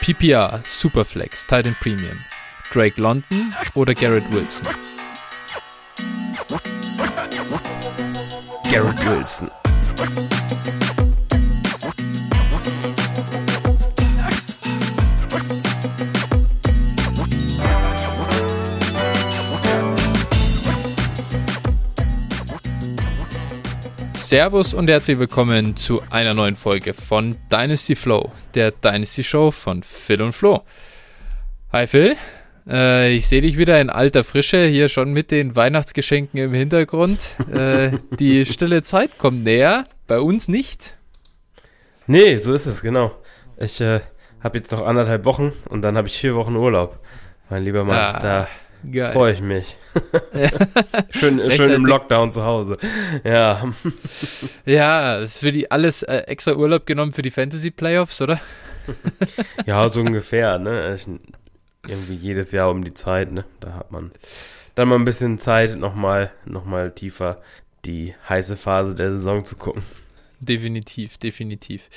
PPR, Superflex, Titan Premium, Drake London oder Garrett Wilson? Garrett Wilson. Servus und herzlich willkommen zu einer neuen Folge von Dynasty Flow, der Dynasty Show von Phil und Flo. Hi Phil, äh, ich sehe dich wieder in alter Frische, hier schon mit den Weihnachtsgeschenken im Hintergrund. Äh, die stille Zeit kommt näher, bei uns nicht. Nee, so ist es, genau. Ich äh, habe jetzt noch anderthalb Wochen und dann habe ich vier Wochen Urlaub. Mein lieber Mann, ah. da Freue ich mich. schön, schön im Lockdown zu Hause. Ja. ja, für die alles äh, extra Urlaub genommen für die Fantasy Playoffs, oder? ja, so ungefähr, ne? Irgendwie jedes Jahr um die Zeit, ne? Da hat man dann mal ein bisschen Zeit, nochmal noch mal tiefer die heiße Phase der Saison zu gucken. Definitiv, definitiv.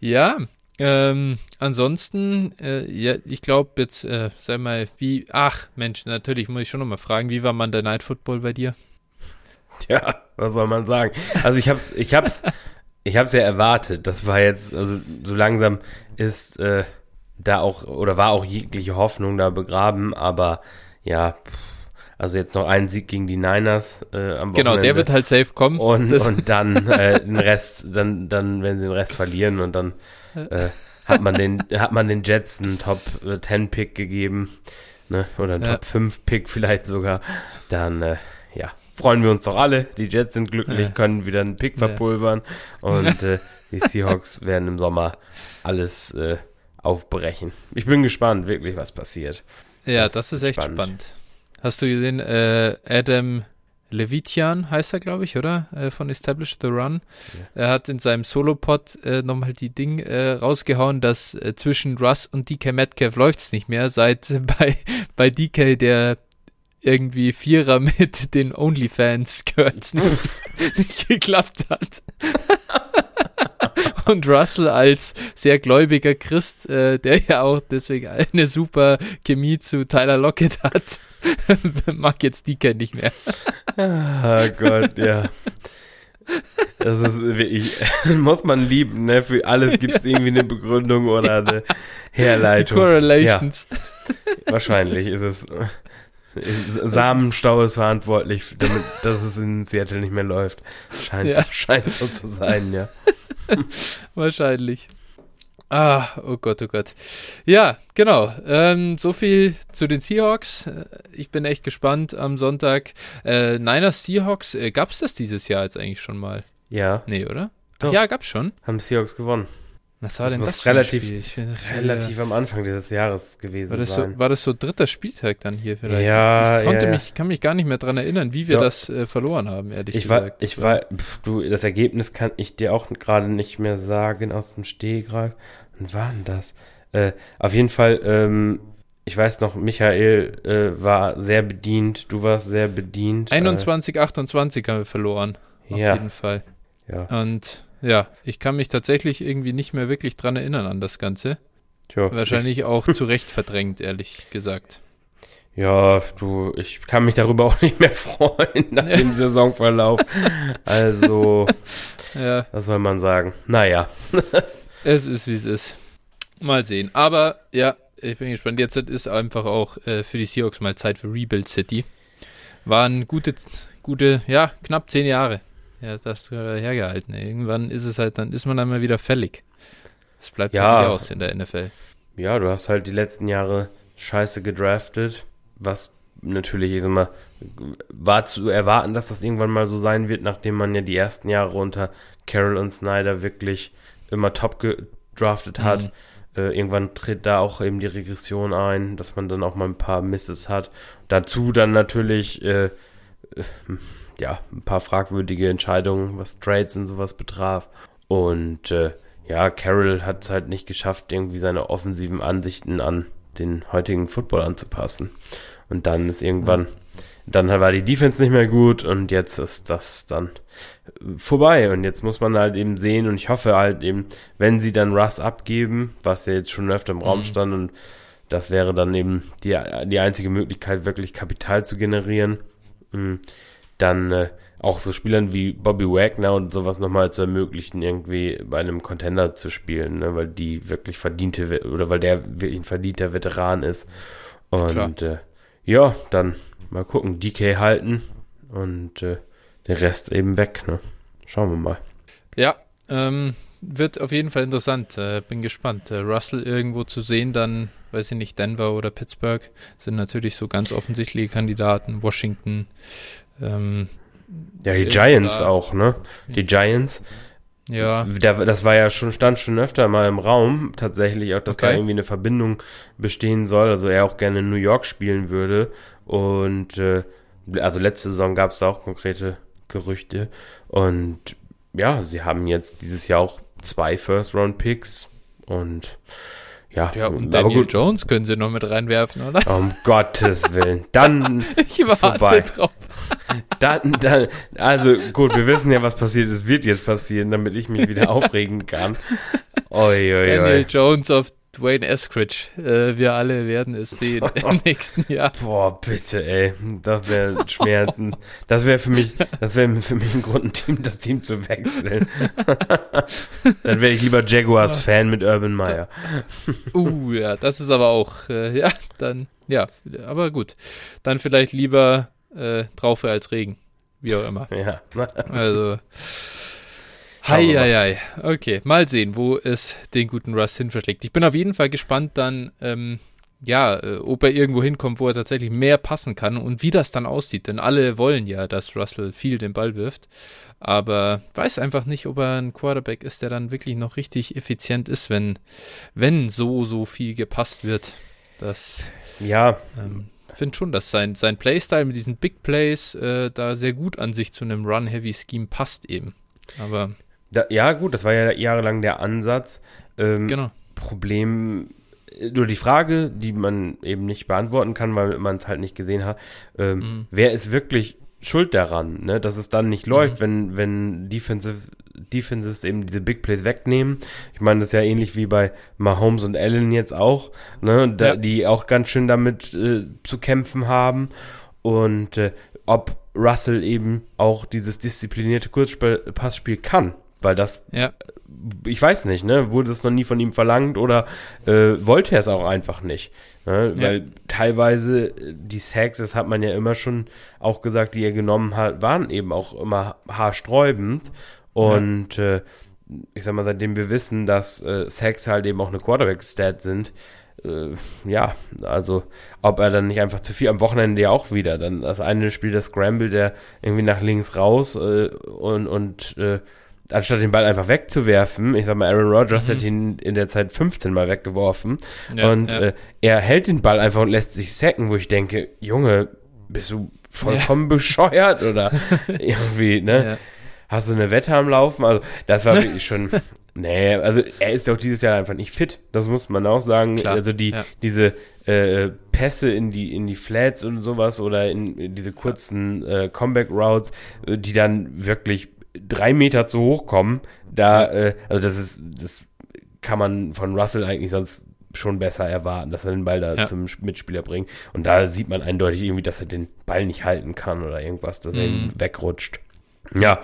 Ja, ähm, ansonsten, äh, ja, ich glaube jetzt, äh, sag mal, wie, ach Mensch, natürlich muss ich schon nochmal fragen, wie war man der Night Football bei dir? Ja, was soll man sagen? Also ich hab's, ich hab's, ich hab's ja erwartet. Das war jetzt, also so langsam ist äh, da auch, oder war auch jegliche Hoffnung da begraben, aber ja, also jetzt noch einen Sieg gegen die Niners äh, am Wochenende. Genau, der wird halt safe kommen. Und, und dann äh, den Rest, dann, dann werden sie den Rest verlieren und dann äh, hat man den, hat man den Jets einen Top 10 Pick gegeben, ne? Oder einen ja. Top 5 Pick vielleicht sogar. Dann, äh, ja, freuen wir uns doch alle. Die Jets sind glücklich, ja. können wieder einen Pick verpulvern und äh, die Seahawks werden im Sommer alles äh, aufbrechen. Ich bin gespannt, wirklich, was passiert. Ja, das, das ist echt spannend. spannend. Hast du gesehen, äh, Adam Levitian heißt er, glaube ich, oder? Äh, von Establish the Run. Ja. Er hat in seinem Solopod äh, nochmal die Ding äh, rausgehauen, dass äh, zwischen Russ und DK Metcalf läuft es nicht mehr, seit bei, bei DK der irgendwie Vierer mit den OnlyFans-Skirts nicht, nicht geklappt hat. und Russell als sehr gläubiger Christ, äh, der ja auch deswegen eine super Chemie zu Tyler Lockett hat, mag jetzt DK nicht mehr. oh Gott, ja. Das ist wirklich, muss man lieben, ne? Für alles gibt es irgendwie eine Begründung oder eine Herleitung. Die Correlations. Ja. Wahrscheinlich ist es. Samenstau ist verantwortlich, damit, dass es in Seattle nicht mehr läuft. Scheint, ja. scheint so zu sein, ja. Wahrscheinlich. Ah, oh Gott, oh Gott. Ja, genau. Ähm, so viel zu den Seahawks. Äh, ich bin echt gespannt am Sonntag. Äh, Niners Seahawks, äh, gab es das dieses Jahr jetzt eigentlich schon mal? Ja. Nee, oder? Ach, ja, gab's schon. Haben Seahawks gewonnen. Was war das denn das relativ, find, relativ am Anfang dieses Jahres gewesen war das. So, war das so dritter Spieltag dann hier vielleicht? Ja, ich konnte ja, mich, kann mich gar nicht mehr dran erinnern, wie wir ja. das äh, verloren haben, ehrlich ich gesagt. War, ich war, pf, du, das Ergebnis kann ich dir auch gerade nicht mehr sagen aus dem Stehgreif. Wann war denn das? Äh, auf jeden Fall, ähm, ich weiß noch, Michael äh, war sehr bedient, du warst sehr bedient. 21, 28 haben wir verloren. Auf ja. jeden Fall. Ja. Und ja, ich kann mich tatsächlich irgendwie nicht mehr wirklich dran erinnern an das Ganze. Tja, Wahrscheinlich ich, auch zu Recht verdrängt, ehrlich gesagt. Ja, du, ich kann mich darüber auch nicht mehr freuen nach ja. dem Saisonverlauf. Also, ja. was soll man sagen? Naja. es ist, wie es ist. Mal sehen. Aber ja, ich bin gespannt. Jetzt ist einfach auch äh, für die Seahawks mal Zeit für Rebuild City. Waren gute, gute, ja, knapp zehn Jahre ja, das hergehalten. Irgendwann ist es halt, dann ist man dann mal wieder fällig. Das bleibt ja nicht aus in der NFL. Ja, du hast halt die letzten Jahre scheiße gedraftet, was natürlich, ich sag mal, war zu erwarten, dass das irgendwann mal so sein wird, nachdem man ja die ersten Jahre unter Carroll und Snyder wirklich immer top gedraftet hat. Mhm. Äh, irgendwann tritt da auch eben die Regression ein, dass man dann auch mal ein paar Misses hat. Dazu dann natürlich äh, ja, ein paar fragwürdige Entscheidungen, was Trades und sowas betraf. Und äh, ja, Carroll hat es halt nicht geschafft, irgendwie seine offensiven Ansichten an den heutigen Football anzupassen. Und dann ist irgendwann, dann war die Defense nicht mehr gut und jetzt ist das dann vorbei. Und jetzt muss man halt eben sehen und ich hoffe halt eben, wenn sie dann Russ abgeben, was ja jetzt schon öfter im Raum mhm. stand und das wäre dann eben die, die einzige Möglichkeit, wirklich Kapital zu generieren, mm, dann äh, auch so Spielern wie Bobby Wagner und sowas nochmal zu ermöglichen, irgendwie bei einem Contender zu spielen, ne? weil die wirklich verdiente oder weil der wirklich ein verdienter Veteran ist. Und äh, ja, dann mal gucken, DK halten und äh, der Rest eben weg. Ne? Schauen wir mal. Ja, ähm, wird auf jeden Fall interessant. Äh, bin gespannt. Äh, Russell irgendwo zu sehen, dann, weiß ich nicht, Denver oder Pittsburgh sind natürlich so ganz offensichtliche Kandidaten. Washington. Ähm, ja, die Giants da. auch, ne? Die Giants. Ja. Der, das war ja schon, stand schon öfter mal im Raum, tatsächlich auch, dass okay. da irgendwie eine Verbindung bestehen soll. Also er auch gerne in New York spielen würde. Und äh, also letzte Saison gab es da auch konkrete Gerüchte. Und ja, sie haben jetzt dieses Jahr auch zwei First-Round-Picks und ja, ja und Daniel gut. Jones können sie noch mit reinwerfen, oder? Um Gottes Willen. Dann ich warte vorbei. drauf. Dann, dann, also gut, wir wissen ja, was passiert ist, wird jetzt passieren, damit ich mich wieder aufregen kann. Oi, oi, Daniel oi. Jones auf Dwayne Eskridge. Äh, wir alle werden es sehen im nächsten Jahr. Boah, bitte, ey. Das wäre Schmerzen. Das wäre für mich, das wäre für mich ein Grund, ein Team, das Team zu wechseln. Dann wäre ich lieber Jaguars-Fan mit Urban Meyer. uh, ja, das ist aber auch, äh, ja, dann, ja, aber gut. Dann vielleicht lieber äh, Traufe als Regen. Wie auch immer. Ja. Also. Heieiei. Okay, mal sehen, wo es den guten Russ hin verschlägt. Ich bin auf jeden Fall gespannt dann, ähm, ja, äh, ob er irgendwo hinkommt, wo er tatsächlich mehr passen kann und wie das dann aussieht. Denn alle wollen ja, dass Russell viel den Ball wirft. Aber weiß einfach nicht, ob er ein Quarterback ist, der dann wirklich noch richtig effizient ist, wenn, wenn so, so viel gepasst wird. Das. Ja. Ähm, finde schon, dass sein, sein Playstyle mit diesen Big Plays äh, da sehr gut an sich zu einem Run-Heavy-Scheme passt eben. Aber da, ja, gut, das war ja jahrelang der Ansatz. Ähm, genau. Problem, nur die Frage, die man eben nicht beantworten kann, weil man es halt nicht gesehen hat, ähm, mhm. wer ist wirklich schuld daran, ne, dass es dann nicht läuft, mhm. wenn, wenn Defensive, Defenses eben diese Big Plays wegnehmen. Ich meine, das ist ja ähnlich wie bei Mahomes und Allen jetzt auch, ne, da, ja. die auch ganz schön damit äh, zu kämpfen haben. Und äh, ob Russell eben auch dieses disziplinierte Kurzpassspiel kann weil das, ja. ich weiß nicht, ne, wurde es noch nie von ihm verlangt oder äh, wollte er es auch einfach nicht. Ne? Ja. Weil teilweise äh, die Sacks, das hat man ja immer schon auch gesagt, die er genommen hat, waren eben auch immer haarsträubend. Und ja. äh, ich sag mal, seitdem wir wissen, dass äh, Sacks halt eben auch eine Quarterback-Stat sind, äh, ja, also ob er dann nicht einfach zu viel am Wochenende ja auch wieder. Dann das eine Spiel, das Scramble, der irgendwie nach links raus äh, und, und äh, anstatt den Ball einfach wegzuwerfen, ich sag mal, Aaron Rodgers mhm. hat ihn in der Zeit 15 Mal weggeworfen ja, und ja. Äh, er hält den Ball einfach und lässt sich sacken, wo ich denke, Junge, bist du vollkommen ja. bescheuert oder irgendwie, ne? Hast du eine Wette am Laufen? Also, das war wirklich schon, nee, also er ist ja auch dieses Jahr einfach nicht fit, das muss man auch sagen. Klar, also die, diese äh, Pässe in die, in die Flats und sowas oder in, in diese kurzen äh, Comeback-Routes, äh, die dann wirklich drei Meter zu hoch kommen, da, äh, also das ist, das kann man von Russell eigentlich sonst schon besser erwarten, dass er den Ball da ja. zum Mitspieler bringt. Und da sieht man eindeutig irgendwie, dass er den Ball nicht halten kann oder irgendwas, dass mhm. er ihn wegrutscht. Ja,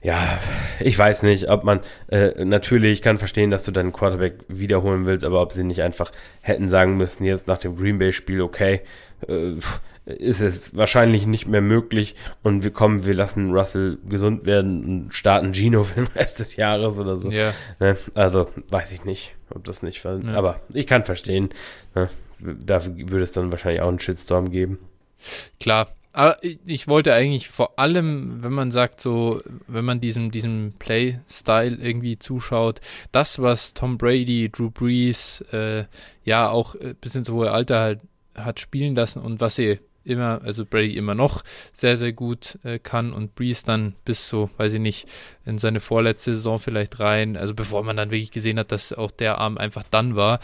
ja, ich weiß nicht, ob man, äh, natürlich kann verstehen, dass du deinen Quarterback wiederholen willst, aber ob sie nicht einfach hätten sagen müssen, jetzt nach dem Green Bay-Spiel, okay, äh, ist es wahrscheinlich nicht mehr möglich und wir kommen, wir lassen Russell gesund werden und starten Gino für den Rest des Jahres oder so. Ja. Ne? Also weiß ich nicht, ob das nicht, ja. aber ich kann verstehen. Ne? Da würde es dann wahrscheinlich auch einen Shitstorm geben. Klar, aber ich wollte eigentlich vor allem, wenn man sagt, so, wenn man diesem, diesem Play-Style irgendwie zuschaut, das, was Tom Brady, Drew Brees, äh, ja auch äh, bis ins hohe Alter halt hat spielen lassen und was sie immer, also Brady immer noch sehr, sehr gut äh, kann und Breeze dann bis so, weiß ich nicht, in seine vorletzte Saison vielleicht rein, also bevor man dann wirklich gesehen hat, dass auch der Arm einfach dann war.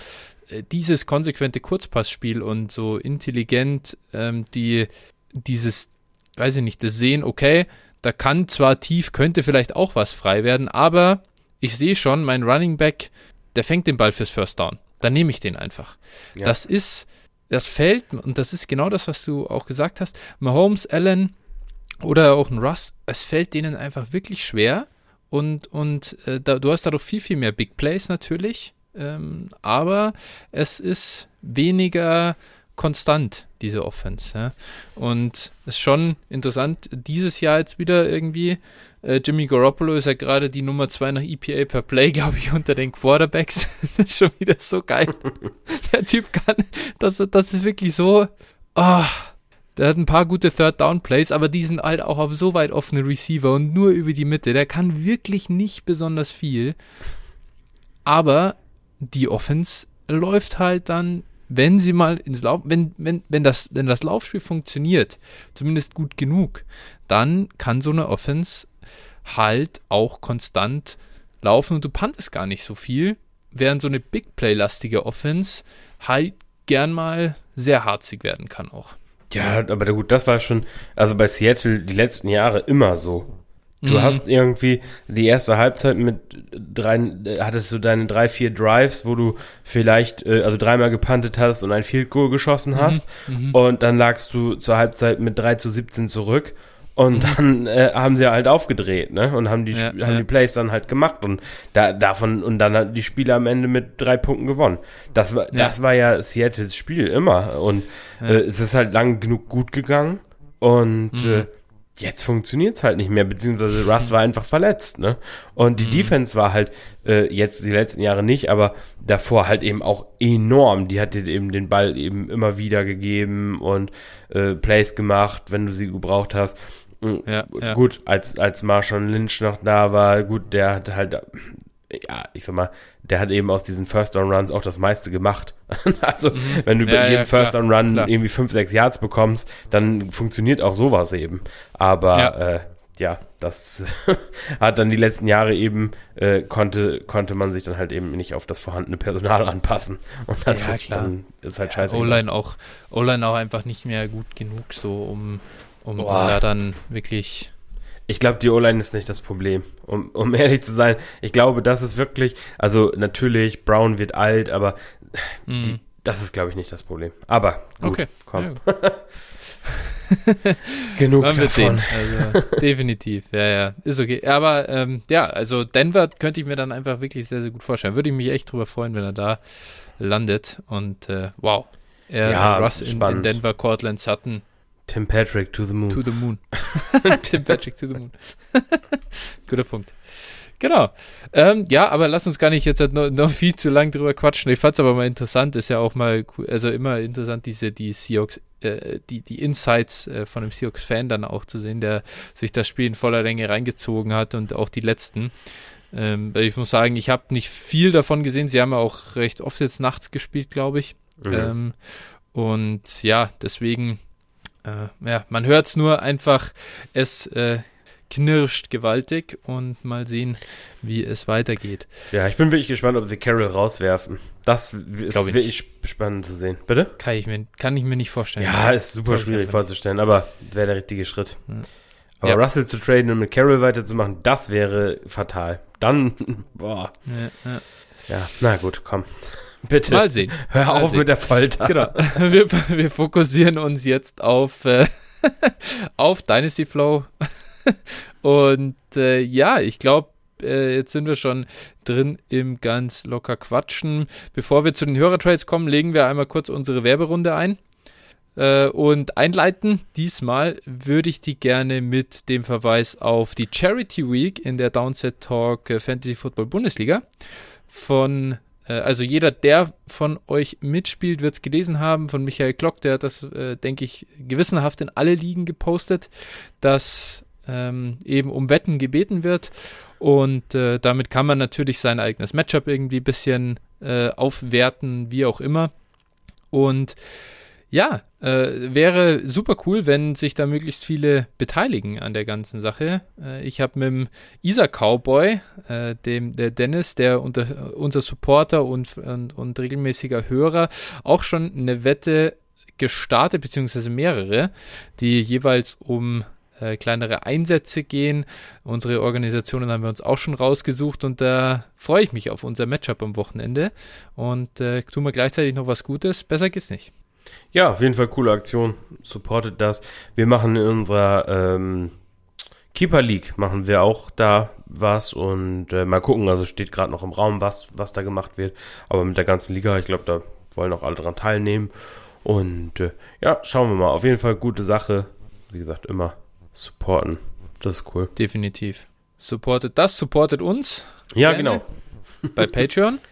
Äh, dieses konsequente Kurzpassspiel und so intelligent, ähm, die, dieses, weiß ich nicht, das Sehen, okay, da kann zwar tief, könnte vielleicht auch was frei werden, aber ich sehe schon, mein Running Back, der fängt den Ball fürs First Down. Dann nehme ich den einfach. Ja. Das ist, das fällt, und das ist genau das, was du auch gesagt hast, Mahomes, Allen oder auch ein Russ, es fällt denen einfach wirklich schwer. Und, und äh, da, du hast dadurch viel, viel mehr Big Plays natürlich. Ähm, aber es ist weniger konstant, diese Offense. Ja. Und es ist schon interessant, dieses Jahr jetzt wieder irgendwie, äh, Jimmy Garoppolo ist ja gerade die Nummer 2 nach EPA per Play, glaube ich, unter den Quarterbacks. das ist schon wieder so geil. Der Typ kann, das, das ist wirklich so, oh, der hat ein paar gute Third Down Plays, aber die sind halt auch auf so weit offene Receiver und nur über die Mitte. Der kann wirklich nicht besonders viel. Aber die Offense läuft halt dann wenn sie mal ins Lauf, wenn, wenn, wenn, das, wenn das Laufspiel funktioniert, zumindest gut genug, dann kann so eine Offense halt auch konstant laufen und du pantest gar nicht so viel, während so eine Big Play-lastige Offense halt gern mal sehr harzig werden kann auch. Ja, aber gut, das war schon, also bei Seattle die letzten Jahre immer so. Du mhm. hast irgendwie die erste Halbzeit mit drei, hattest du deine drei, vier Drives, wo du vielleicht, äh, also dreimal gepantet hast und ein Field Goal geschossen mhm. hast. Mhm. Und dann lagst du zur Halbzeit mit 3 zu 17 zurück. Und mhm. dann äh, haben sie halt aufgedreht, ne? Und haben die, ja, haben ja. die Plays dann halt gemacht und da, davon, und dann hat die Spiele am Ende mit drei Punkten gewonnen. Das war, ja. das war ja Seattles Spiel immer. Und äh, es ist halt lang genug gut gegangen. Und mhm. äh, jetzt funktioniert's halt nicht mehr, beziehungsweise Russ war einfach verletzt, ne? Und die mhm. Defense war halt äh, jetzt die letzten Jahre nicht, aber davor halt eben auch enorm. Die hat dir eben den Ball eben immer wieder gegeben und äh, Plays gemacht, wenn du sie gebraucht hast. Ja, ja. Gut, als, als Marshall Lynch noch da war, gut, der hat halt ja, ich sag mal, der hat eben aus diesen First Down Runs auch das meiste gemacht. also, mhm. wenn du bei ja, jedem ja, First Down Run klar. irgendwie 5, 6 Yards bekommst, dann funktioniert auch sowas eben. Aber ja, äh, ja das hat dann die letzten Jahre eben, äh, konnte, konnte man sich dann halt eben nicht auf das vorhandene Personal anpassen. Und dann, ja, dann ist halt scheiße. O-Line auch, O-Line auch einfach nicht mehr gut genug, so um, um, um da dann wirklich ich glaube, die O-Line ist nicht das Problem. Um, um ehrlich zu sein, ich glaube, das ist wirklich, also natürlich, Brown wird alt, aber mm. die, das ist, glaube ich, nicht das Problem. Aber gut, okay. komm. Ja. Genug davon. Also, definitiv, ja, ja, ist okay. Aber ähm, ja, also Denver könnte ich mir dann einfach wirklich sehr, sehr gut vorstellen. Würde ich mich echt drüber freuen, wenn er da landet. Und äh, wow, er, ja, Russ in, in Denver, Cortland Sutton, Tim Patrick to the moon. To the moon. Tim Patrick to the moon. Guter Punkt. Genau. Ähm, ja, aber lass uns gar nicht jetzt noch, noch viel zu lang drüber quatschen. Ich fand es aber mal interessant, ist ja auch mal, also immer interessant, diese, die Seahawks, äh, die, die Insights äh, von einem Seahawks-Fan dann auch zu sehen, der sich das Spiel in voller Länge reingezogen hat und auch die letzten. Ähm, ich muss sagen, ich habe nicht viel davon gesehen. Sie haben ja auch recht oft jetzt nachts gespielt, glaube ich. Mhm. Ähm, und ja, deswegen äh, ja, man hört es nur einfach, es äh, knirscht gewaltig und mal sehen, wie es weitergeht. Ja, ich bin wirklich gespannt, ob sie Carol rauswerfen. Das ist wirklich spannend zu sehen. Bitte? Kann ich mir, kann ich mir nicht vorstellen. Ja, ist super schwierig vorzustellen, aber wäre der richtige Schritt. Ja. Aber ja. Russell zu traden und mit Carol weiterzumachen, das wäre fatal. Dann, boah. Ja, ja. ja na gut, komm. Bitte. Mal sehen. Hör Mal auf sehen. mit der Folter. Genau. Wir, wir fokussieren uns jetzt auf, äh, auf Dynasty Flow. Und äh, ja, ich glaube, äh, jetzt sind wir schon drin im ganz locker Quatschen. Bevor wir zu den Hörertrades kommen, legen wir einmal kurz unsere Werberunde ein. Äh, und einleiten, diesmal würde ich die gerne mit dem Verweis auf die Charity Week in der Downset Talk äh, Fantasy Football Bundesliga von also jeder, der von euch mitspielt, wird es gelesen haben. Von Michael Klock, der hat das, äh, denke ich, gewissenhaft in alle Ligen gepostet, dass ähm, eben um Wetten gebeten wird. Und äh, damit kann man natürlich sein eigenes Matchup irgendwie ein bisschen äh, aufwerten, wie auch immer. Und ja, äh, wäre super cool, wenn sich da möglichst viele beteiligen an der ganzen Sache. Äh, ich habe mit dem Isa Cowboy, äh, dem der Dennis, der unter, unser Supporter und, und, und regelmäßiger Hörer, auch schon eine Wette gestartet, beziehungsweise mehrere, die jeweils um äh, kleinere Einsätze gehen. Unsere Organisationen haben wir uns auch schon rausgesucht und da freue ich mich auf unser Matchup am Wochenende und äh, tun wir gleichzeitig noch was Gutes. Besser geht's nicht. Ja, auf jeden Fall coole Aktion. Supportet das. Wir machen in unserer ähm, Keeper League machen wir auch da was und äh, mal gucken, also steht gerade noch im Raum, was, was da gemacht wird. Aber mit der ganzen Liga, ich glaube, da wollen auch alle dran teilnehmen. Und äh, ja, schauen wir mal. Auf jeden Fall gute Sache. Wie gesagt, immer supporten. Das ist cool. Definitiv. Supportet das, supportet uns. Ja, genau. Bei Patreon.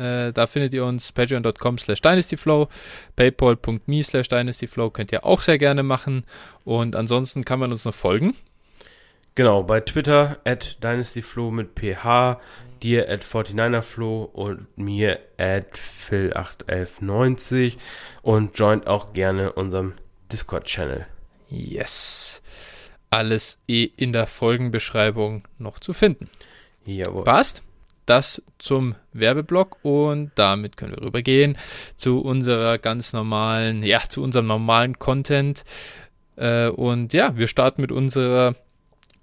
Äh, da findet ihr uns patreon.com slash dynastyflow, paypal.me slash dynastyflow könnt ihr auch sehr gerne machen. Und ansonsten kann man uns noch folgen. Genau, bei Twitter at dynastyflow mit ph, dir at 49erflow und mir at phil81190 und joint auch gerne unserem Discord-Channel. Yes. Alles eh in der Folgenbeschreibung noch zu finden. Jawohl. Passt? Das zum Werbeblock und damit können wir rübergehen zu unserer ganz normalen, ja, zu unserem normalen Content. Äh, und ja, wir starten mit unserer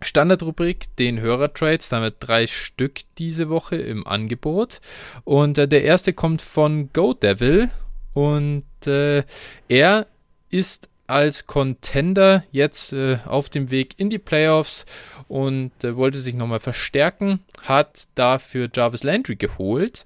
Standardrubrik, den Hörertrades. Da haben wir drei Stück diese Woche im Angebot. Und äh, der erste kommt von GoDevil und äh, er ist als Contender jetzt äh, auf dem Weg in die Playoffs und äh, wollte sich nochmal verstärken, hat dafür Jarvis Landry geholt.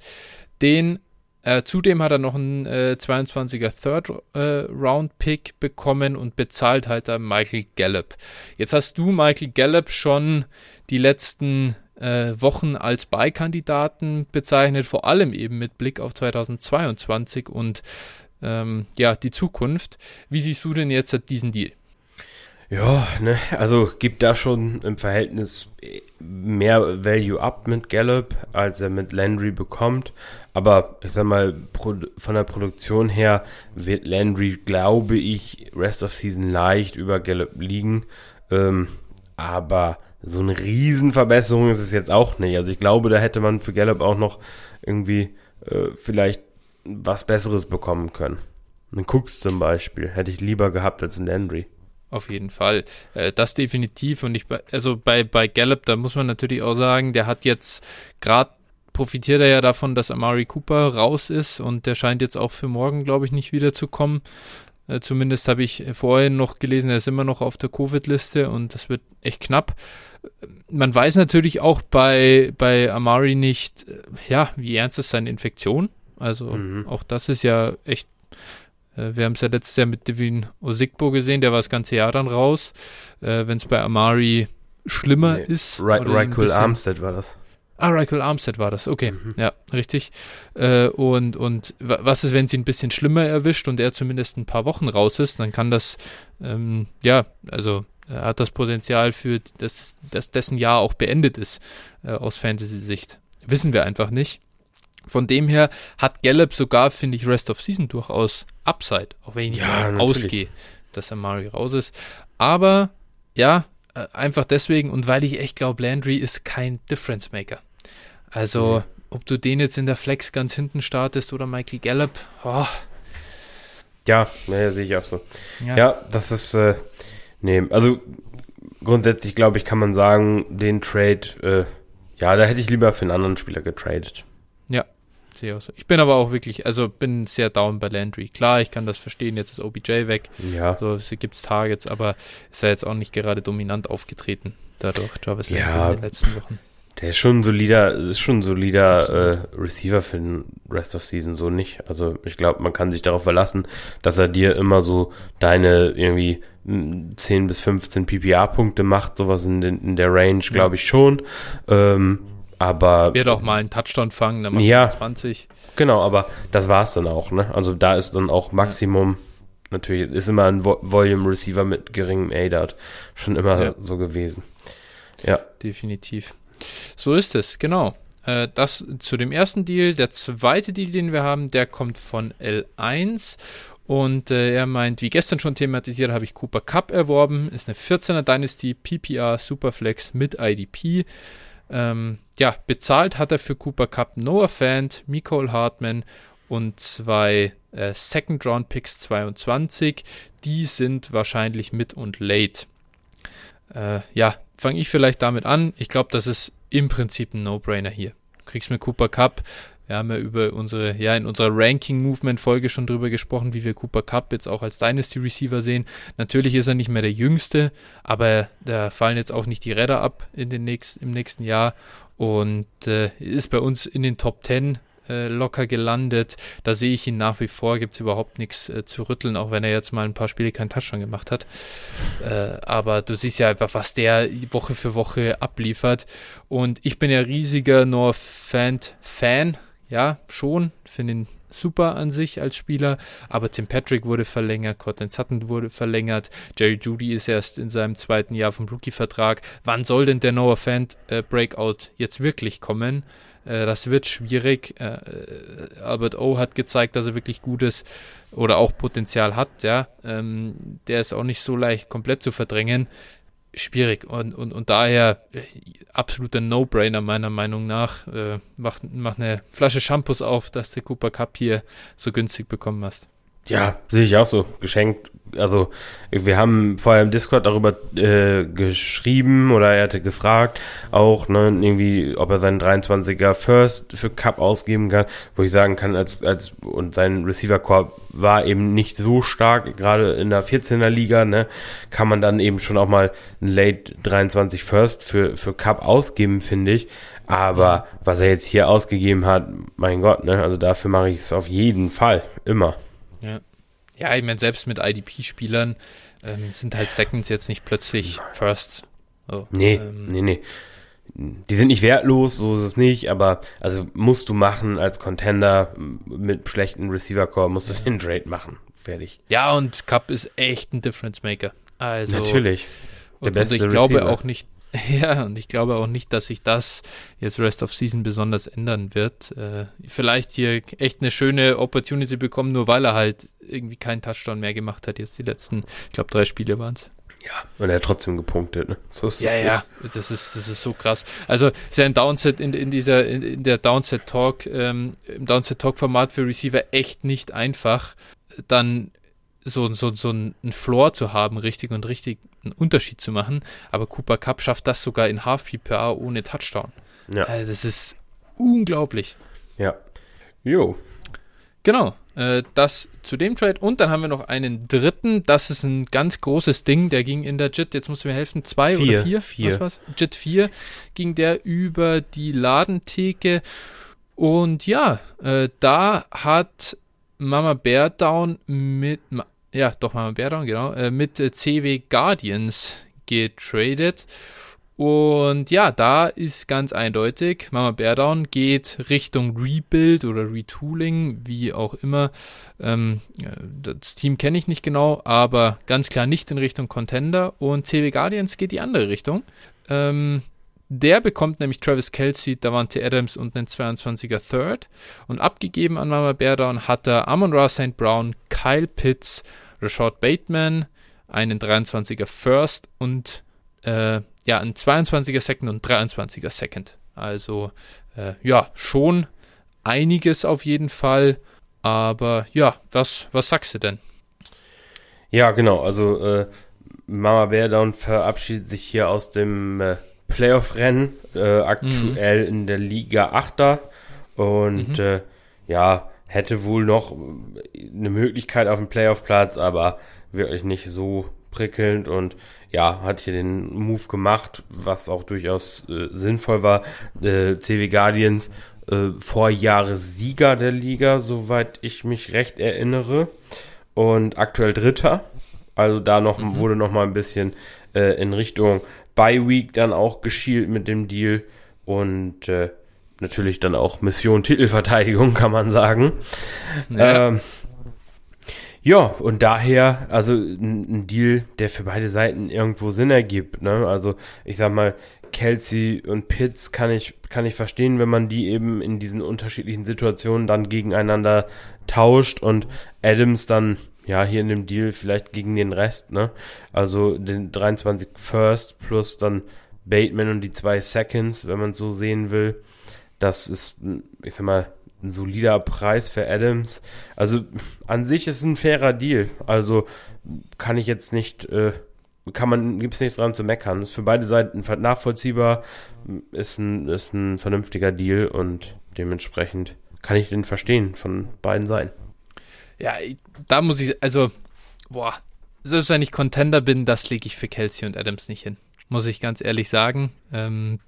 Den äh, zudem hat er noch einen äh, 22er Third äh, Round Pick bekommen und bezahlt halt da Michael Gallup. Jetzt hast du Michael Gallup schon die letzten äh, Wochen als Beikandidaten bezeichnet, vor allem eben mit Blick auf 2022 und ähm, ja, die Zukunft. Wie siehst du denn jetzt diesen Deal? Ja, ne, also gibt da schon im Verhältnis mehr Value up mit Gallup, als er mit Landry bekommt. Aber ich sag mal, von der Produktion her wird Landry, glaube ich, Rest of Season leicht über Gallup liegen. Ähm, aber so eine Riesenverbesserung ist es jetzt auch nicht. Also ich glaube, da hätte man für Gallup auch noch irgendwie äh, vielleicht was Besseres bekommen können. Einen Cooks zum Beispiel hätte ich lieber gehabt als einen Landry. Auf jeden Fall. Äh, das definitiv. Und ich, also bei, bei Gallup, da muss man natürlich auch sagen, der hat jetzt gerade profitiert er ja davon, dass Amari Cooper raus ist und der scheint jetzt auch für morgen, glaube ich, nicht wiederzukommen. Äh, zumindest habe ich vorhin noch gelesen, er ist immer noch auf der Covid-Liste und das wird echt knapp. Man weiß natürlich auch bei, bei Amari nicht, äh, ja, wie ernst ist seine Infektion. Also mhm. auch das ist ja echt. Äh, wir haben es ja letztes Jahr mit Devin Osigbo gesehen, der war das ganze Jahr dann raus. Äh, Wenn es bei Amari schlimmer nee. ist. Raikul Armstead war das. Ah, Raikul Armstead war das, okay. Mhm. Ja, richtig. Äh, und, und was ist, wenn sie ein bisschen schlimmer erwischt und er zumindest ein paar Wochen raus ist, dann kann das, ähm, ja, also er hat das Potenzial für, das, dass dessen Jahr auch beendet ist, äh, aus Fantasy-Sicht. Wissen wir einfach nicht. Von dem her hat Gallup sogar, finde ich, Rest of Season durchaus Upside, auch wenn ich nicht ja, ausgehe, dass Amari raus ist. Aber ja, äh, einfach deswegen und weil ich echt glaube, Landry ist kein Difference Maker. Also, mhm. ob du den jetzt in der Flex ganz hinten startest oder Michael Gallup, oh. Ja, naja, sehe ich auch so. Ja, ja das ist, äh, nee, also grundsätzlich glaube ich, kann man sagen, den Trade, äh, ja, da hätte ich lieber für einen anderen Spieler getradet. Sehe auch so. Ich bin aber auch wirklich, also bin sehr down bei Landry. Klar, ich kann das verstehen, jetzt ist OBJ weg. Ja. So, es gibt Targets, aber ist er jetzt auch nicht gerade dominant aufgetreten dadurch, Jarvis Landry ja, in den letzten Wochen. Der ist schon ein solider, ist schon ein solider äh, Receiver für den Rest of Season, so nicht. Also ich glaube, man kann sich darauf verlassen, dass er dir immer so deine irgendwie 10 bis 15 PPA-Punkte macht, sowas in, den, in der Range, glaube ich schon. Ähm, aber. Wird auch mal einen Touchdown fangen, dann macht ja, 20. Genau, aber das war es dann auch, ne? Also da ist dann auch Maximum, ja. natürlich, ist immer ein Volume Receiver mit geringem ADAT schon immer ja. so gewesen. Ja. Definitiv. So ist es, genau. Äh, das zu dem ersten Deal. Der zweite Deal, den wir haben, der kommt von L1 und äh, er meint, wie gestern schon thematisiert, habe ich Cooper Cup erworben. Ist eine 14er Dynasty PPR Superflex mit IDP. Ähm, ja, bezahlt hat er für Cooper Cup Noah Fant, Nicole Hartman und zwei äh, Second Round Picks 22. Die sind wahrscheinlich mit und late. Äh, ja, fange ich vielleicht damit an. Ich glaube, das ist im Prinzip ein No-Brainer hier. Du kriegst mit Cooper Cup wir haben ja über unsere, ja, in unserer Ranking-Movement-Folge schon drüber gesprochen, wie wir Cooper Cup jetzt auch als Dynasty-Receiver sehen. Natürlich ist er nicht mehr der Jüngste, aber da fallen jetzt auch nicht die Räder ab in den nächsten, im nächsten Jahr und äh, ist bei uns in den Top 10 äh, locker gelandet. Da sehe ich ihn nach wie vor, gibt es überhaupt nichts äh, zu rütteln, auch wenn er jetzt mal ein paar Spiele keinen Touchdown gemacht hat. Äh, aber du siehst ja einfach, was der Woche für Woche abliefert. Und ich bin ja riesiger North-Fan, ja, schon, finde ihn super an sich als Spieler, aber Tim Patrick wurde verlängert, Cortland Sutton wurde verlängert, Jerry Judy ist erst in seinem zweiten Jahr vom Rookie-Vertrag. Wann soll denn der Noah Fan äh, Breakout jetzt wirklich kommen? Äh, das wird schwierig. Äh, Albert O hat gezeigt, dass er wirklich gut ist oder auch Potenzial hat. Ja, ähm, der ist auch nicht so leicht komplett zu verdrängen. Schwierig und, und, und daher äh, absoluter No-Brainer meiner Meinung nach. Äh, mach, mach eine Flasche Shampoos auf, dass du Cooper Cup hier so günstig bekommen hast. Ja, sehe ich auch so. Geschenkt. Also, wir haben vorher im Discord darüber äh, geschrieben oder er hatte gefragt, auch, ne, irgendwie, ob er seinen 23er First für Cup ausgeben kann, wo ich sagen kann, als, als, und sein Receiver-Core war eben nicht so stark, gerade in der 14er Liga, ne, kann man dann eben schon auch mal ein Late 23 First für, für Cup ausgeben, finde ich. Aber was er jetzt hier ausgegeben hat, mein Gott, ne, also dafür mache ich es auf jeden Fall, immer. Ja. Ja, ich meine, selbst mit IDP-Spielern ähm, sind halt Seconds jetzt nicht plötzlich Firsts. So, nee, ähm, nee, nee. Die sind nicht wertlos, so ist es nicht, aber also musst du machen als Contender mit schlechten Receiver-Core, musst du den Trade machen. Fertig. Ja, und Cup ist echt ein Difference Maker. Also, Natürlich. Der und, beste und ich Receiver. glaube auch nicht, Ja, und ich glaube auch nicht, dass sich das jetzt Rest of Season besonders ändern wird. Äh, vielleicht hier echt eine schöne Opportunity bekommen, nur weil er halt irgendwie keinen Touchdown mehr gemacht hat, jetzt die letzten, ich glaube, drei Spiele waren es. Ja, und er hat trotzdem gepunktet, ne? So ist ja, ja, das ist, das ist so krass. Also sein Downset in, in dieser, in, in der Downset Talk, ähm, im Downset Talk Format für Receiver echt nicht einfach, dann so, so, so einen Floor zu haben, richtig und richtig einen Unterschied zu machen. Aber Cooper Cup schafft das sogar in Half PPA ohne Touchdown. Ja. Also das ist unglaublich. Ja. Jo. Genau. Äh, das zu dem Trade. Und dann haben wir noch einen dritten. Das ist ein ganz großes Ding. Der ging in der JIT, jetzt musst du mir helfen, zwei vier, oder vier? Vier. Was war's? JIT 4 ging der über die Ladentheke. Und ja, äh, da hat Mama Bear Down mit ja, doch mal Bären, genau, äh, mit äh, CW Guardians getradet. Und ja, da ist ganz eindeutig, Mama Beardown geht Richtung Rebuild oder Retooling, wie auch immer. Ähm, das Team kenne ich nicht genau, aber ganz klar nicht in Richtung Contender. Und CW Guardians geht die andere Richtung. Ähm, der bekommt nämlich Travis Kelsey, Davante Adams und einen 22er Third. Und abgegeben an Mama Beardown hat er Amon Ra St. Brown, Kyle Pitts, Rashad Bateman, einen 23er First und äh, ja, ein 22er Second und 23er Second. Also äh, ja, schon einiges auf jeden Fall. Aber ja, was, was sagst du denn? Ja, genau. Also äh, Mama Bear Down verabschiedet sich hier aus dem äh, Playoff-Rennen, äh, aktuell mhm. in der Liga 8er. Und mhm. äh, ja, hätte wohl noch eine Möglichkeit auf den Playoff-Platz, aber wirklich nicht so prickelnd und ja, hat hier den Move gemacht, was auch durchaus äh, sinnvoll war. Äh, CW Guardians äh, Vorjahressieger der Liga, soweit ich mich recht erinnere. Und aktuell Dritter. Also da noch mhm. wurde noch mal ein bisschen äh, in Richtung Bye Week dann auch geschielt mit dem Deal. Und äh, natürlich dann auch Mission Titelverteidigung, kann man sagen. Ja. Ähm, ja, und daher, also ein, ein, Deal, der für beide Seiten irgendwo Sinn ergibt. Ne? Also ich sag mal, Kelsey und Pitts kann ich, kann ich verstehen, wenn man die eben in diesen unterschiedlichen Situationen dann gegeneinander tauscht und Adams dann ja hier in dem Deal vielleicht gegen den Rest, ne? Also den 23 First plus dann Bateman und die zwei Seconds, wenn man es so sehen will. Das ist, ich sag mal, ein solider Preis für Adams. Also an sich ist ein fairer Deal. Also kann ich jetzt nicht äh, kann man, gibt es nichts dran zu meckern. Ist für beide Seiten nachvollziehbar, ist ein, ist ein vernünftiger Deal und dementsprechend kann ich den verstehen von beiden Seiten. Ja, da muss ich, also, boah, selbst wenn ich Contender bin, das lege ich für Kelsey und Adams nicht hin. Muss ich ganz ehrlich sagen. Ähm,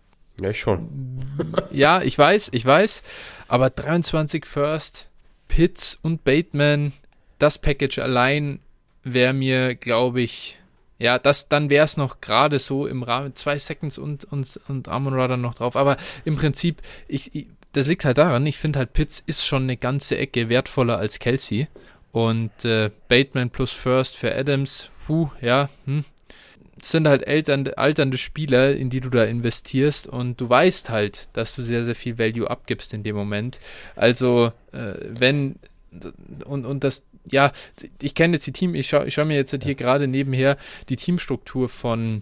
ja, ich schon. ja, ich weiß, ich weiß. Aber 23 First, Pitts und Bateman, das Package allein wäre mir, glaube ich, ja, das, dann wäre es noch gerade so im Rahmen, zwei Seconds und, und, und Amon Ra dann noch drauf. Aber im Prinzip, ich, ich das liegt halt daran, ich finde halt Pitts ist schon eine ganze Ecke wertvoller als Kelsey. Und äh, Bateman plus First für Adams, puh, ja, hm. Das sind halt alternde, alternde Spieler, in die du da investierst und du weißt halt, dass du sehr, sehr viel Value abgibst in dem Moment. Also, äh, wenn, und, und das, ja, ich kenne jetzt die Team, ich schaue ich schau mir jetzt hier gerade nebenher die Teamstruktur von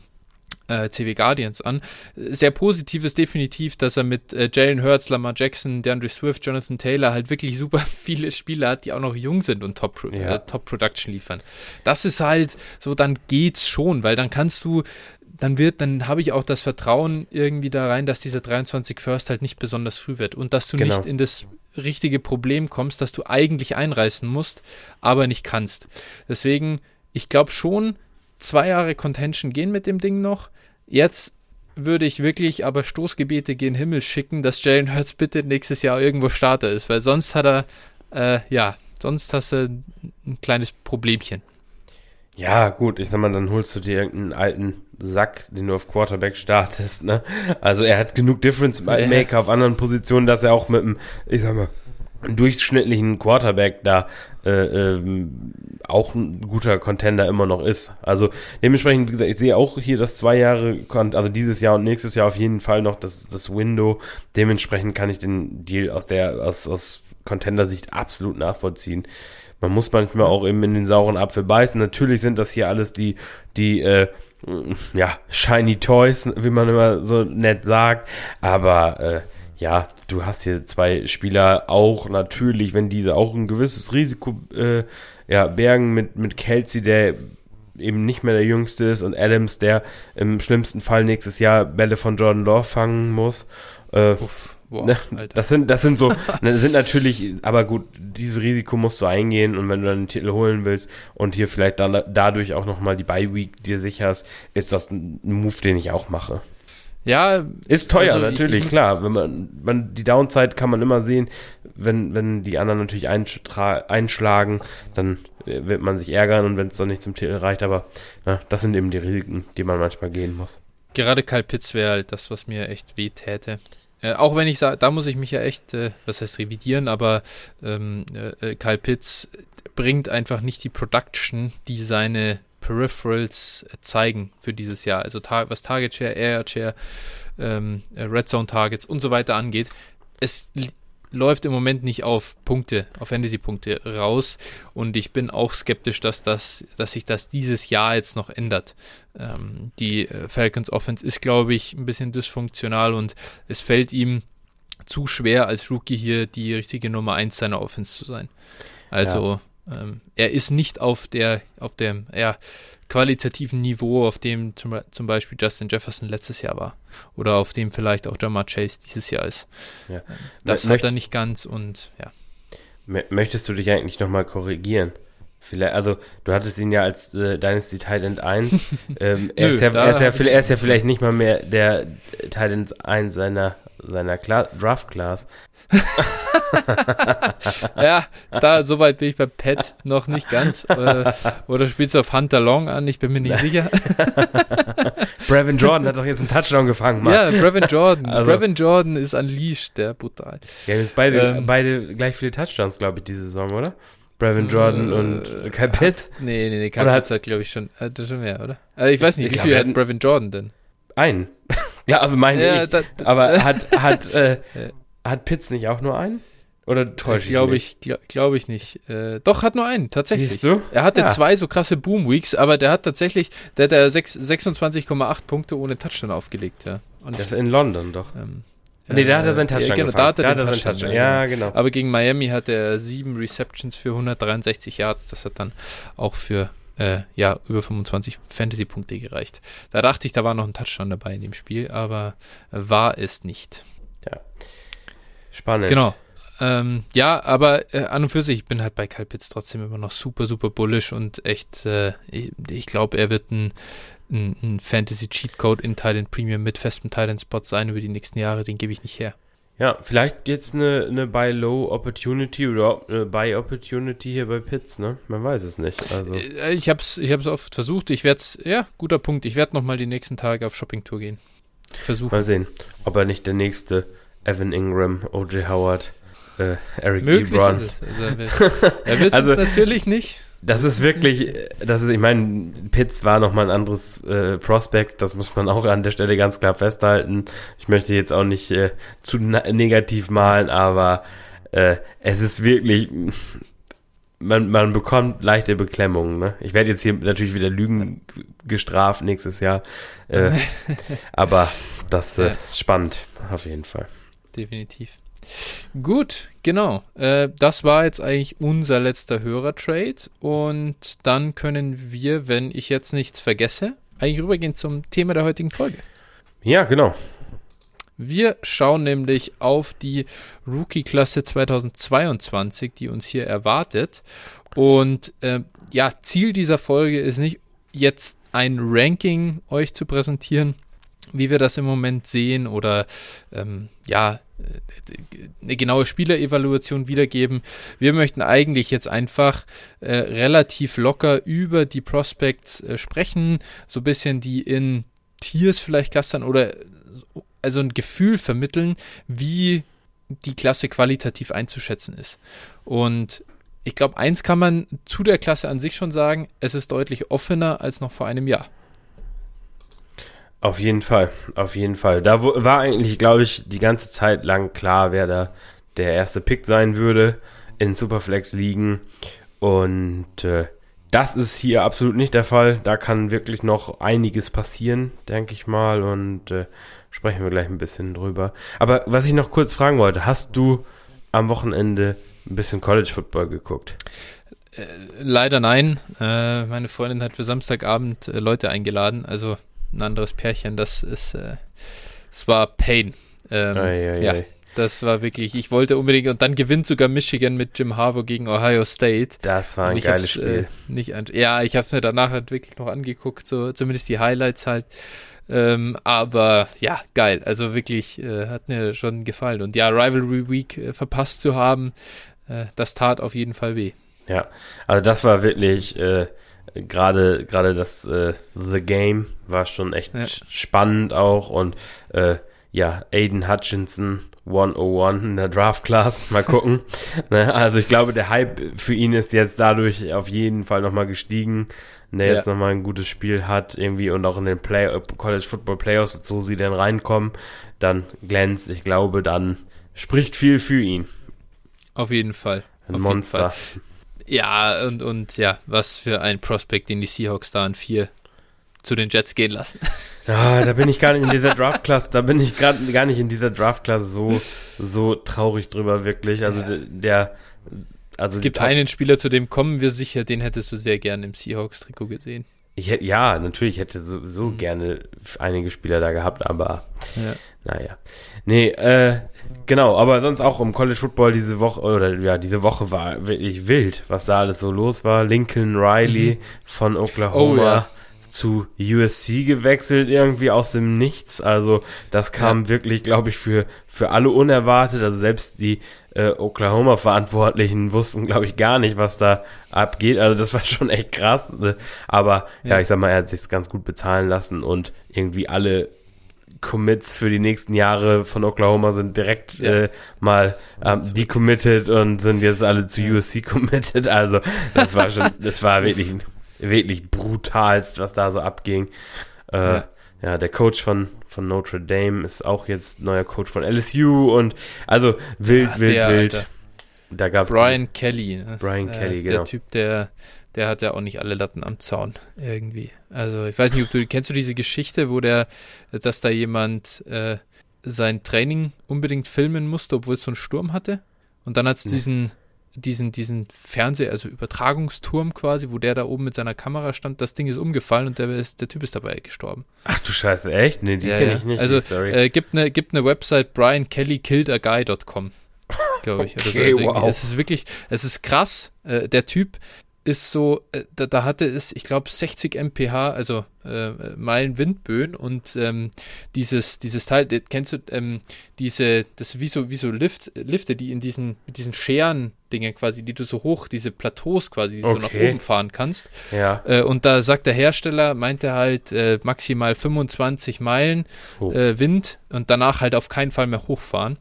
äh, CW Guardians an. Sehr positiv ist definitiv, dass er mit äh, Jalen Hurts, Lamar Jackson, DeAndre Swift, Jonathan Taylor halt wirklich super viele Spieler hat, die auch noch jung sind und Top, ja. äh, Top Production liefern. Das ist halt so, dann geht's schon, weil dann kannst du dann wird, dann habe ich auch das Vertrauen irgendwie da rein, dass dieser 23 First halt nicht besonders früh wird und dass du genau. nicht in das richtige Problem kommst, dass du eigentlich einreißen musst, aber nicht kannst. Deswegen, ich glaube schon, zwei Jahre Contention gehen mit dem Ding noch. Jetzt würde ich wirklich aber Stoßgebete gen Himmel schicken, dass Jalen Hurts bitte nächstes Jahr irgendwo Starter ist, weil sonst hat er, äh, ja, sonst hast du ein kleines Problemchen. Ja, gut, ich sag mal, dann holst du dir irgendeinen alten Sack, den du auf Quarterback startest, ne? Also er hat genug Difference Maker ja. auf anderen Positionen, dass er auch mit einem, ich sag mal, durchschnittlichen Quarterback da äh, ähm, auch ein guter Contender immer noch ist. Also dementsprechend, wie gesagt, ich sehe auch hier das zwei Jahre, also dieses Jahr und nächstes Jahr auf jeden Fall noch das, das Window. Dementsprechend kann ich den Deal aus der, aus, aus Contender-Sicht absolut nachvollziehen. Man muss manchmal auch eben in den sauren Apfel beißen. Natürlich sind das hier alles die, die, äh, ja, shiny Toys, wie man immer so nett sagt. Aber äh, ja, du hast hier zwei Spieler auch natürlich, wenn diese auch ein gewisses Risiko äh, ja, bergen mit, mit Kelsey, der eben nicht mehr der Jüngste ist und Adams, der im schlimmsten Fall nächstes Jahr Bälle von Jordan Love fangen muss. Äh, Uff, boah, ne, das sind, das sind so, ne, sind natürlich, aber gut, dieses Risiko musst du eingehen und wenn du dann einen Titel holen willst und hier vielleicht dann dadurch auch nochmal die Bye Week dir sicherst, ist das ein Move, den ich auch mache. Ja, ist teuer also natürlich, ich, klar. Wenn man, man die Downside kann man immer sehen, wenn wenn die anderen natürlich einschlagen, dann äh, wird man sich ärgern und wenn es dann nicht zum Titel reicht. Aber na, das sind eben die Risiken, die man manchmal gehen muss. Gerade Kyle Pitts wäre halt das, was mir echt weh täte. Äh, auch wenn ich sage, da muss ich mich ja echt, äh, was heißt revidieren, aber ähm, äh, äh Kyle Pitts bringt einfach nicht die Production, die seine Peripherals zeigen für dieses Jahr. Also was Target Share, Air Share, ähm, Red Zone Targets und so weiter angeht. Es läuft im Moment nicht auf Punkte, auf Fantasy-Punkte raus. Und ich bin auch skeptisch, dass das, dass sich das dieses Jahr jetzt noch ändert. Ähm, die äh, Falcons Offense ist, glaube ich, ein bisschen dysfunktional und es fällt ihm zu schwer, als Rookie hier die richtige Nummer 1 seiner Offense zu sein. Also ähm, er ist nicht auf der, auf dem ja, qualitativen Niveau, auf dem zum, zum, Beispiel Justin Jefferson letztes Jahr war. Oder auf dem vielleicht auch Jamar Chase dieses Jahr ist. Ja. Ähm, das Möcht hat er nicht ganz und ja. Möchtest du dich eigentlich nochmal korrigieren? Vielleicht, also du hattest ihn ja als äh, Dynasty Titan 1. ähm, er, Nö, ist ja, er, ist ja, er, ist ja, vielleicht nicht mal mehr der Titan 1 seiner seiner Kla Draft Class. ja, da soweit bin ich bei Pat noch nicht ganz. Äh, oder spielst du auf Hunter Long an? Ich bin mir nicht sicher. Brevin Jordan hat doch jetzt einen Touchdown gefangen, Mann. Ja, Brevin Jordan. Also, Brevin Jordan ist unleashed, der brutal. Ja, jetzt beide, ähm, beide gleich viele Touchdowns, glaube ich, diese Saison, oder? Brevin Jordan äh, und Kyle Pitts? Nee, nee, nee, Kyle Pitts hat, glaube ich, schon, hat schon mehr, oder? Also ich weiß nicht, wie viel hat Brevin Jordan denn? Einen. Ja, also meine ja, ich. Da, aber hat, hat, äh, hat Pitts nicht auch nur einen? Oder täusche ich Glaube ich, glaube glaub ich nicht. Äh, doch, hat nur einen, tatsächlich. Siehst du? Er hatte ja. zwei so krasse Boom-Weeks, aber der hat tatsächlich, der hat 26,8 Punkte ohne Touchdown aufgelegt, ja. Und das in London doch. Ähm, nee, da hat er seinen Touchdown ja, genau, da hat er, da den hat Touchdown, Touchdown. Ja, genau. Aber gegen Miami hat er sieben Receptions für 163 Yards. Das hat dann auch für äh, ja, über 25 Fantasy-Punkte gereicht. Da dachte ich, da war noch ein Touchdown dabei in dem Spiel, aber war es nicht. Ja. Spannend. Genau. Ähm, ja, aber äh, an und für sich, ich bin halt bei Kyle Pitts trotzdem immer noch super, super bullish und echt, äh, ich, glaube, er wird ein, ein, ein Fantasy-Cheatcode in Thailand Premium mit festem Thailand-Spot sein über die nächsten Jahre, den gebe ich nicht her. Ja, vielleicht jetzt eine, eine Buy Low Opportunity oder eine Buy Opportunity hier bei Pitts, ne? Man weiß es nicht. Also. Äh, ich habe es ich hab's oft versucht. Ich werde es, ja, guter Punkt. Ich werde nochmal die nächsten Tage auf Shoppingtour gehen. Versuchen. Mal sehen, ob er nicht der nächste Evan Ingram, O.J. Howard, äh, Eric Möglich Ebron. Ist es. Also, wir, wir wissen also, es natürlich nicht. Das ist wirklich, das ist, ich meine, Pitts war nochmal ein anderes äh, Prospect, das muss man auch an der Stelle ganz klar festhalten. Ich möchte jetzt auch nicht äh, zu negativ malen, aber äh, es ist wirklich, man, man bekommt leichte Beklemmungen. Ne? Ich werde jetzt hier natürlich wieder Lügen gestraft nächstes Jahr, äh, aber das äh, ist spannend, auf jeden Fall. Definitiv. Gut, genau. Äh, das war jetzt eigentlich unser letzter Hörertrade. Und dann können wir, wenn ich jetzt nichts vergesse, eigentlich rübergehen zum Thema der heutigen Folge. Ja, genau. Wir schauen nämlich auf die Rookie-Klasse 2022, die uns hier erwartet. Und äh, ja, Ziel dieser Folge ist nicht jetzt ein Ranking euch zu präsentieren, wie wir das im Moment sehen oder ähm, ja, eine genaue Spielerevaluation wiedergeben. Wir möchten eigentlich jetzt einfach äh, relativ locker über die Prospects äh, sprechen, so ein bisschen die in Tiers vielleicht clustern oder also ein Gefühl vermitteln, wie die Klasse qualitativ einzuschätzen ist. Und ich glaube, eins kann man zu der Klasse an sich schon sagen, es ist deutlich offener als noch vor einem Jahr. Auf jeden Fall, auf jeden Fall. Da war eigentlich, glaube ich, die ganze Zeit lang klar, wer da der erste Pick sein würde in Superflex liegen. Und äh, das ist hier absolut nicht der Fall. Da kann wirklich noch einiges passieren, denke ich mal. Und äh, sprechen wir gleich ein bisschen drüber. Aber was ich noch kurz fragen wollte, hast du am Wochenende ein bisschen College Football geguckt? Äh, leider nein. Äh, meine Freundin hat für Samstagabend äh, Leute eingeladen. Also ein anderes Pärchen. Das ist, äh, es war Pain. Ähm, ei, ei, ja, ei. das war wirklich, ich wollte unbedingt, und dann gewinnt sogar Michigan mit Jim Harbour gegen Ohio State. Das war ein geiles Spiel. Äh, nicht an, ja, ich habe es mir danach halt wirklich noch angeguckt, so zumindest die Highlights halt. Ähm, aber ja, geil. Also wirklich äh, hat mir schon gefallen. Und ja, Rivalry Week äh, verpasst zu haben, äh, das tat auf jeden Fall weh. Ja, also das war wirklich äh, gerade gerade das äh, The Game war schon echt ja. spannend auch und äh, ja, Aiden Hutchinson 101 in der Draft Class, mal gucken. ne, also ich glaube, der Hype für ihn ist jetzt dadurch auf jeden Fall nochmal gestiegen, der ja. jetzt nochmal ein gutes Spiel hat irgendwie und auch in den Play College Football Playoffs, so sie dann reinkommen, dann glänzt. Ich glaube, dann spricht viel für ihn. Auf jeden Fall. Ein auf Monster. Ja, und, und ja, was für ein Prospekt, den die Seahawks da an vier zu den Jets gehen lassen. Ja, da bin ich gar nicht in dieser Draft-Klasse, da bin ich gerade gar nicht in dieser Draft-Klasse so, so traurig drüber, wirklich. Also ja. der, also es gibt einen Spieler, zu dem kommen wir sicher, den hättest du sehr gerne im Seahawks-Trikot gesehen. Ich ja, natürlich hätte so, so mhm. gerne einige Spieler da gehabt, aber ja. Naja. Nee, äh, genau, aber sonst auch im College Football diese Woche, oder ja, diese Woche war wirklich wild, was da alles so los war. Lincoln Riley mhm. von Oklahoma. Oh, ja zu USC gewechselt, irgendwie aus dem Nichts. Also das kam ja. wirklich, glaube ich, für, für alle unerwartet. Also selbst die äh, Oklahoma-Verantwortlichen wussten, glaube ich, gar nicht, was da abgeht. Also das war schon echt krass. Ne? Aber ja. ja, ich sag mal, er hat sich ganz gut bezahlen lassen und irgendwie alle Commits für die nächsten Jahre von Oklahoma sind direkt ja. äh, mal ähm, decommitted und sind jetzt alle zu USC committed. Also das war schon, das war wirklich, wirklich brutalst, was da so abging. Äh, ja. ja, der Coach von von Notre Dame ist auch jetzt neuer Coach von LSU und also wild, ja, wild, der, wild. Alter. Da gab's Brian Kelly. Ne? Brian äh, Kelly, genau. Der Typ, der, der hat ja auch nicht alle Latten am Zaun irgendwie. Also ich weiß nicht, ob du kennst du diese Geschichte, wo der, dass da jemand äh, sein Training unbedingt filmen musste, obwohl es so einen Sturm hatte. Und dann hat es nee. diesen diesen, diesen Fernseh-, also Übertragungsturm quasi, wo der da oben mit seiner Kamera stand, das Ding ist umgefallen und der, ist, der Typ ist dabei gestorben. Ach du Scheiße, echt? Nee, die ja, kenne ja. ich nicht. Also, äh, gibt eine gibt ne Website briankellykilledaguy.com, glaube ich. okay, also wow. Es ist wirklich, es ist krass. Äh, der Typ ist so, äh, da, da, hatte es, ich glaube, 60 mph, also äh, Meilen Windböen und ähm, dieses, dieses Teil, kennst du, ähm, diese, das wie so, wie so Lift, Lifte, die in diesen, mit diesen Scheren Dinge quasi, die du so hoch, diese Plateaus quasi, die okay. du nach oben fahren kannst. Ja. Äh, und da sagt der Hersteller, meint er halt äh, maximal 25 Meilen oh. Äh, Wind und danach halt auf keinen Fall mehr hochfahren.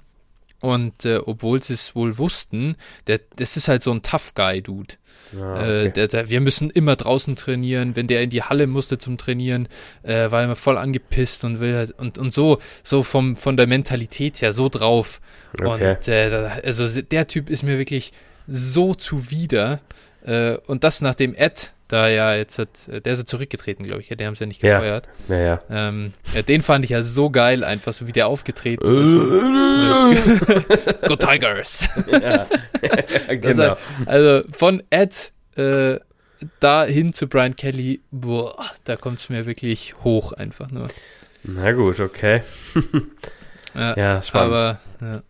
Und äh, obwohl sie es wohl wussten, der, das ist halt so ein Tough Guy, Dude. Ah, okay. äh, der, der, wir müssen immer draußen trainieren. Wenn der in die Halle musste zum Trainieren, äh, war er voll angepisst und will halt, und, und so, so vom, von der Mentalität her so drauf. Okay. Und äh, also der Typ ist mir wirklich so zuwider. Äh, und das nachdem Ed da ja jetzt hat, äh, der ist ja zurückgetreten, glaube ich. Der haben sie ja nicht gefeuert. Ja, ja, ja. Ähm, ja, den fand ich ja so geil, einfach so wie der aufgetreten ist. Go Tigers! ja, genau. Halt, also von Ed äh, da hin zu Brian Kelly, boah, da kommt es mir wirklich hoch einfach nur. Na gut, okay. ja, ja, spannend. Aber ja,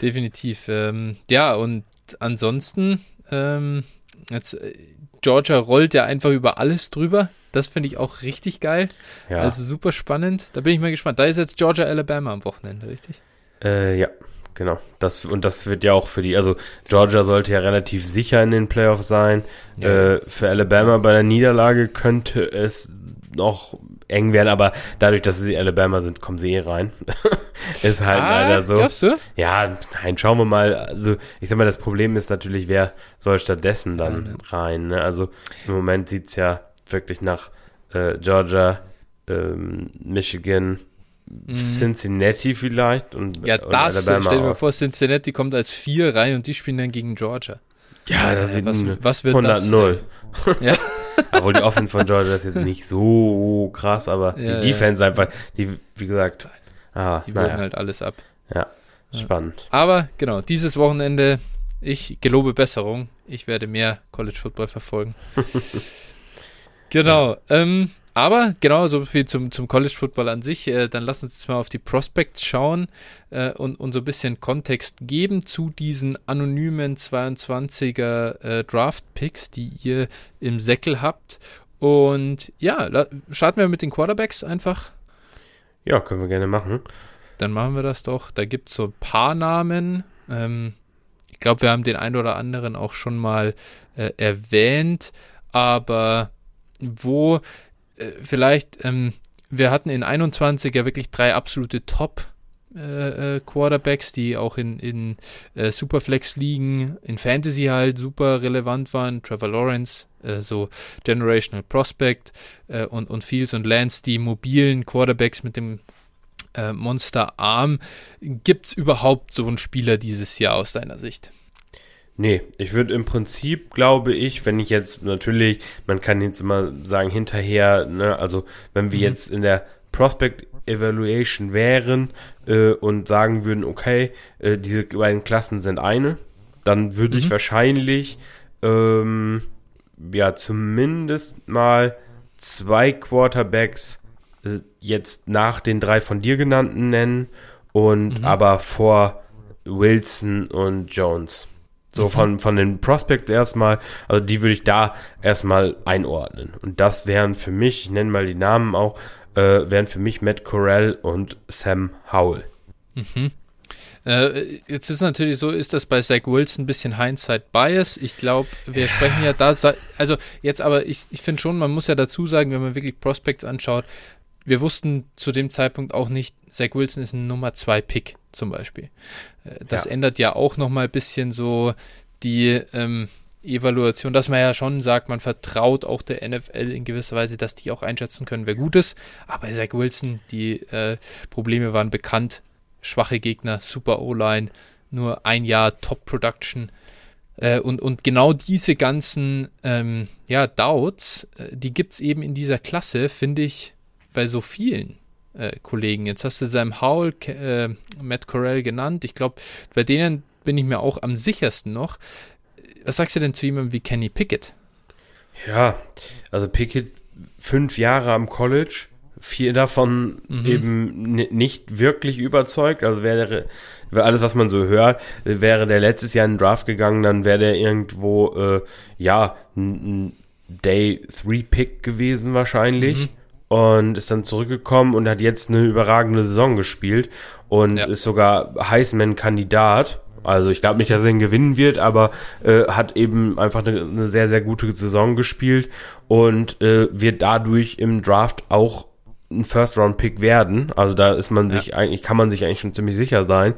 definitiv. Ähm, ja, und ansonsten, ähm, jetzt äh, Georgia rollt ja einfach über alles drüber. Das finde ich auch richtig geil. Ja. Also super spannend. Da bin ich mal gespannt. Da ist jetzt Georgia Alabama am Wochenende, richtig? Äh, ja, genau. Das, und das wird ja auch für die, also Georgia sollte ja relativ sicher in den Playoffs sein. Ja. Äh, für Alabama bei der Niederlage könnte es noch eng werden, aber dadurch, dass sie Alabama sind, kommen sie eh rein. ist halt ah, leider so. du? Ja, nein, schauen wir mal. Also, ich sag mal, das Problem ist natürlich, wer soll stattdessen dann ja, ne. rein? Ne? Also, im Moment sieht es ja wirklich nach äh, Georgia, ähm, Michigan, mhm. Cincinnati vielleicht und, ja, und das, Alabama. Stell dir mal vor, Cincinnati kommt als vier rein und die spielen dann gegen Georgia. Ja, das wird was, was wird 100 0. Ja. Obwohl die Offense von Georgia ist jetzt nicht so krass, aber ja, die Defense ja. einfach, die, wie gesagt, ah, die naja. halt alles ab. Ja, spannend. Aber genau, dieses Wochenende, ich gelobe Besserung. Ich werde mehr College Football verfolgen. genau. Ähm, aber genau, so viel zum, zum College Football an sich. Äh, dann lass uns jetzt mal auf die Prospects schauen äh, und, und so ein bisschen Kontext geben zu diesen anonymen 22er äh, Draft Picks, die ihr im Säckel habt. Und ja, starten wir mit den Quarterbacks einfach. Ja, können wir gerne machen. Dann machen wir das doch. Da gibt es so ein paar Namen. Ähm, ich glaube, wir haben den einen oder anderen auch schon mal äh, erwähnt. Aber wo äh, vielleicht, ähm, wir hatten in 21 ja wirklich drei absolute Top- äh, äh, Quarterbacks, die auch in, in äh, Superflex liegen, in Fantasy halt super relevant waren. Trevor Lawrence, äh, so Generational Prospect und, und Fields und Lance, die mobilen Quarterbacks mit dem Monsterarm. Gibt es überhaupt so einen Spieler dieses Jahr aus deiner Sicht? Nee, ich würde im Prinzip, glaube ich, wenn ich jetzt natürlich, man kann jetzt immer sagen, hinterher, ne, also wenn wir mhm. jetzt in der Prospect Evaluation wären äh, und sagen würden, okay, äh, diese beiden Klassen sind eine, dann würde mhm. ich wahrscheinlich ähm, ja zumindest mal zwei Quarterbacks äh, jetzt nach den drei von dir genannten nennen und mhm. aber vor Wilson und Jones. So mhm. von, von den Prospects erstmal, also die würde ich da erstmal einordnen. Und das wären für mich, ich nenne mal die Namen auch, äh, wären für mich Matt Corell und Sam Howell. Mhm. Äh, jetzt ist natürlich so, ist das bei Zach Wilson ein bisschen Hindsight Bias. Ich glaube, wir sprechen ja da, also jetzt aber, ich, ich finde schon, man muss ja dazu sagen, wenn man wirklich Prospects anschaut, wir wussten zu dem Zeitpunkt auch nicht, Zach Wilson ist ein Nummer 2 Pick zum Beispiel. Äh, das ja. ändert ja auch nochmal ein bisschen so die ähm, Evaluation, dass man ja schon sagt, man vertraut auch der NFL in gewisser Weise, dass die auch einschätzen können, wer gut ist. Aber Zach Wilson, die äh, Probleme waren bekannt. Schwache Gegner, super O-Line, nur ein Jahr Top-Production. Äh, und, und genau diese ganzen ähm, ja, Doubts, äh, die gibt es eben in dieser Klasse, finde ich, bei so vielen äh, Kollegen. Jetzt hast du Sam Howell, äh, Matt Corell genannt. Ich glaube, bei denen bin ich mir auch am sichersten noch. was sagst du denn zu jemandem wie Kenny Pickett? Ja, also Pickett fünf Jahre am College, vier davon mhm. eben nicht wirklich überzeugt. Also wäre alles, was man so hört, wäre der letztes Jahr in den Draft gegangen, dann wäre der irgendwo, äh, ja, ein Day 3 Pick gewesen wahrscheinlich. Mhm. Und ist dann zurückgekommen und hat jetzt eine überragende Saison gespielt und ja. ist sogar Heisman-Kandidat. Also ich glaube nicht, dass er ihn gewinnen wird, aber äh, hat eben einfach eine, eine, sehr, sehr gute Saison gespielt und äh, wird dadurch im Draft auch ein First-Round-Pick werden. Also da ist man sich ja. eigentlich, kann man sich eigentlich schon ziemlich sicher sein.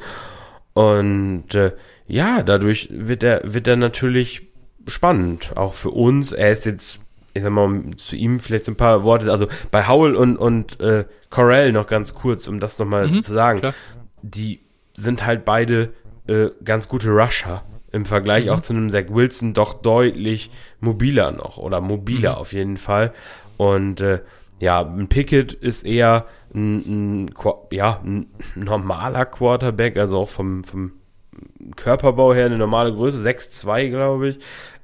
Und äh, ja, dadurch wird er, wird er natürlich spannend, auch für uns. Er ist jetzt, ich sag mal, zu ihm vielleicht so ein paar Worte, also bei Howell und, und äh, Corell noch ganz kurz, um das nochmal mhm, zu sagen. Klar. Die sind halt beide äh, ganz gute Rusher. Im Vergleich mhm. auch zu einem Zach Wilson doch deutlich mobiler noch oder mobiler mhm. auf jeden Fall. Und äh, ja, ein Pickett ist eher ein, ein, ja, ein normaler Quarterback, also auch vom, vom Körperbau her eine normale Größe, 6'2 glaube ich.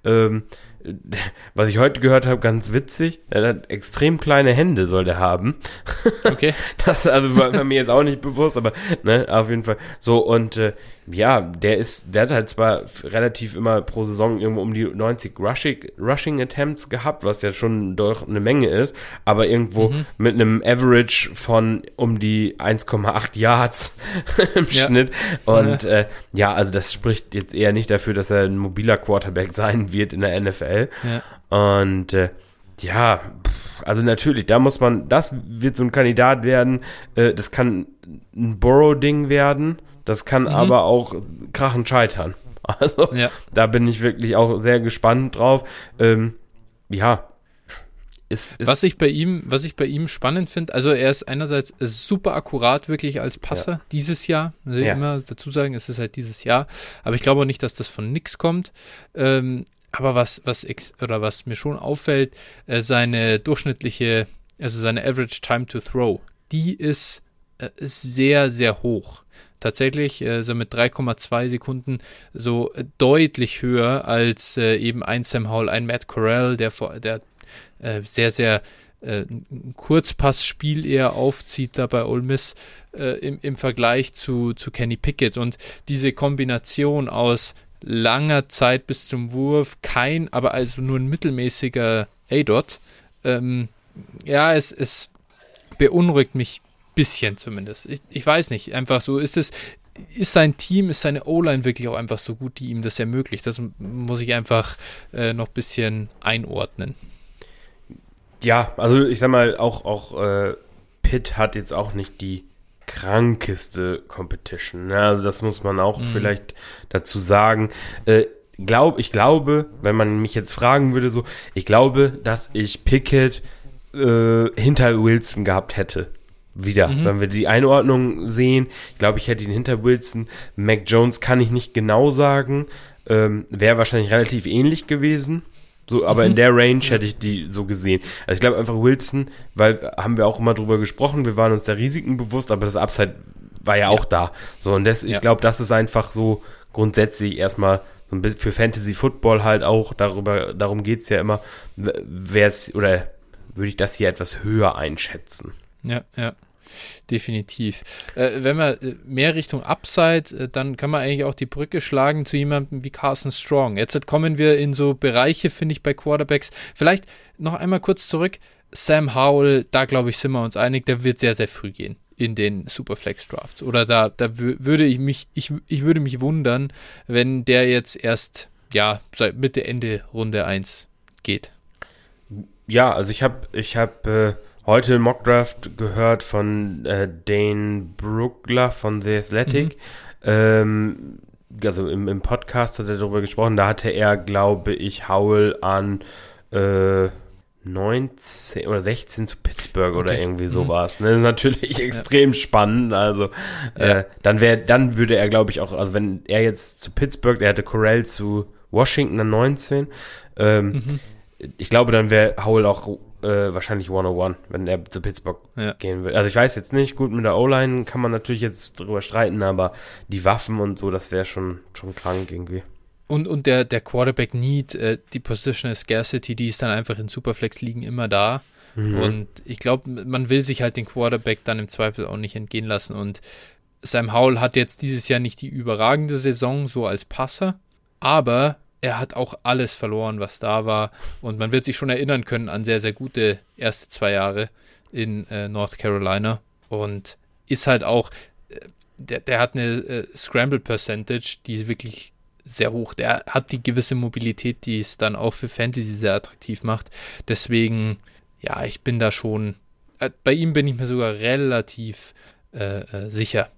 Ähm, was ich heute gehört habe, ganz witzig. Er hat extrem kleine Hände, soll der haben. Okay. das also war mir jetzt auch nicht bewusst, aber ne, auf jeden Fall. So und äh, ja, der ist, der hat halt zwar relativ immer pro Saison irgendwo um die 90 Rushing, Rushing Attempts gehabt, was ja schon doch eine Menge ist, aber irgendwo mhm. mit einem Average von um die 1,8 Yards im ja. Schnitt. Und ja. Äh, ja, also das spricht jetzt eher nicht dafür, dass er ein mobiler Quarterback sein wird in der NFL. Ja. Und äh, ja, also natürlich, da muss man, das wird so ein Kandidat werden, äh, das kann ein Borrow-Ding werden das kann mhm. aber auch krachend scheitern. Also ja. da bin ich wirklich auch sehr gespannt drauf. Ähm, ja. Ist, ist was ich bei ihm, was ich bei ihm spannend finde, also er ist einerseits super akkurat wirklich als Passer ja. dieses Jahr. Also ja. immer dazu sagen, es ist halt dieses Jahr. Aber ich glaube auch nicht, dass das von nix kommt. Ähm, aber was, was oder was mir schon auffällt, äh, seine durchschnittliche, also seine Average Time to Throw, die ist, äh, ist sehr, sehr hoch tatsächlich äh, so mit 3,2 Sekunden so deutlich höher als äh, eben ein Sam Howell, ein Matt Corral, der, der äh, sehr, sehr äh, ein Kurzpassspiel eher aufzieht da bei Ole Miss äh, im, im Vergleich zu, zu Kenny Pickett. Und diese Kombination aus langer Zeit bis zum Wurf, kein, aber also nur ein mittelmäßiger A-Dot, ähm, ja, es, es beunruhigt mich bisschen zumindest. Ich, ich weiß nicht, einfach so ist es. Ist sein Team, ist seine O-Line wirklich auch einfach so gut, die ihm das ermöglicht? Das muss ich einfach äh, noch ein bisschen einordnen. Ja, also ich sag mal, auch, auch äh, Pitt hat jetzt auch nicht die krankeste Competition. Ne? Also das muss man auch mhm. vielleicht dazu sagen. Äh, glaub, ich glaube, wenn man mich jetzt fragen würde, so, ich glaube, dass ich Pickett äh, hinter Wilson gehabt hätte wieder, mhm. wenn wir die Einordnung sehen. Ich glaube, ich hätte ihn hinter Wilson. Mac Jones kann ich nicht genau sagen. Ähm, Wäre wahrscheinlich relativ ähnlich gewesen. So, aber mhm. in der Range hätte ich die so gesehen. Also ich glaube einfach Wilson, weil haben wir auch immer drüber gesprochen, wir waren uns der Risiken bewusst, aber das Upside war ja, ja. auch da. So, und das, ja. ich glaube, das ist einfach so grundsätzlich erstmal so ein bisschen für Fantasy Football halt auch, darüber, darum geht's ja immer, wer es, oder würde ich das hier etwas höher einschätzen. Ja, ja. Definitiv. Äh, wenn man äh, mehr Richtung Upside, äh, dann kann man eigentlich auch die Brücke schlagen zu jemandem wie Carson Strong. Jetzt kommen wir in so Bereiche, finde ich, bei Quarterbacks. Vielleicht noch einmal kurz zurück. Sam Howell, da glaube ich, sind wir uns einig, der wird sehr, sehr früh gehen in den Superflex Drafts. Oder da, da würde ich mich, ich, ich würde mich wundern, wenn der jetzt erst, ja, seit Mitte, Ende Runde 1 geht. Ja, also ich habe, ich habe, äh heute Mockdraft gehört von äh, Dane Brookler von The Athletic. Mhm. Ähm, also im, im Podcast hat er darüber gesprochen. Da hatte er, glaube ich, Howell an äh, 19 oder 16 zu Pittsburgh okay. oder irgendwie sowas. Mhm. Ne? Natürlich extrem ja. spannend. Also äh, ja. dann wäre, dann würde er, glaube ich, auch, also wenn er jetzt zu Pittsburgh, der hatte Corell zu Washington an 19. Ähm, mhm. Ich glaube, dann wäre Howell auch äh, wahrscheinlich 101, wenn er zu Pittsburgh ja. gehen will. Also ich weiß jetzt nicht, gut, mit der O-Line kann man natürlich jetzt drüber streiten, aber die Waffen und so, das wäre schon, schon krank irgendwie. und, und der, der Quarterback Need, äh, die Positional Scarcity, die ist dann einfach in Superflex liegen immer da. Mhm. Und ich glaube, man will sich halt den Quarterback dann im Zweifel auch nicht entgehen lassen. Und Sam Howell hat jetzt dieses Jahr nicht die überragende Saison so als Passer, aber er hat auch alles verloren, was da war. Und man wird sich schon erinnern können an sehr, sehr gute erste zwei Jahre in äh, North Carolina. Und ist halt auch, äh, der, der hat eine äh, Scramble Percentage, die wirklich sehr hoch. Der hat die gewisse Mobilität, die es dann auch für Fantasy sehr attraktiv macht. Deswegen, ja, ich bin da schon, äh, bei ihm bin ich mir sogar relativ äh, sicher.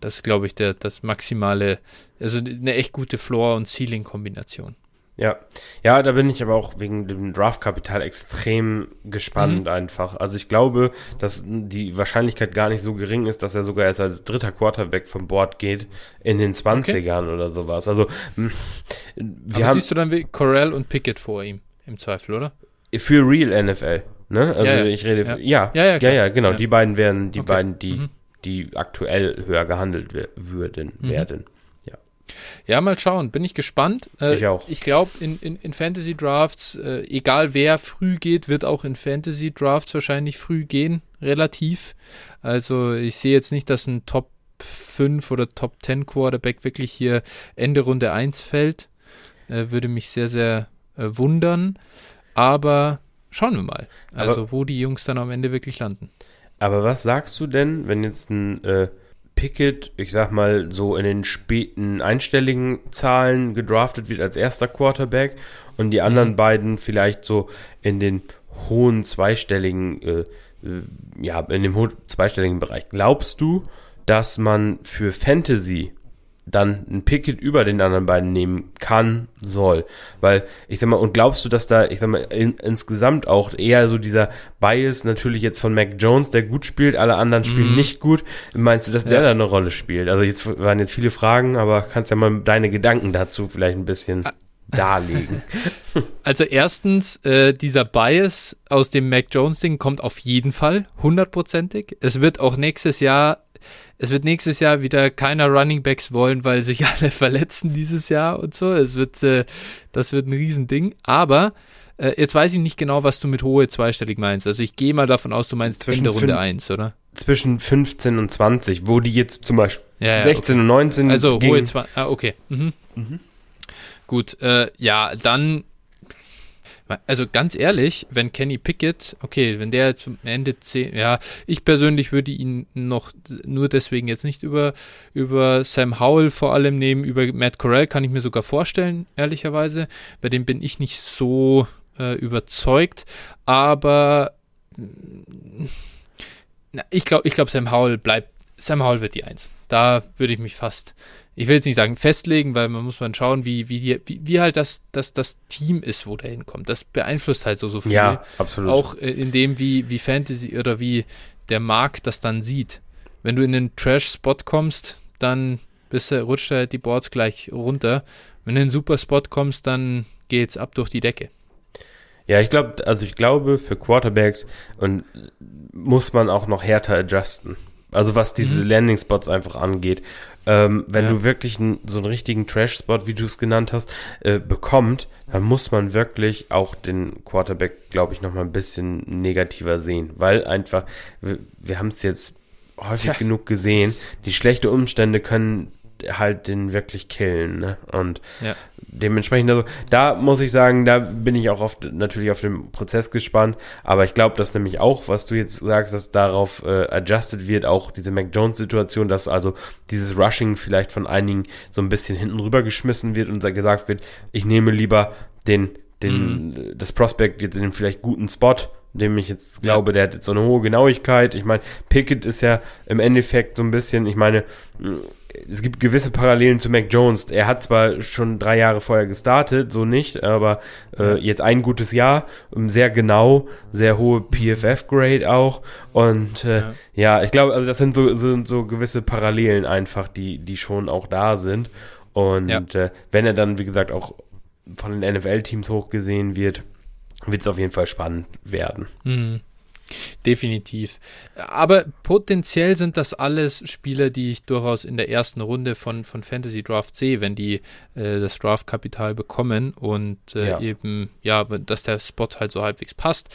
Das ist, glaube ich, der, das maximale, also eine echt gute Floor- und Ceiling-Kombination. Ja, ja, da bin ich aber auch wegen dem Draftkapital extrem gespannt mhm. einfach. Also ich glaube, dass die Wahrscheinlichkeit gar nicht so gering ist, dass er sogar erst als dritter Quarterback vom Board geht in den 20ern okay. oder sowas. Also wir aber siehst du dann wie Corell und Pickett vor ihm im Zweifel, oder? Für Real NFL, ne? Also ja, ja. ich rede, für, ja, ja, ja, ja, ja, genau. Die beiden werden, die okay. beiden, die, mhm. Die aktuell höher gehandelt würden, mhm. werden. Ja, mal schauen. Bin ich gespannt. Äh, ich auch. Ich glaube, in, in, in Fantasy Drafts, äh, egal wer früh geht, wird auch in Fantasy Drafts wahrscheinlich früh gehen, relativ. Also ich sehe jetzt nicht, dass ein Top 5 oder Top 10 Quarterback wirklich hier Ende Runde 1 fällt. Äh, würde mich sehr, sehr äh, wundern. Aber schauen wir mal. Also, aber, wo die Jungs dann am Ende wirklich landen. Aber was sagst du denn, wenn jetzt ein äh, Pickett, ich sag mal, so in den späten einstelligen Zahlen gedraftet wird als erster Quarterback und die anderen mhm. beiden vielleicht so in den hohen zweistelligen, äh, äh, ja, in dem hohen zweistelligen Bereich. Glaubst du, dass man für Fantasy dann ein Picket über den anderen beiden nehmen kann, soll. Weil, ich sag mal, und glaubst du, dass da, ich sag mal, in, insgesamt auch eher so dieser Bias natürlich jetzt von Mac Jones, der gut spielt, alle anderen spielen mm. nicht gut, meinst du, dass der ja. da eine Rolle spielt? Also jetzt waren jetzt viele Fragen, aber kannst ja mal deine Gedanken dazu vielleicht ein bisschen ah. darlegen. Also erstens, äh, dieser Bias aus dem Mac Jones Ding kommt auf jeden Fall, hundertprozentig. Es wird auch nächstes Jahr es wird nächstes Jahr wieder keiner Running Backs wollen, weil sich alle verletzen dieses Jahr und so. Es wird, äh, das wird ein Riesending. Aber äh, jetzt weiß ich nicht genau, was du mit hohe zweistellig meinst. Also ich gehe mal davon aus, du meinst zwischen Ende Runde 1, oder? Zwischen 15 und 20, wo die jetzt zum Beispiel ja, ja, 16 okay. und 19 Also hohe zwei, ah, okay. Mhm. Mhm. Gut, äh, ja, dann also ganz ehrlich, wenn Kenny Pickett, okay, wenn der zum Ende 10, ja, ich persönlich würde ihn noch nur deswegen jetzt nicht über, über Sam Howell vor allem nehmen, über Matt Corral kann ich mir sogar vorstellen, ehrlicherweise. Bei dem bin ich nicht so äh, überzeugt, aber na, ich glaube, ich glaube, Sam Howell bleibt, Sam Howell wird die Eins. Da würde ich mich fast ich will jetzt nicht sagen festlegen, weil man muss mal schauen, wie, wie, die, wie, wie halt das, das, das Team ist, wo der hinkommt. Das beeinflusst halt so, so viel. Ja, absolut. Auch äh, in dem, wie, wie Fantasy oder wie der Markt das dann sieht. Wenn du in den Trash-Spot kommst, dann bist du, rutscht halt die Boards gleich runter. Wenn du in den Super-Spot kommst, dann geht's ab durch die Decke. Ja, ich glaube, also ich glaube, für Quarterbacks und muss man auch noch härter adjusten. Also was diese mhm. Landing-Spots einfach angeht. Ähm, wenn ja. du wirklich n, so einen richtigen Trash-Spot, wie du es genannt hast, äh, bekommt, dann muss man wirklich auch den Quarterback, glaube ich, noch mal ein bisschen negativer sehen, weil einfach, wir, wir haben es jetzt häufig ja. genug gesehen, die schlechte Umstände können halt den wirklich killen. Ne? Und ja. dementsprechend, also da muss ich sagen, da bin ich auch auf, natürlich auf den Prozess gespannt. Aber ich glaube, dass nämlich auch, was du jetzt sagst, dass darauf äh, adjusted wird, auch diese Mac Jones-Situation, dass also dieses Rushing vielleicht von einigen so ein bisschen hinten rüber geschmissen wird und gesagt wird, ich nehme lieber den den, mhm. das Prospect jetzt in den vielleicht guten Spot, dem ich jetzt glaube, ja. der hat jetzt so eine hohe Genauigkeit. Ich meine, Pickett ist ja im Endeffekt so ein bisschen, ich meine, es gibt gewisse Parallelen zu Mac Jones. Er hat zwar schon drei Jahre vorher gestartet, so nicht, aber äh, jetzt ein gutes Jahr, sehr genau, sehr hohe PFF-Grade auch. Und äh, ja. ja. ich glaube, also das sind so, sind so gewisse Parallelen einfach, die, die schon auch da sind. Und ja. äh, wenn er dann, wie gesagt, auch von den NFL-Teams hochgesehen wird, wird es auf jeden Fall spannend werden. Mhm. Definitiv. Aber potenziell sind das alles Spieler, die ich durchaus in der ersten Runde von, von Fantasy Draft sehe, wenn die äh, das Draftkapital bekommen und äh, ja. eben, ja, dass der Spot halt so halbwegs passt.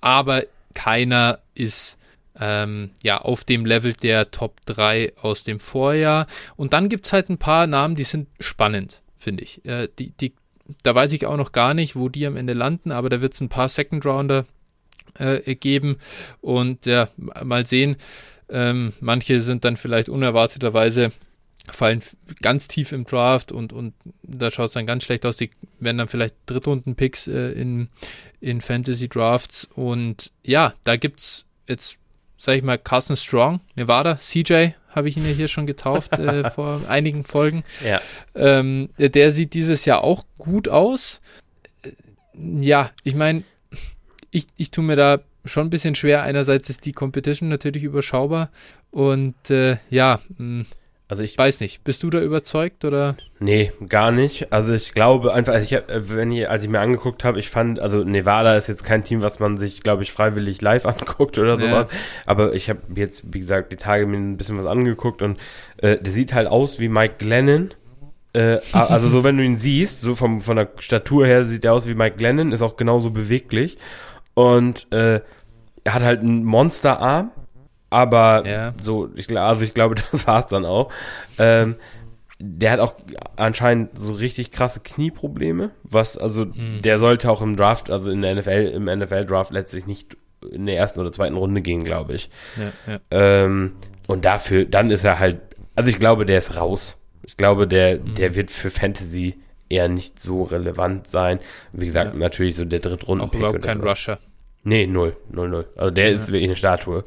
Aber keiner ist ähm, ja auf dem Level der Top 3 aus dem Vorjahr. Und dann gibt es halt ein paar Namen, die sind spannend, finde ich. Äh, die, die, da weiß ich auch noch gar nicht, wo die am Ende landen, aber da wird es ein paar Second Rounder äh, geben. Und ja, mal sehen. Ähm, manche sind dann vielleicht unerwarteterweise fallen ganz tief im Draft und, und da schaut es dann ganz schlecht aus. Die werden dann vielleicht Drittrunden-Picks äh, in, in Fantasy-Drafts. Und ja, da gibt es jetzt, sag ich mal, Carson Strong, Nevada, CJ habe ich ihn ja hier schon getauft äh, vor einigen Folgen. Ja. Ähm, der sieht dieses Jahr auch gut aus. Äh, ja, ich meine, ich, ich tue mir da schon ein bisschen schwer. Einerseits ist die Competition natürlich überschaubar und äh, ja, mh, hm, also ich weiß nicht, bist du da überzeugt oder? Nee, gar nicht. Also ich glaube einfach, also ich hab, wenn ich, als ich mir angeguckt habe, ich fand, also Nevada ist jetzt kein Team, was man sich, glaube ich, freiwillig live anguckt oder sowas. Ja. Aber ich habe jetzt, wie gesagt, die Tage mir ein bisschen was angeguckt und äh, der sieht halt aus wie Mike Glennon. Äh, also so, wenn du ihn siehst, so vom, von der Statur her sieht er aus wie Mike Glennon, ist auch genauso beweglich. Und äh, er hat halt einen Monsterarm, aber ja. so, ich, also ich glaube, das war es dann auch. Ähm, der hat auch anscheinend so richtig krasse Knieprobleme, was, also, mhm. der sollte auch im Draft, also in der NFL, im NFL-Draft letztlich nicht in der ersten oder zweiten Runde gehen, glaube ich. Ja, ja. Ähm, und dafür, dann ist er halt, also ich glaube, der ist raus. Ich glaube, der, mhm. der wird für Fantasy eher nicht so relevant sein. Wie gesagt, ja. natürlich so der Drittrunden. Auch überhaupt kein so. Rusher. Nee, null, null, null. Also der ist wirklich eine Statue.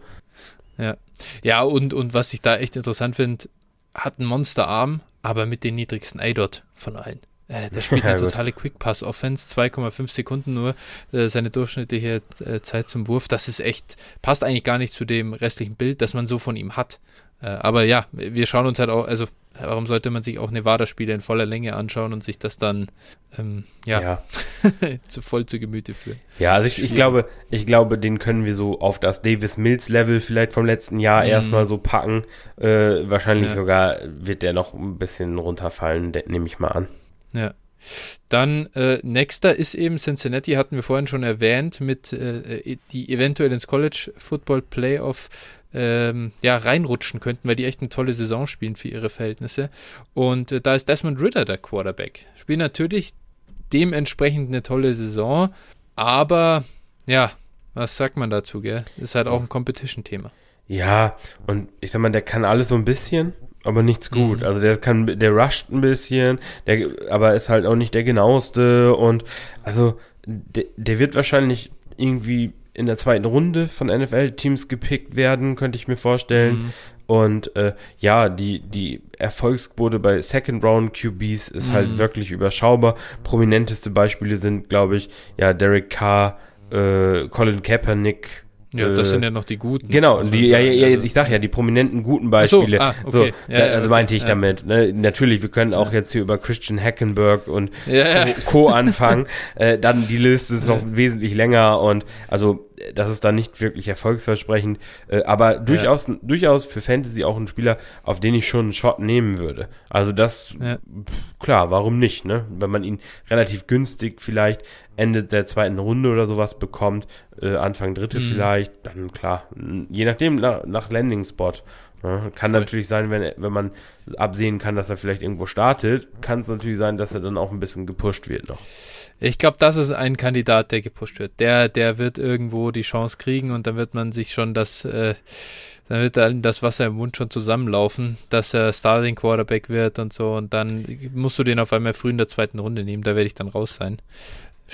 Ja. Ja, und, und was ich da echt interessant finde, hat einen Monsterarm, aber mit den niedrigsten A-Dot von allen. Äh, der spielt eine totale Quick-Pass-Offense, 2,5 Sekunden nur äh, seine durchschnittliche äh, Zeit zum Wurf. Das ist echt, passt eigentlich gar nicht zu dem restlichen Bild, das man so von ihm hat. Äh, aber ja, wir schauen uns halt auch, also warum sollte man sich auch Nevada-Spiele in voller Länge anschauen und sich das dann ähm, ja, ja. zu voll zu Gemüte führen? Ja, also ich, ich, glaube, ich glaube, den können wir so auf das Davis Mills Level vielleicht vom letzten Jahr mm. erstmal so packen. Äh, wahrscheinlich ja. sogar wird der noch ein bisschen runterfallen, nehme ich mal an. Ja. Dann äh, nächster ist eben Cincinnati, hatten wir vorhin schon erwähnt, mit äh, äh die eventuell ins College Football Playoff ähm, ja, reinrutschen könnten, weil die echt eine tolle Saison spielen für ihre Verhältnisse. Und äh, da ist Desmond Ritter der Quarterback. Spielt natürlich dementsprechend eine tolle Saison, aber ja, was sagt man dazu, gell? Ist halt auch ein Competition-Thema. Ja, und ich sag mal, der kann alles so ein bisschen, aber nichts gut. Mhm. Also der kann, der rusht ein bisschen, der, aber ist halt auch nicht der genaueste und also der, der wird wahrscheinlich irgendwie in der zweiten Runde von NFL-Teams gepickt werden, könnte ich mir vorstellen. Mhm. Und äh, ja, die, die Erfolgsquote bei Second Round QBs ist halt mhm. halt wirklich überschaubar. Prominenteste Beispiele sind, glaube ich, ja, Derek Carr, äh, Colin Kaepernick, ja, das sind ja noch die guten. Genau, also, die, ja, ja, ja, ich sag ja, die prominenten guten Beispiele. So, ah, okay. So, ja, da, also meinte ich damit. Ne? Natürlich, wir können auch jetzt hier über Christian Hackenberg und Co. anfangen. äh, dann die Liste ist noch wesentlich länger und also das ist dann nicht wirklich erfolgsversprechend, äh, aber durchaus, durchaus für Fantasy auch ein Spieler, auf den ich schon einen Shot nehmen würde. Also das, klar, warum nicht, ne? Wenn man ihn relativ günstig vielleicht Ende der zweiten Runde oder sowas bekommt, äh, Anfang dritte mhm. vielleicht, dann klar, je nachdem nach, nach Landing-Spot. Ne? Kann Voll. natürlich sein, wenn, wenn man absehen kann, dass er vielleicht irgendwo startet, kann es natürlich sein, dass er dann auch ein bisschen gepusht wird noch. Ich glaube, das ist ein Kandidat, der gepusht wird. Der, der wird irgendwo die Chance kriegen und dann wird man sich schon das, äh, dann wird dann das Wasser im Mund schon zusammenlaufen, dass er Starting Quarterback wird und so und dann musst du den auf einmal früh in der zweiten Runde nehmen, da werde ich dann raus sein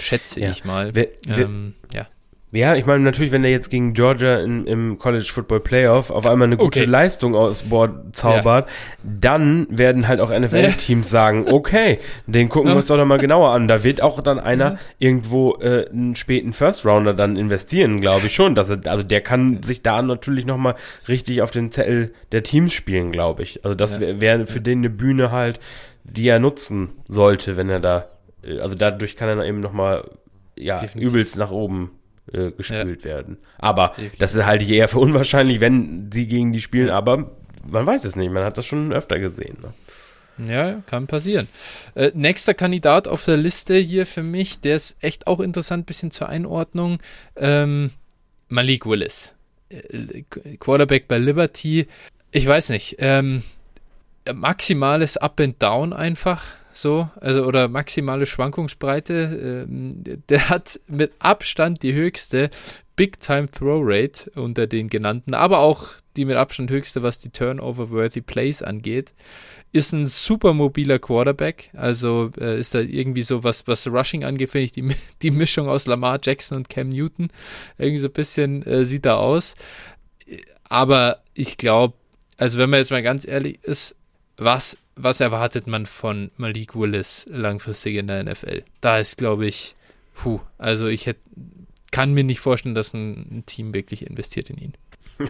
schätze ja. ich mal. Wer, wer, ähm, ja. Ja, ich meine natürlich, wenn er jetzt gegen Georgia in, im College Football Playoff auf einmal eine gute okay. Leistung aus Bord zaubert, ja. dann werden halt auch NFL-Teams sagen, okay, den gucken wir uns doch nochmal genauer an. Da wird auch dann einer ja. irgendwo äh, einen späten First Rounder dann investieren, glaube ich schon. Dass er, also der kann sich da natürlich nochmal richtig auf den Zettel der Teams spielen, glaube ich. Also das wäre wär für den eine Bühne halt, die er nutzen sollte, wenn er da äh, also dadurch kann er eben nochmal ja, Definitiv. übelst nach oben äh, gespült ja. werden. Aber das halte ich eher für unwahrscheinlich, wenn sie gegen die spielen, aber man weiß es nicht, man hat das schon öfter gesehen. Ne? Ja, kann passieren. Äh, nächster Kandidat auf der Liste hier für mich, der ist echt auch interessant, bisschen zur Einordnung. Ähm, Malik Willis. Äh, Quarterback bei Liberty. Ich weiß nicht. Ähm, maximales Up and Down einfach so, also oder maximale Schwankungsbreite. Ähm, der hat mit Abstand die höchste Big Time Throw Rate unter den genannten, aber auch die mit Abstand höchste, was die Turnover-worthy Plays angeht. Ist ein super mobiler Quarterback, also äh, ist da irgendwie so, was, was Rushing angeht, finde ich die, die Mischung aus Lamar Jackson und Cam Newton. Irgendwie so ein bisschen äh, sieht da aus. Aber ich glaube, also wenn man jetzt mal ganz ehrlich ist, was, was erwartet man von Malik Willis langfristig in der NFL? Da ist, glaube ich, puh, also ich hätte, kann mir nicht vorstellen, dass ein, ein Team wirklich investiert in ihn.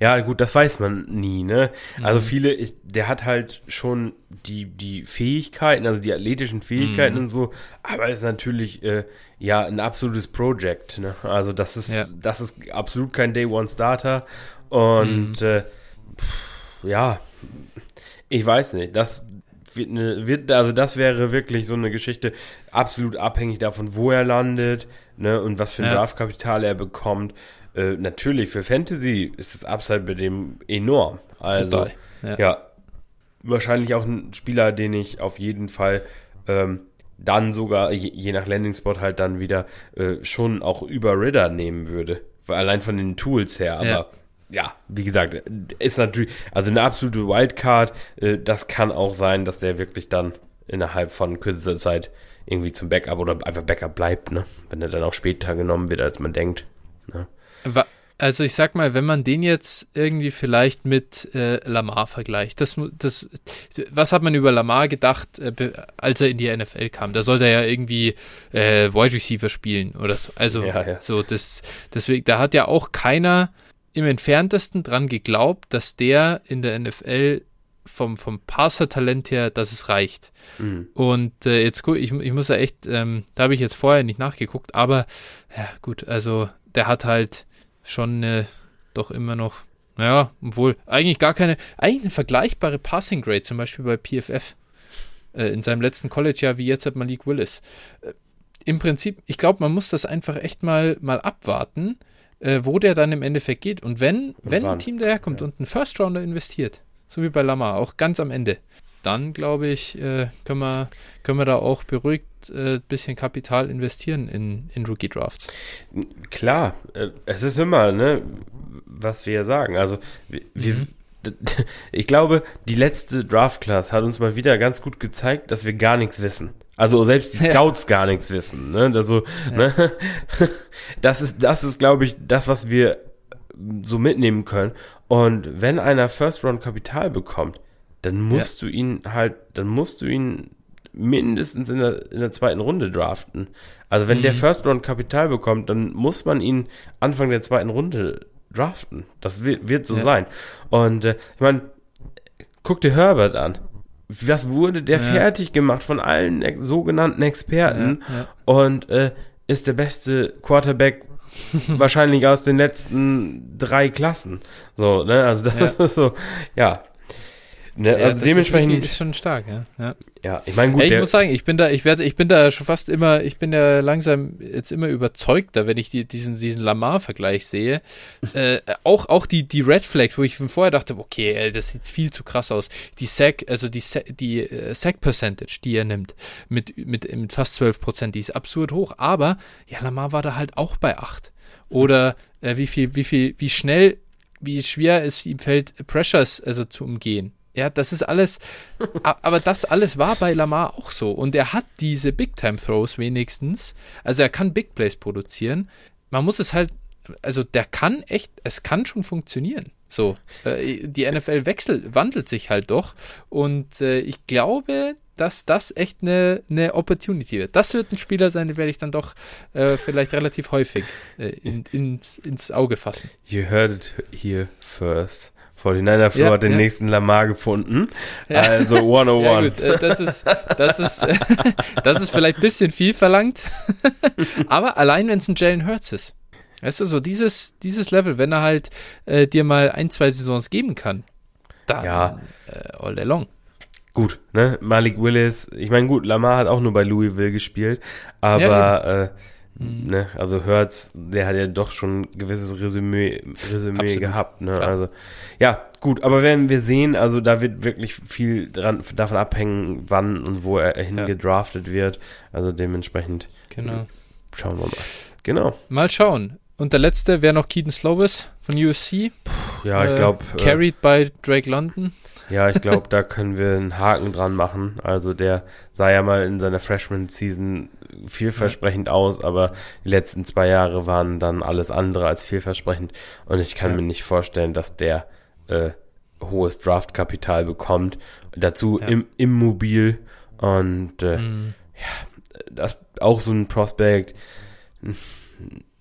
Ja, gut, das weiß man nie, ne? Also mhm. viele, ich, der hat halt schon die, die Fähigkeiten, also die athletischen Fähigkeiten mhm. und so, aber ist natürlich äh, ja ein absolutes Project, ne? Also das ist, ja. das ist absolut kein Day One Starter und mhm. äh, pff, ja, ich weiß nicht. Das wird, eine, wird, also das wäre wirklich so eine Geschichte, absolut abhängig davon, wo er landet, ne, und was für ein ja. Draftkapital er bekommt. Äh, natürlich, für Fantasy ist das Upside bei dem enorm. Also, ja. ja. wahrscheinlich auch ein Spieler, den ich auf jeden Fall ähm, dann sogar, je, je nach Landing-Spot halt dann wieder äh, schon auch über Ridder nehmen würde. Allein von den Tools her, aber ja ja, wie gesagt, ist natürlich, also eine absolute Wildcard. Äh, das kann auch sein, dass der wirklich dann innerhalb von kürzester Zeit irgendwie zum Backup oder einfach Backup bleibt, ne? Wenn er dann auch später genommen wird, als man denkt. Ne? Also ich sag mal, wenn man den jetzt irgendwie vielleicht mit äh, Lamar vergleicht, das, das, was hat man über Lamar gedacht, äh, als er in die NFL kam? Da sollte er ja irgendwie äh, Wide Receiver spielen oder so. Also ja, ja. so das, deswegen, da hat ja auch keiner im entferntesten dran geglaubt, dass der in der NFL vom, vom Passer-Talent her, dass es reicht. Mhm. Und äh, jetzt gut, ich, ich muss ja echt, ähm, da habe ich jetzt vorher nicht nachgeguckt, aber ja, gut, also der hat halt schon äh, doch immer noch, naja, obwohl eigentlich gar keine, eigentlich eine vergleichbare Passing Grade, zum Beispiel bei PFF äh, in seinem letzten College-Jahr wie jetzt hat Malik Willis. Äh, Im Prinzip, ich glaube, man muss das einfach echt mal, mal abwarten äh, wo der dann im Endeffekt geht. Und wenn, wenn ein Team daherkommt ja. und einen First Rounder investiert, so wie bei Lamar, auch ganz am Ende, dann glaube ich, äh, können, wir, können wir da auch beruhigt ein äh, bisschen Kapital investieren in, in Rookie Drafts. Klar, äh, es ist immer, ne, was wir sagen. Also, wir, mhm. ich glaube, die letzte Draft Class hat uns mal wieder ganz gut gezeigt, dass wir gar nichts wissen. Also selbst die Scouts ja. gar nichts wissen. Ne? Also, ja. ne? Das ist, das ist, glaube ich, das, was wir so mitnehmen können. Und wenn einer First Round Kapital bekommt, dann musst ja. du ihn halt, dann musst du ihn mindestens in der, in der zweiten Runde draften. Also wenn mhm. der First Round Kapital bekommt, dann muss man ihn Anfang der zweiten Runde draften. Das wird, wird so sein. Und äh, ich meine, guck dir Herbert an was wurde der ja. fertig gemacht von allen ex sogenannten Experten ja, ja. und äh, ist der beste Quarterback wahrscheinlich aus den letzten drei Klassen. So, ne? Also das ist so, ja. Ne, ja, also dementsprechend ist, ist, schon stark, ja. Ja, ja ich meine gut. Ich muss sagen, ich bin da, ich werde, ich bin da schon fast immer, ich bin ja langsam jetzt immer überzeugter, wenn ich die, diesen diesen Lamar-Vergleich sehe. äh, auch auch die die Red Flags, wo ich vorher dachte, okay, ey, das sieht viel zu krass aus. Die Sack, also die die äh, Sack Percentage, die er nimmt, mit mit mit fast 12 Prozent, die ist absurd hoch. Aber ja, Lamar war da halt auch bei 8 Oder äh, wie viel wie viel wie schnell wie schwer es ihm fällt, Pressures also zu umgehen. Ja, das ist alles, aber das alles war bei Lamar auch so. Und er hat diese Big-Time-Throws wenigstens. Also er kann Big Plays produzieren. Man muss es halt, also der kann echt, es kann schon funktionieren. So, äh, die NFL wechselt, wandelt sich halt doch. Und äh, ich glaube, dass das echt eine, eine Opportunity wird. Das wird ein Spieler sein, den werde ich dann doch äh, vielleicht relativ häufig in, ins, ins Auge fassen. You heard it here first. 49er Floor ja, hat den ja. nächsten Lamar gefunden. Ja. Also 101. ja, gut, äh, das ist, das ist, das ist vielleicht ein bisschen viel verlangt. Aber allein wenn es ein Jalen Hurts ist. Weißt du, so dieses, dieses Level, wenn er halt äh, dir mal ein, zwei Saisons geben kann, dann Ja. äh, all day long. Gut, ne? Malik Willis, ich meine, gut, Lamar hat auch nur bei Louisville gespielt, aber Ja, äh, ne, also Hurts, der hat ja doch schon ein gewisses Resümee, Resümee Absolut, gehabt, ne? klar. Also, ja, gut, aber werden wir sehen, also da wird wirklich viel dran, davon abhängen, wann und wo er hingedraftet wird. Also dementsprechend Genau. schauen wir mal. Genau. Mal schauen. Und der letzte wäre noch Keaton Slovis von USC. Ja, ich Äh, glaube. Äh, Carried by Drake London. Ja, ich glaube, da können wir einen Haken dran machen. Also der sah ja mal in seiner Freshman-Season vielversprechend aus, aber die letzten zwei Jahre waren dann alles andere als vielversprechend. Und ich kann Ja. mir nicht vorstellen, dass der äh, hohes Draftkapital bekommt. Dazu Ja. im, immobil und äh, Mhm. das auch so ein Prospect.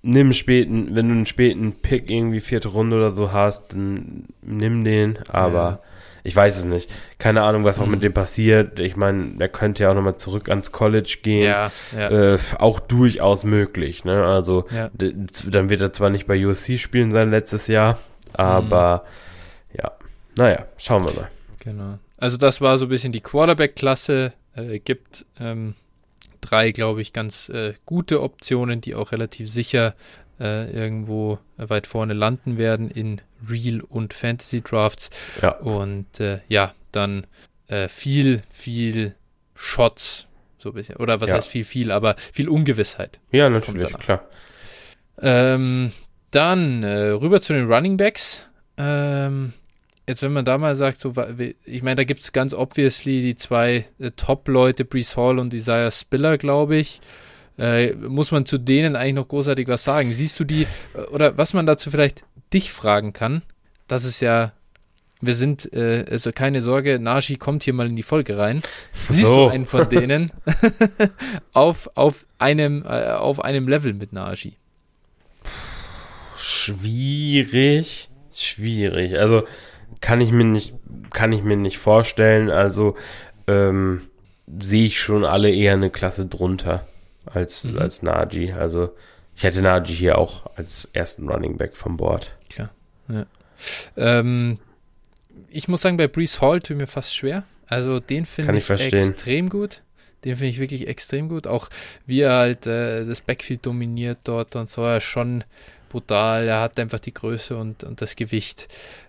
Nimm späten, wenn du einen späten Pick irgendwie vierte Runde oder so hast, dann nimm den, aber Ja. Ich weiß es nicht. Keine Ahnung, was auch Mhm. mit dem passiert. Ich meine, er könnte ja auch nochmal zurück ans College gehen. Ja, ja. Äh, auch durchaus möglich, ne? Also ja. dann wird er zwar nicht bei USC spielen sein letztes Jahr, aber Mhm. ja, naja, schauen wir mal. Genau. Also das war so ein bisschen die Quarterback-Klasse. Äh, gibt ähm, drei, glaube ich, ganz äh, gute Optionen, die auch relativ sicher äh, irgendwo weit vorne landen werden in Real und Fantasy Drafts. Ja. Und äh, ja, dann äh, viel, viel Shots, so ein bisschen. Oder was Ja. heißt viel, viel, aber viel Ungewissheit. Ja, natürlich, klar. Ähm, dann äh, rüber zu den Running Backs. Ähm, jetzt, wenn man da mal sagt, so, ich meine, da gibt es ganz obviously die zwei äh, Top-Leute, Brees Hall und Isaiah Spiller, glaube ich. Äh, muss man zu denen eigentlich noch großartig was sagen? Siehst du die, äh, oder was man dazu vielleicht dich fragen kann, das ist ja, wir sind, äh, also keine Sorge, Naji kommt hier mal in die Folge rein. Siehst So. du einen von denen auf, auf, einem, äh, auf einem Level mit Naji? Schwierig, schwierig. Also kann ich mir nicht, kann ich mir nicht vorstellen. Also ähm, sehe ich schon alle eher eine Klasse drunter als Mhm. als Naji. Also ich hätte Naji hier auch als ersten Running Back vom Board. Ähm, ich muss sagen, bei Brees Hall tut mir fast schwer. Also den finde ich, ich extrem gut. Den finde ich wirklich extrem gut. Auch wie er halt äh, das Backfield dominiert dort und so. Er schon brutal. Er hat einfach die Größe und, und das Gewicht.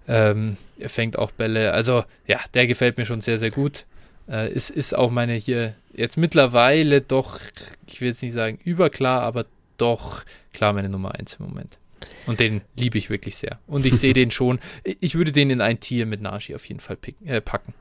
Ähm, er fängt auch Bälle. Also ja, der gefällt mir schon sehr, sehr gut. Äh, ist, ist auch meine hier jetzt mittlerweile doch, ich will jetzt nicht sagen überklar, aber doch klar meine Nummer eins im Moment. Und den liebe ich wirklich sehr. Und ich sehe den schon. Ich würde den in ein Tier mit Nashi auf jeden Fall picken, äh, packen.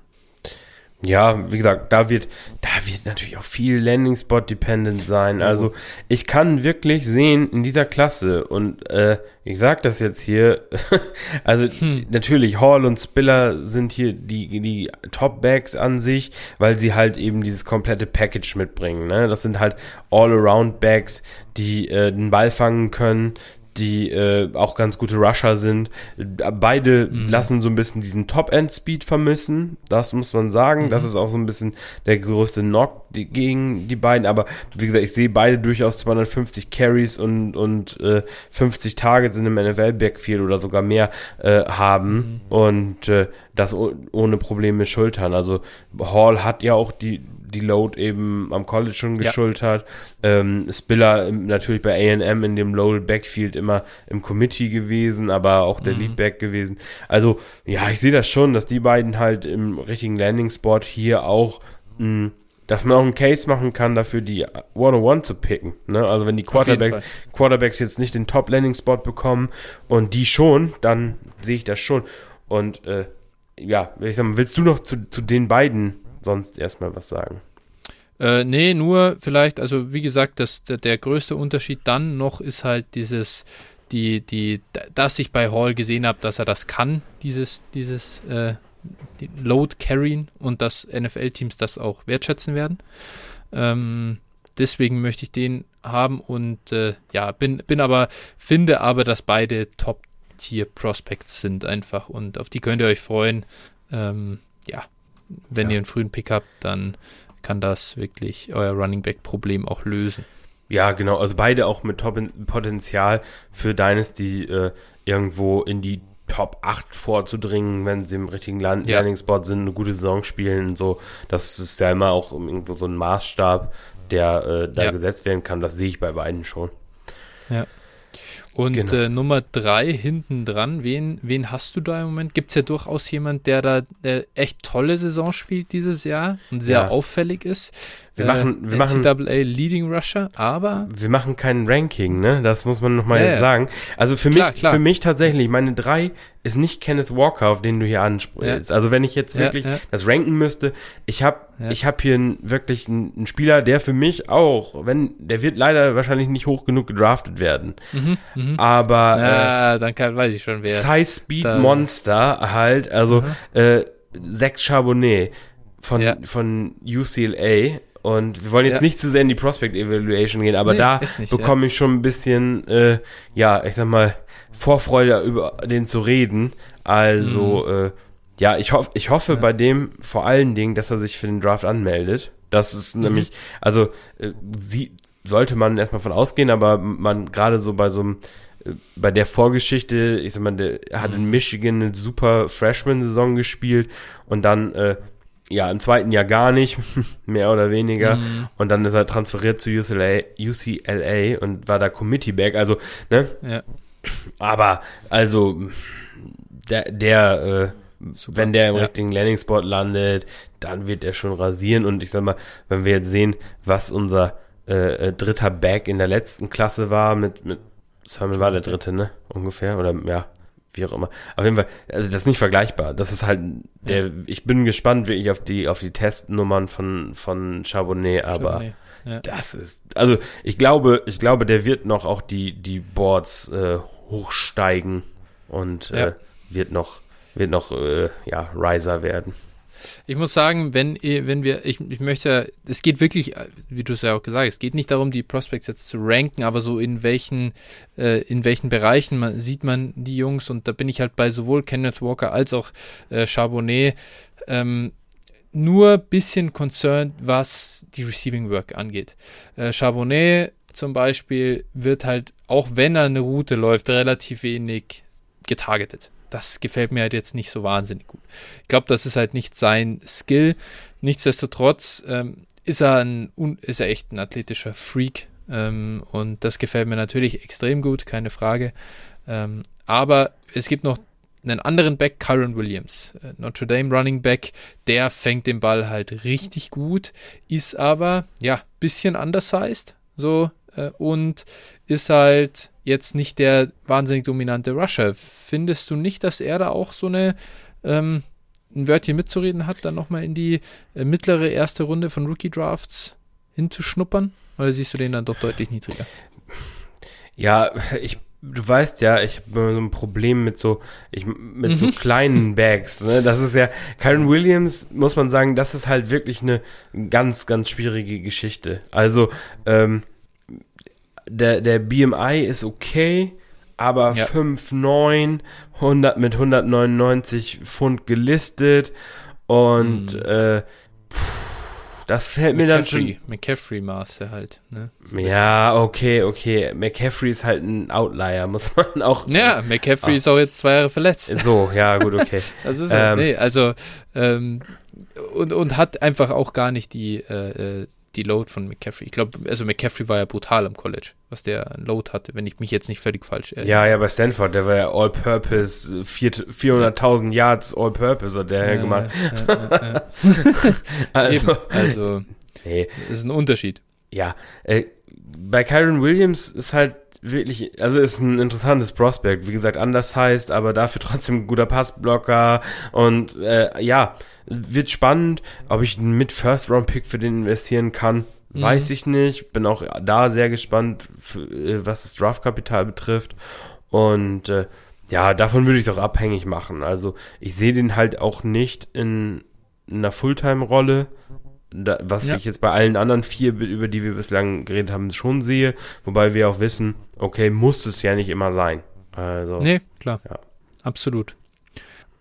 Ja, wie gesagt, da wird, da wird natürlich auch viel Landing Spot dependent sein. Also ich kann wirklich sehen in dieser Klasse und äh, ich sag das jetzt hier, also Hm. natürlich Hall und Spiller sind hier die die Top Backs an sich, weil sie halt eben dieses komplette Package mitbringen. Ne? Das sind halt All Around Backs, die äh, den Ball fangen können, die äh, auch ganz gute Rusher sind. Beide Mhm. lassen so ein bisschen diesen Top-End-Speed vermissen. Das muss man sagen. Das Mhm. ist auch so ein bisschen der größte Knock die, gegen die beiden. Aber wie gesagt, ich sehe beide durchaus 250 Carries und, und äh, 50 Targets in einem NFL-Backfield oder sogar mehr äh, haben. Mhm. Und äh, das oh- ohne Probleme schultern. Also Hall hat ja auch die, die Load eben am College schon Ja. geschultert. Ähm, Spiller natürlich bei A&M in dem Loaded Backfield immer im Committee gewesen, aber auch der Mhm. Leadback gewesen. Also ja, ich sehe das schon, dass die beiden halt im richtigen Landing-Spot hier auch mh, dass man auch einen Case machen kann, dafür die 101 zu picken. Ne? Also wenn die Quarterbacks. Quarterbacks jetzt nicht den Top-Landing-Spot bekommen und die schon, dann sehe ich das schon. Und äh, ja, ich sag mal, willst du noch zu, zu den beiden sonst erstmal was sagen? Äh, nee, nur vielleicht, also wie gesagt, das, der, der größte Unterschied dann noch ist halt dieses, die, die, dass ich bei Hall gesehen habe, dass er das kann, dieses, dieses äh, Load carryen und dass NFL-Teams das auch wertschätzen werden. Ähm, deswegen möchte ich den haben und äh, ja, bin, bin aber, finde aber, dass beide Top-Tier-Prospects sind einfach und auf die könnt ihr euch freuen. Ähm, ja, wenn Ja. ihr einen frühen Pick habt, dann kann das wirklich euer Running Back Problem auch lösen. Ja, genau. Also beide auch mit Top-Potenzial für Dynasty äh, irgendwo in die Top 8 vorzudringen, wenn sie im richtigen Land ja. Landing-Spot sind, eine gute Saison spielen und so. Das ist ja immer auch irgendwo so ein Maßstab, der äh, da ja. gesetzt werden kann. Das sehe ich bei beiden schon. Ja. Und genau. äh, Nummer drei hinten dran, wen, wen hast du da im Moment? Gibt es ja durchaus jemand, der da äh, echt tolle Saison spielt dieses Jahr und sehr ja. auffällig ist. Wir machen, wir machen NCAA Leading Rusher, aber wir machen kein Ranking, ne? Das muss man nochmal ja, ja. sagen. Also für klar, mich, klar. für mich tatsächlich, meine drei ist nicht Kenneth Walker, auf den du hier ansprichst. Ja. Also wenn ich jetzt wirklich das ranken müsste, ich habe, ich habe hier einen, wirklich einen, einen, Spieler, der für mich auch, wenn, der wird leider wahrscheinlich nicht hoch genug gedraftet werden. Mhm, mh. Aber ja, äh, dann kann, weiß ich schon wer. Size Speed da. Monster halt, also mhm. äh, Sex Charbonnet von, von UCLA und wir wollen jetzt ja. nicht zu sehr in die Prospect Evaluation gehen, aber nee, da nicht, bekomme ja. ich schon ein bisschen, äh, ja, ich sag mal, Vorfreude über den zu reden. Also, mhm. äh, ja, ich, hoff, ich hoffe ja. bei dem vor allen Dingen, dass er sich für den Draft anmeldet. Das ist mhm. nämlich, also, äh, sie, sollte man erstmal von ausgehen, aber man gerade so bei so einem, äh, bei der Vorgeschichte, ich sag mal, der hat in mhm. Michigan eine super Freshman-Saison gespielt und dann äh, ja, im zweiten Jahr gar nicht, mehr oder weniger. Mhm. Und dann ist er transferiert zu UCLA, UCLA und war da Committee-Back. Also, ne? Ja. Aber, also, der, der äh, wenn der im ja. richtigen Landing-Spot landet, dann wird er schon rasieren. Und ich sag mal, wenn wir jetzt sehen, was unser äh, äh dritter Back in der letzten Klasse war, mit, mit Sermon war der dritte, ne? Ungefähr. Oder ja, wie auch immer. Auf jeden Fall, also das ist nicht vergleichbar. Das ist halt der, ja. ich bin gespannt wirklich auf die, auf die Testnummern von, von Charbonnet, aber Charbonnet. Ja. das ist, also ich glaube, ich glaube, der wird noch auch die, die Boards äh, hochsteigen und ja. äh, wird noch, wird noch, äh, ja, Riser werden. Ich muss sagen, wenn, wenn wir, ich, ich möchte, es geht wirklich, wie du es ja auch gesagt hast, es geht nicht darum, die Prospects jetzt zu ranken, aber so in welchen, äh, in welchen Bereichen man, sieht man die Jungs und da bin ich halt bei sowohl Kenneth Walker als auch äh, Charbonnet ähm, nur ein bisschen concerned, was die Receiving Work angeht. Äh, Charbonnet zum Beispiel wird halt, auch wenn er eine Route läuft, relativ wenig getargetet das gefällt mir halt jetzt nicht so wahnsinnig gut. Ich glaube, das ist halt nicht sein Skill. Nichtsdestotrotz ähm, ist, er ein, ist er echt ein athletischer Freak ähm, und das gefällt mir natürlich extrem gut, keine Frage. Ähm, aber es gibt noch einen anderen Back, Kyron Williams, äh, Notre Dame Running Back, der fängt den Ball halt richtig gut, ist aber, ja, bisschen undersized, so, äh, und ist halt jetzt nicht der wahnsinnig dominante Rusher. Findest du nicht, dass er da auch so eine ähm, ein Wörtchen mitzureden hat, dann nochmal in die äh, mittlere erste Runde von Rookie Drafts hinzuschnuppern? Oder siehst du den dann doch deutlich niedriger? Ja, ich du weißt ja, ich habe so ein Problem mit so, ich, mit mhm. so kleinen Bags. Ne? Das ist ja, Kyron Williams, muss man sagen, das ist halt wirklich eine ganz, ganz schwierige Geschichte. Also, ähm, der, der BMI ist okay, aber ja. 5,9, 100 mit 199 Pfund gelistet und mhm. äh, pff, das fällt mir dann schon. McCaffrey-Maße halt, ne? Ja, okay, okay. McCaffrey ist halt ein Outlier, muss man auch. Ja, McCaffrey ah. ist auch jetzt zwei Jahre verletzt. So, ja, gut, okay. das ist ähm, nee, also ähm, und, und hat einfach auch gar nicht die äh, äh die Load von McCaffrey. Ich glaube, also McCaffrey war ja brutal im College, was der Load hatte, wenn ich mich jetzt nicht völlig falsch erinnere. Ja, ja, bei Stanford, der war ja All-Purpose, 400.000 Yards All-Purpose hat der ja, gemacht. Ja, ja, also, also nee. ist ein Unterschied. Ja, äh, bei Kyron Williams ist halt wirklich, also ist ein interessantes Prospect. Wie gesagt, anders heißt, aber dafür trotzdem ein guter Passblocker und äh, ja, wird spannend. Ob ich mit First Round Pick für den investieren kann, mhm. weiß ich nicht. Bin auch da sehr gespannt, äh, was das Draftkapital betrifft und äh, ja, davon würde ich doch abhängig machen. Also ich sehe den halt auch nicht in, in einer Fulltime-Rolle da, was ja. ich jetzt bei allen anderen vier, über die wir bislang geredet haben, schon sehe. Wobei wir auch wissen, okay, muss es ja nicht immer sein. Also, nee, klar. Ja. Absolut.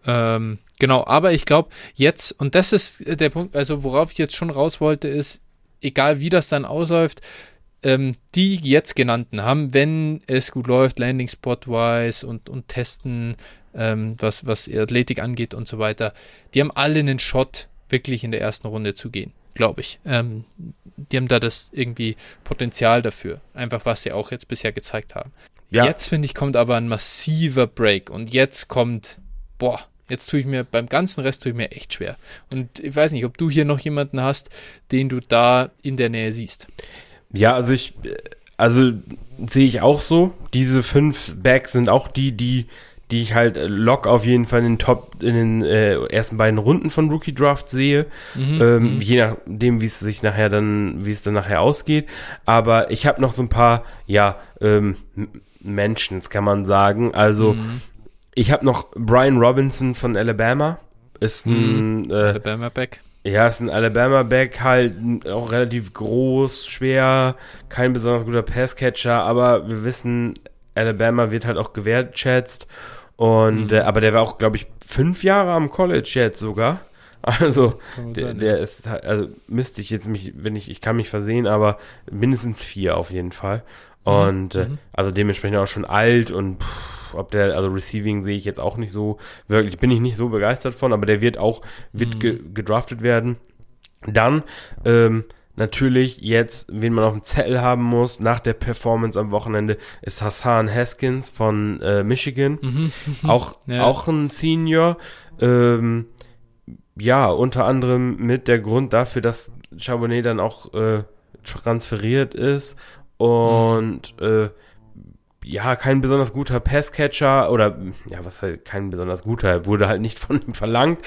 Ähm, genau, aber ich glaube, jetzt, und das ist der Punkt, also worauf ich jetzt schon raus wollte, ist, egal wie das dann ausläuft, ähm, die jetzt genannten haben, wenn es gut läuft, Landing Spot-wise und, und testen, ähm, was, was Athletik angeht und so weiter, die haben alle einen Shot, wirklich in der ersten Runde zu gehen, glaube ich. Ähm, die haben da das irgendwie Potenzial dafür, einfach was sie auch jetzt bisher gezeigt haben. Ja. Jetzt finde ich, kommt aber ein massiver Break und jetzt kommt, boah, Jetzt tue ich mir, beim ganzen Rest tue ich mir echt schwer. Und ich weiß nicht, ob du hier noch jemanden hast, den du da in der Nähe siehst. Ja, also ich, also sehe ich auch so. Diese fünf Bags sind auch die, die, die ich halt lock auf jeden Fall in den Top, in den äh, ersten beiden Runden von Rookie Draft sehe. Mhm, ähm, mhm. je nachdem, wie es sich nachher dann, wie es dann nachher ausgeht. Aber ich habe noch so ein paar, ja, ähm, Menschen, kann man sagen. Also mhm. ich habe noch Brian Robinson von Alabama. Ist ein mhm. äh, Alabama Back. Ja, ist ein Alabama-Back, halt auch relativ groß, schwer, kein besonders guter Passcatcher, aber wir wissen, Alabama wird halt auch gewertschätzt. Und, mhm. äh, aber der war auch, glaube ich, fünf Jahre am College jetzt sogar. Also, der, der ist halt, also müsste ich jetzt mich, wenn ich, ich kann mich versehen, aber mindestens vier auf jeden Fall. Mhm. Und, äh, mhm. also dementsprechend auch schon alt und, pff, ob der, also Receiving sehe ich jetzt auch nicht so, wirklich bin ich nicht so begeistert von, aber der wird auch, wird mhm. ge gedraftet werden. Dann, ähm, natürlich jetzt, wen man auf dem Zettel haben muss, nach der Performance am Wochenende, ist Hassan Haskins von äh, Michigan. Mhm. Auch, ja. auch ein Senior. Ähm, ja, unter anderem mit der Grund dafür, dass Charbonnet dann auch äh, transferiert ist. Und mhm. äh, ja, kein besonders guter Passcatcher oder ja, was halt kein besonders guter, wurde halt nicht von ihm verlangt,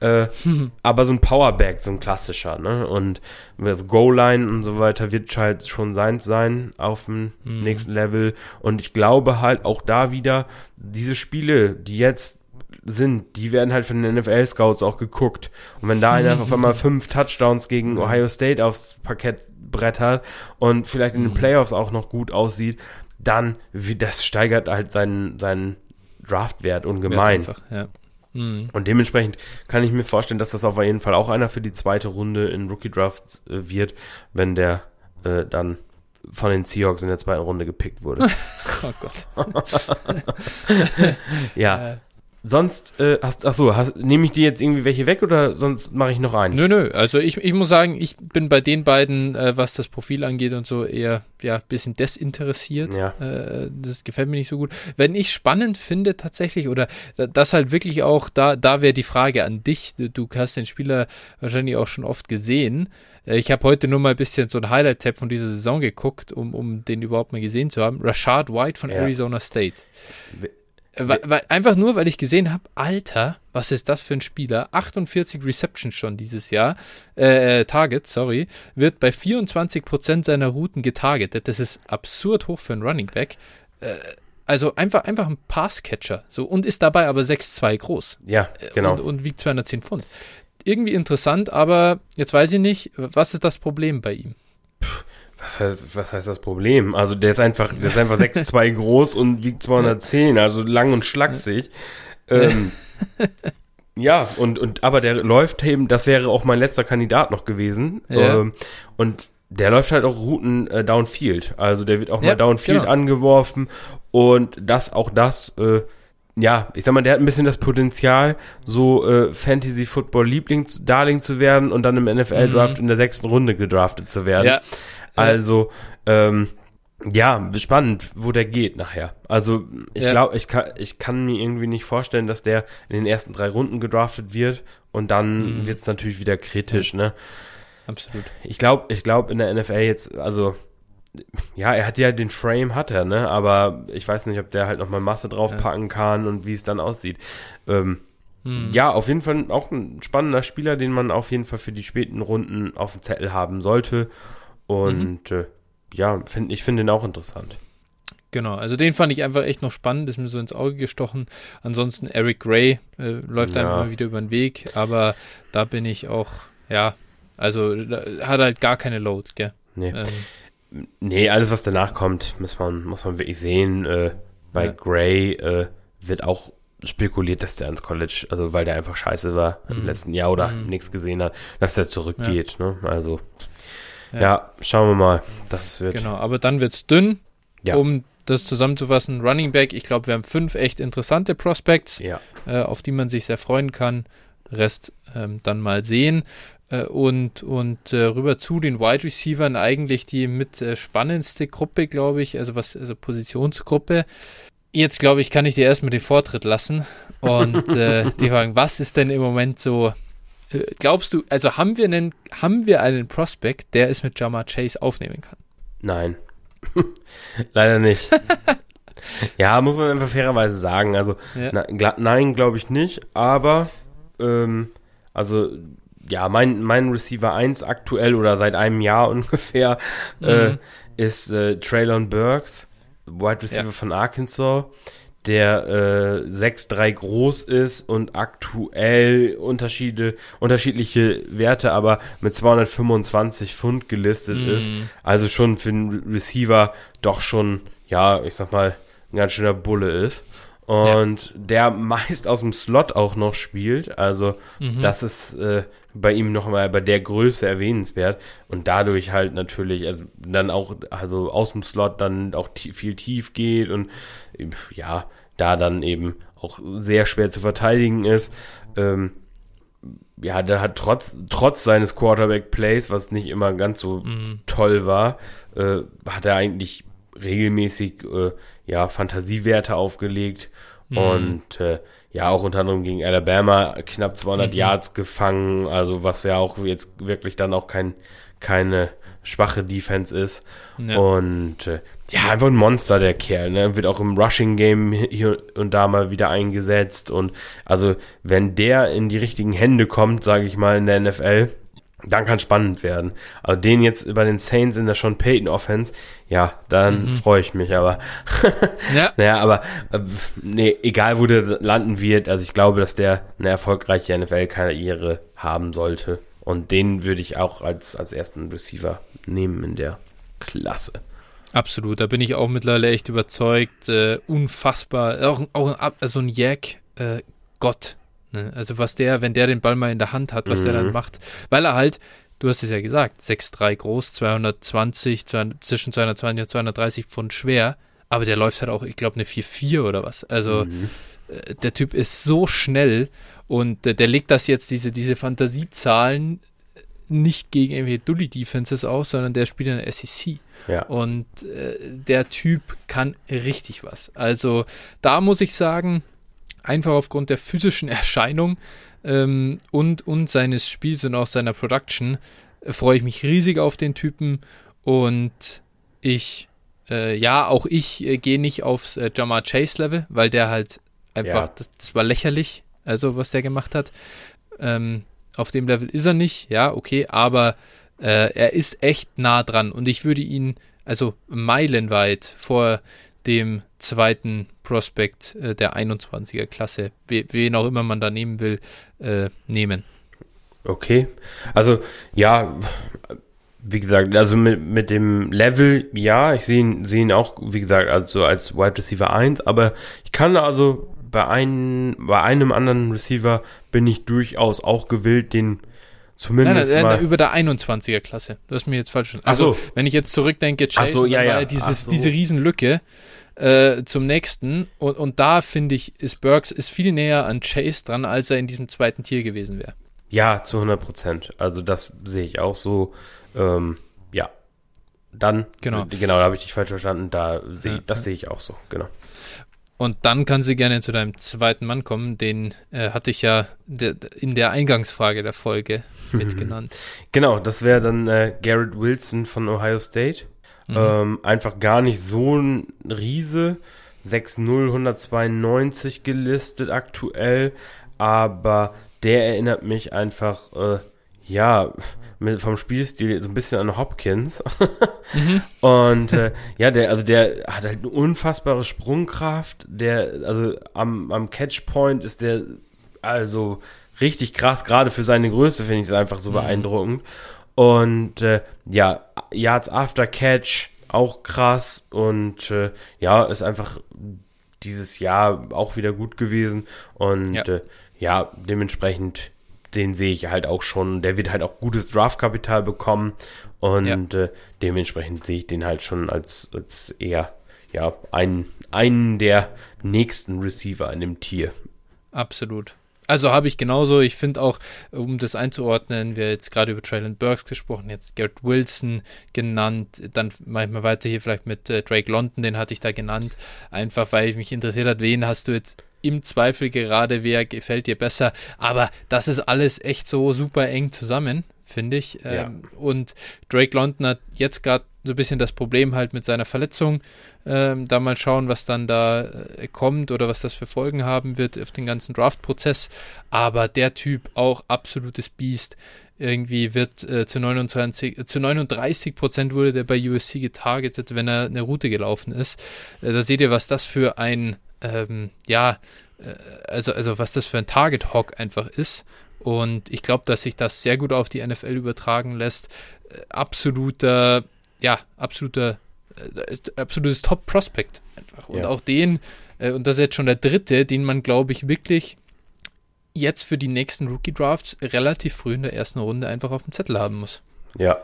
äh, aber so ein Powerback, so ein klassischer, ne? Und das Goal-Line und so weiter wird halt schon seins sein auf dem mhm. nächsten Level. Und ich glaube halt auch da wieder, diese Spiele, die jetzt sind, die werden halt von den NFL-Scouts auch geguckt. Und wenn da einer auf einmal fünf Touchdowns gegen Ohio State aufs Parkett brettert und vielleicht in den mhm. Playoffs auch noch gut aussieht, dann, wie, das steigert halt seinen, seinen Draftwert ungemein. Einfach, ja. mhm. Und dementsprechend kann ich mir vorstellen, dass das auf jeden Fall auch einer für die zweite Runde in Rookie Drafts äh, wird, wenn der äh, dann von den Seahawks in der zweiten Runde gepickt wurde. oh Gott. ja. Sonst, äh, hast, ach so, nehme ich dir jetzt irgendwie welche weg oder sonst mache ich noch einen? Nö, nö, also ich, ich muss sagen, ich bin bei den beiden, äh, was das Profil angeht und so, eher, ja, ein bisschen desinteressiert. Ja. Äh, das gefällt mir nicht so gut. Wenn ich spannend finde tatsächlich, oder das halt wirklich auch, da, da wäre die Frage an dich, du, du hast den Spieler wahrscheinlich auch schon oft gesehen. Äh, ich habe heute nur mal ein bisschen so ein Highlight-Tab von dieser Saison geguckt, um, um den überhaupt mal gesehen zu haben. Rashad White von ja. Arizona State. Weil, weil, einfach nur, weil ich gesehen habe, Alter, was ist das für ein Spieler? 48 Receptions schon dieses Jahr, äh, äh Target, sorry, wird bei 24% seiner Routen getargetet. Das ist absurd hoch für einen Running Back. Äh, also einfach, einfach ein Passcatcher. So, und ist dabei aber 6'2 groß. Ja, genau. Und, und wiegt 210 Pfund. Irgendwie interessant, aber jetzt weiß ich nicht, was ist das Problem bei ihm? Puh was heißt, was heißt das Problem? Also der ist einfach, der ist einfach 6'2 groß und wiegt 210, also lang und schlaksig. Ähm, ja, und, und aber der läuft eben, das wäre auch mein letzter Kandidat noch gewesen. Ja. Ähm, und der läuft halt auch Routen äh, downfield. Also der wird auch ja, mal downfield genau. angeworfen. Und das, auch das, äh, ja, ich sag mal, der hat ein bisschen das Potenzial, so äh, Fantasy Football Liebling, Darling zu werden und dann im NFL Draft mhm. in der sechsten Runde gedraftet zu werden. Ja. Also, ähm, ja, spannend, wo der geht nachher. Also, ich ja. glaube, ich kann, ich kann mir irgendwie nicht vorstellen, dass der in den ersten drei Runden gedraftet wird und dann mhm. wird es natürlich wieder kritisch, ja. ne? Absolut. Ich glaube, ich glaube in der NFL jetzt, also, ja, er hat ja den Frame, hat er, ne? Aber ich weiß nicht, ob der halt nochmal Masse draufpacken ja. kann und wie es dann aussieht. Ähm, mhm. Ja, auf jeden Fall auch ein spannender Spieler, den man auf jeden Fall für die späten Runden auf dem Zettel haben sollte. Und mhm. äh, ja, find, ich finde ihn auch interessant. Genau, also den fand ich einfach echt noch spannend, ist mir so ins Auge gestochen. Ansonsten Eric Gray äh, läuft ja. einem immer wieder über den Weg, aber da bin ich auch, ja, also hat halt gar keine Load, gell? Nee. Ähm, nee, alles was danach kommt, muss man, muss man wirklich sehen. Äh, bei ja. Gray äh, wird auch spekuliert, dass der ans College, also weil der einfach scheiße war mhm. im letzten Jahr oder mhm. nichts gesehen hat, dass der zurückgeht. Ja. Ne? Also Ja. ja. schauen wir mal. Das wird. Genau, aber dann wird es dünn, ja. um das zusammenzufassen. Running Back, ich glaube, wir haben fünf echt interessante Prospects, ja. äh, auf die man sich sehr freuen kann. Rest ähm, dann mal sehen. Äh, und und äh, rüber zu den Wide Receivern eigentlich die mit äh, spannendste Gruppe, glaube ich, also was, also Positionsgruppe. Jetzt glaube ich, kann ich dir erstmal den Vortritt lassen und äh, die fragen, was ist denn im Moment so? Äh, glaubst du, also haben wir einen, haben wir einen Prospect, der es mit Jamar Chase aufnehmen kann? Nein. Leider nicht. ja, muss man einfach fairerweise sagen. Also, ja. na, nein, glaube ich nicht, aber ähm, also ja, mein, mein Receiver 1 aktuell oder seit einem Jahr ungefähr mhm. äh, ist äh, Traylon Burks, Wide Receiver ja. von Arkansas, der äh, 6'3 groß ist und aktuell Unterschiede, unterschiedliche Werte, aber mit 225 Pfund gelistet mhm. ist. Also schon für einen Receiver doch schon, ja, ich sag mal, ein ganz schöner Bulle ist und ja. der meist aus dem Slot auch noch spielt. Also mhm. das ist äh, bei ihm noch mal bei der Größe erwähnenswert und dadurch halt natürlich also dann auch also aus dem Slot dann auch viel tief geht und ja da dann eben auch sehr schwer zu verteidigen ist. Ähm, ja, der hat trotz, trotz seines Quarterback-Plays, was nicht immer ganz so mhm. toll war, äh, hat er eigentlich regelmäßig äh, ja, Fantasiewerte aufgelegt mhm. und äh, ja, auch unter anderem gegen Alabama knapp 200 mhm. Yards gefangen, also was ja auch jetzt wirklich dann auch kein, keine schwache Defense ist. Ja. Und äh, ja, einfach ein Monster, der Kerl. Ne? Wird auch im Rushing-Game hier und da mal wieder eingesetzt. Und also, wenn der in die richtigen Hände kommt, sage ich mal, in der NFL, dann kann spannend werden. Aber den jetzt bei den Saints in der Sean Payton Offense, ja, dann mhm. freue ich mich, aber ja. naja, aber äh, nee, egal wo der landen wird, also ich glaube, dass der eine erfolgreiche NFL-Karriere haben sollte. Und den würde ich auch als, als ersten Receiver nehmen in der Klasse. Absolut, da bin ich auch mittlerweile echt überzeugt. Äh, unfassbar, auch, auch also ein Jack, äh, Gott Ne? Also was der, wenn der den Ball mal in der Hand hat, was mhm. der dann mhm. macht, weil er halt, du hast es ja gesagt, 6'3 groß, 220, 200, zwischen 220 und 230 Pfund schwer, aber der läuft halt auch, ich glaube, eine 4-4 oder was. Also mhm. äh, der Typ ist so schnell und äh, der legt das jetzt, diese, diese Fantasiezahlen nicht gegen irgendwelche Dully-Defenses aus, sondern der spielt in der SEC. Ja. Und äh, der Typ kann richtig was. Also da muss ich sagen, einfach aufgrund der physischen Erscheinung ähm, und, und seines Spiels und auch seiner Production äh, freue ich mich riesig auf den Typen und ich, äh, ja, auch ich äh, gehe nicht aufs äh, Jamar Chase Level, weil der halt einfach, ja. das, das, war lächerlich, also was der gemacht hat. Ähm, auf dem Level ist er nicht, ja, okay, aber äh, er ist echt nah dran und ich würde ihn, also meilenweit vor dem zweiten Prospect äh, der 21er Klasse, wen auch immer man da nehmen will, äh, nehmen. Okay. Also, ja, wie gesagt, also mit, mit dem Level, ja, ich sehe ihn, seh ihn auch, wie gesagt, also als Wide Receiver 1, aber ich kann also bei, ein, bei einem anderen Receiver bin ich durchaus auch gewillt, den zumindest nein, nein, mal über der 21er Klasse. Du hast mir jetzt falsch verstanden. Also, so. wenn ich jetzt zurückdenke, Chase, so, ja, ja. dieses, so. diese Riesenlücke, äh, zum nächsten. Und, und da finde ich, ist Burks ist viel näher an Chase dran, als er in diesem zweiten Tier gewesen wäre. Ja, zu 100 Prozent. Also das sehe ich auch so. Ähm, ja. Dann, genau, genau da habe ich dich falsch verstanden. Da seh, ja, das sehe ich auch so, genau. Und dann kann sie gerne zu deinem zweiten Mann kommen. Den äh, hatte ich ja de, in der Eingangsfrage der Folge mitgenannt. Genau, das wäre dann äh, Garrett Wilson von Ohio State. Mhm. Ähm, einfach gar nicht so ein Riese. 6-0, 192 gelistet aktuell. Aber der erinnert mich einfach, äh, ja, mit, vom Spielstil so ein bisschen an Hopkins. mhm. Und äh, ja, der, also der hat halt eine unfassbare Sprungkraft. Der, also am, am Catchpoint ist der also richtig krass, gerade für seine Größe finde ich es einfach so mhm. beeindruckend. Und äh, ja, Yards After Catch auch krass und äh, ja, ist einfach dieses Jahr auch wieder gut gewesen und ja, äh, ja dementsprechend den sehe ich halt auch schon. Der wird halt auch gutes Draftkapital bekommen und ja. äh, dementsprechend sehe ich den halt schon als, als eher ja, einen, einen der nächsten Receiver in dem Tier. Absolut. Also habe ich genauso. Ich finde auch, um das einzuordnen, wir jetzt gerade über Traylon Burks gesprochen, jetzt Garrett Wilson genannt, dann manchmal weiter hier vielleicht mit äh, Drake London, den hatte ich da genannt, einfach weil ich mich interessiert hat, wen hast du jetzt im Zweifel gerade, wer gefällt dir besser. Aber das ist alles echt so super eng zusammen, finde ich. Ja. Ähm, und Drake London hat jetzt gerade so ein bisschen das Problem halt mit seiner Verletzung. Ähm, da mal schauen, was dann da äh, kommt oder was das für Folgen haben wird auf den ganzen Draft-Prozess. Aber der Typ auch absolutes Biest. Irgendwie wird äh, zu, 29, äh, zu 39 Prozent wurde der bei USC getargetet, wenn er eine Route gelaufen ist. Äh, da seht ihr, was das für ein, ähm, ja, äh, also, also was das für ein Target-Hawk einfach ist. Und ich glaube, dass sich das sehr gut auf die NFL übertragen lässt. Äh, absoluter ja, absoluter, äh, absolutes Top-Prospect einfach. Und ja. auch den, äh, und das ist jetzt schon der dritte, den man, glaube ich, wirklich jetzt für die nächsten Rookie-Drafts relativ früh in der ersten Runde einfach auf dem Zettel haben muss. Ja.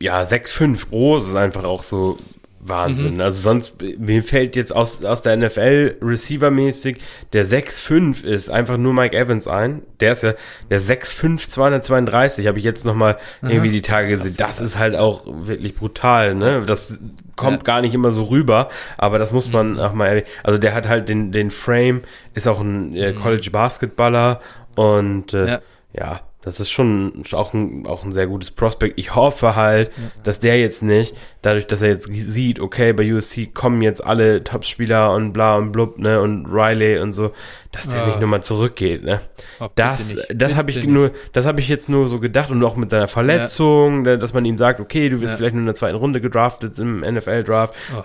Ja, 6-5 groß ist einfach auch so Wahnsinn. Mhm. Also sonst, mir fällt jetzt aus, aus der NFL Receiver-mäßig der 6-5 ist einfach nur Mike Evans ein. Der ist ja der 6-5 232, habe ich jetzt nochmal irgendwie die Tage gesehen. Das ist halt auch wirklich brutal, ne? Das kommt ja. gar nicht immer so rüber, aber das muss man mhm. auch mal, also der hat halt den, den Frame, ist auch ein äh, mhm. College Basketballer und äh, ja. ja das ist schon auch ein, auch ein sehr gutes Prospekt. Ich hoffe halt, ja. dass der jetzt nicht, dadurch, dass er jetzt sieht, okay, bei USC kommen jetzt alle Topspieler und bla und blub, ne, und Riley und so, dass der ah. nicht nochmal zurückgeht, ne. Oh, das, das habe ich nicht. nur, das habe ich jetzt nur so gedacht und auch mit seiner Verletzung, ja. dass man ihm sagt, okay, du wirst ja. vielleicht nur in der zweiten Runde gedraftet im NFL-Draft, oh.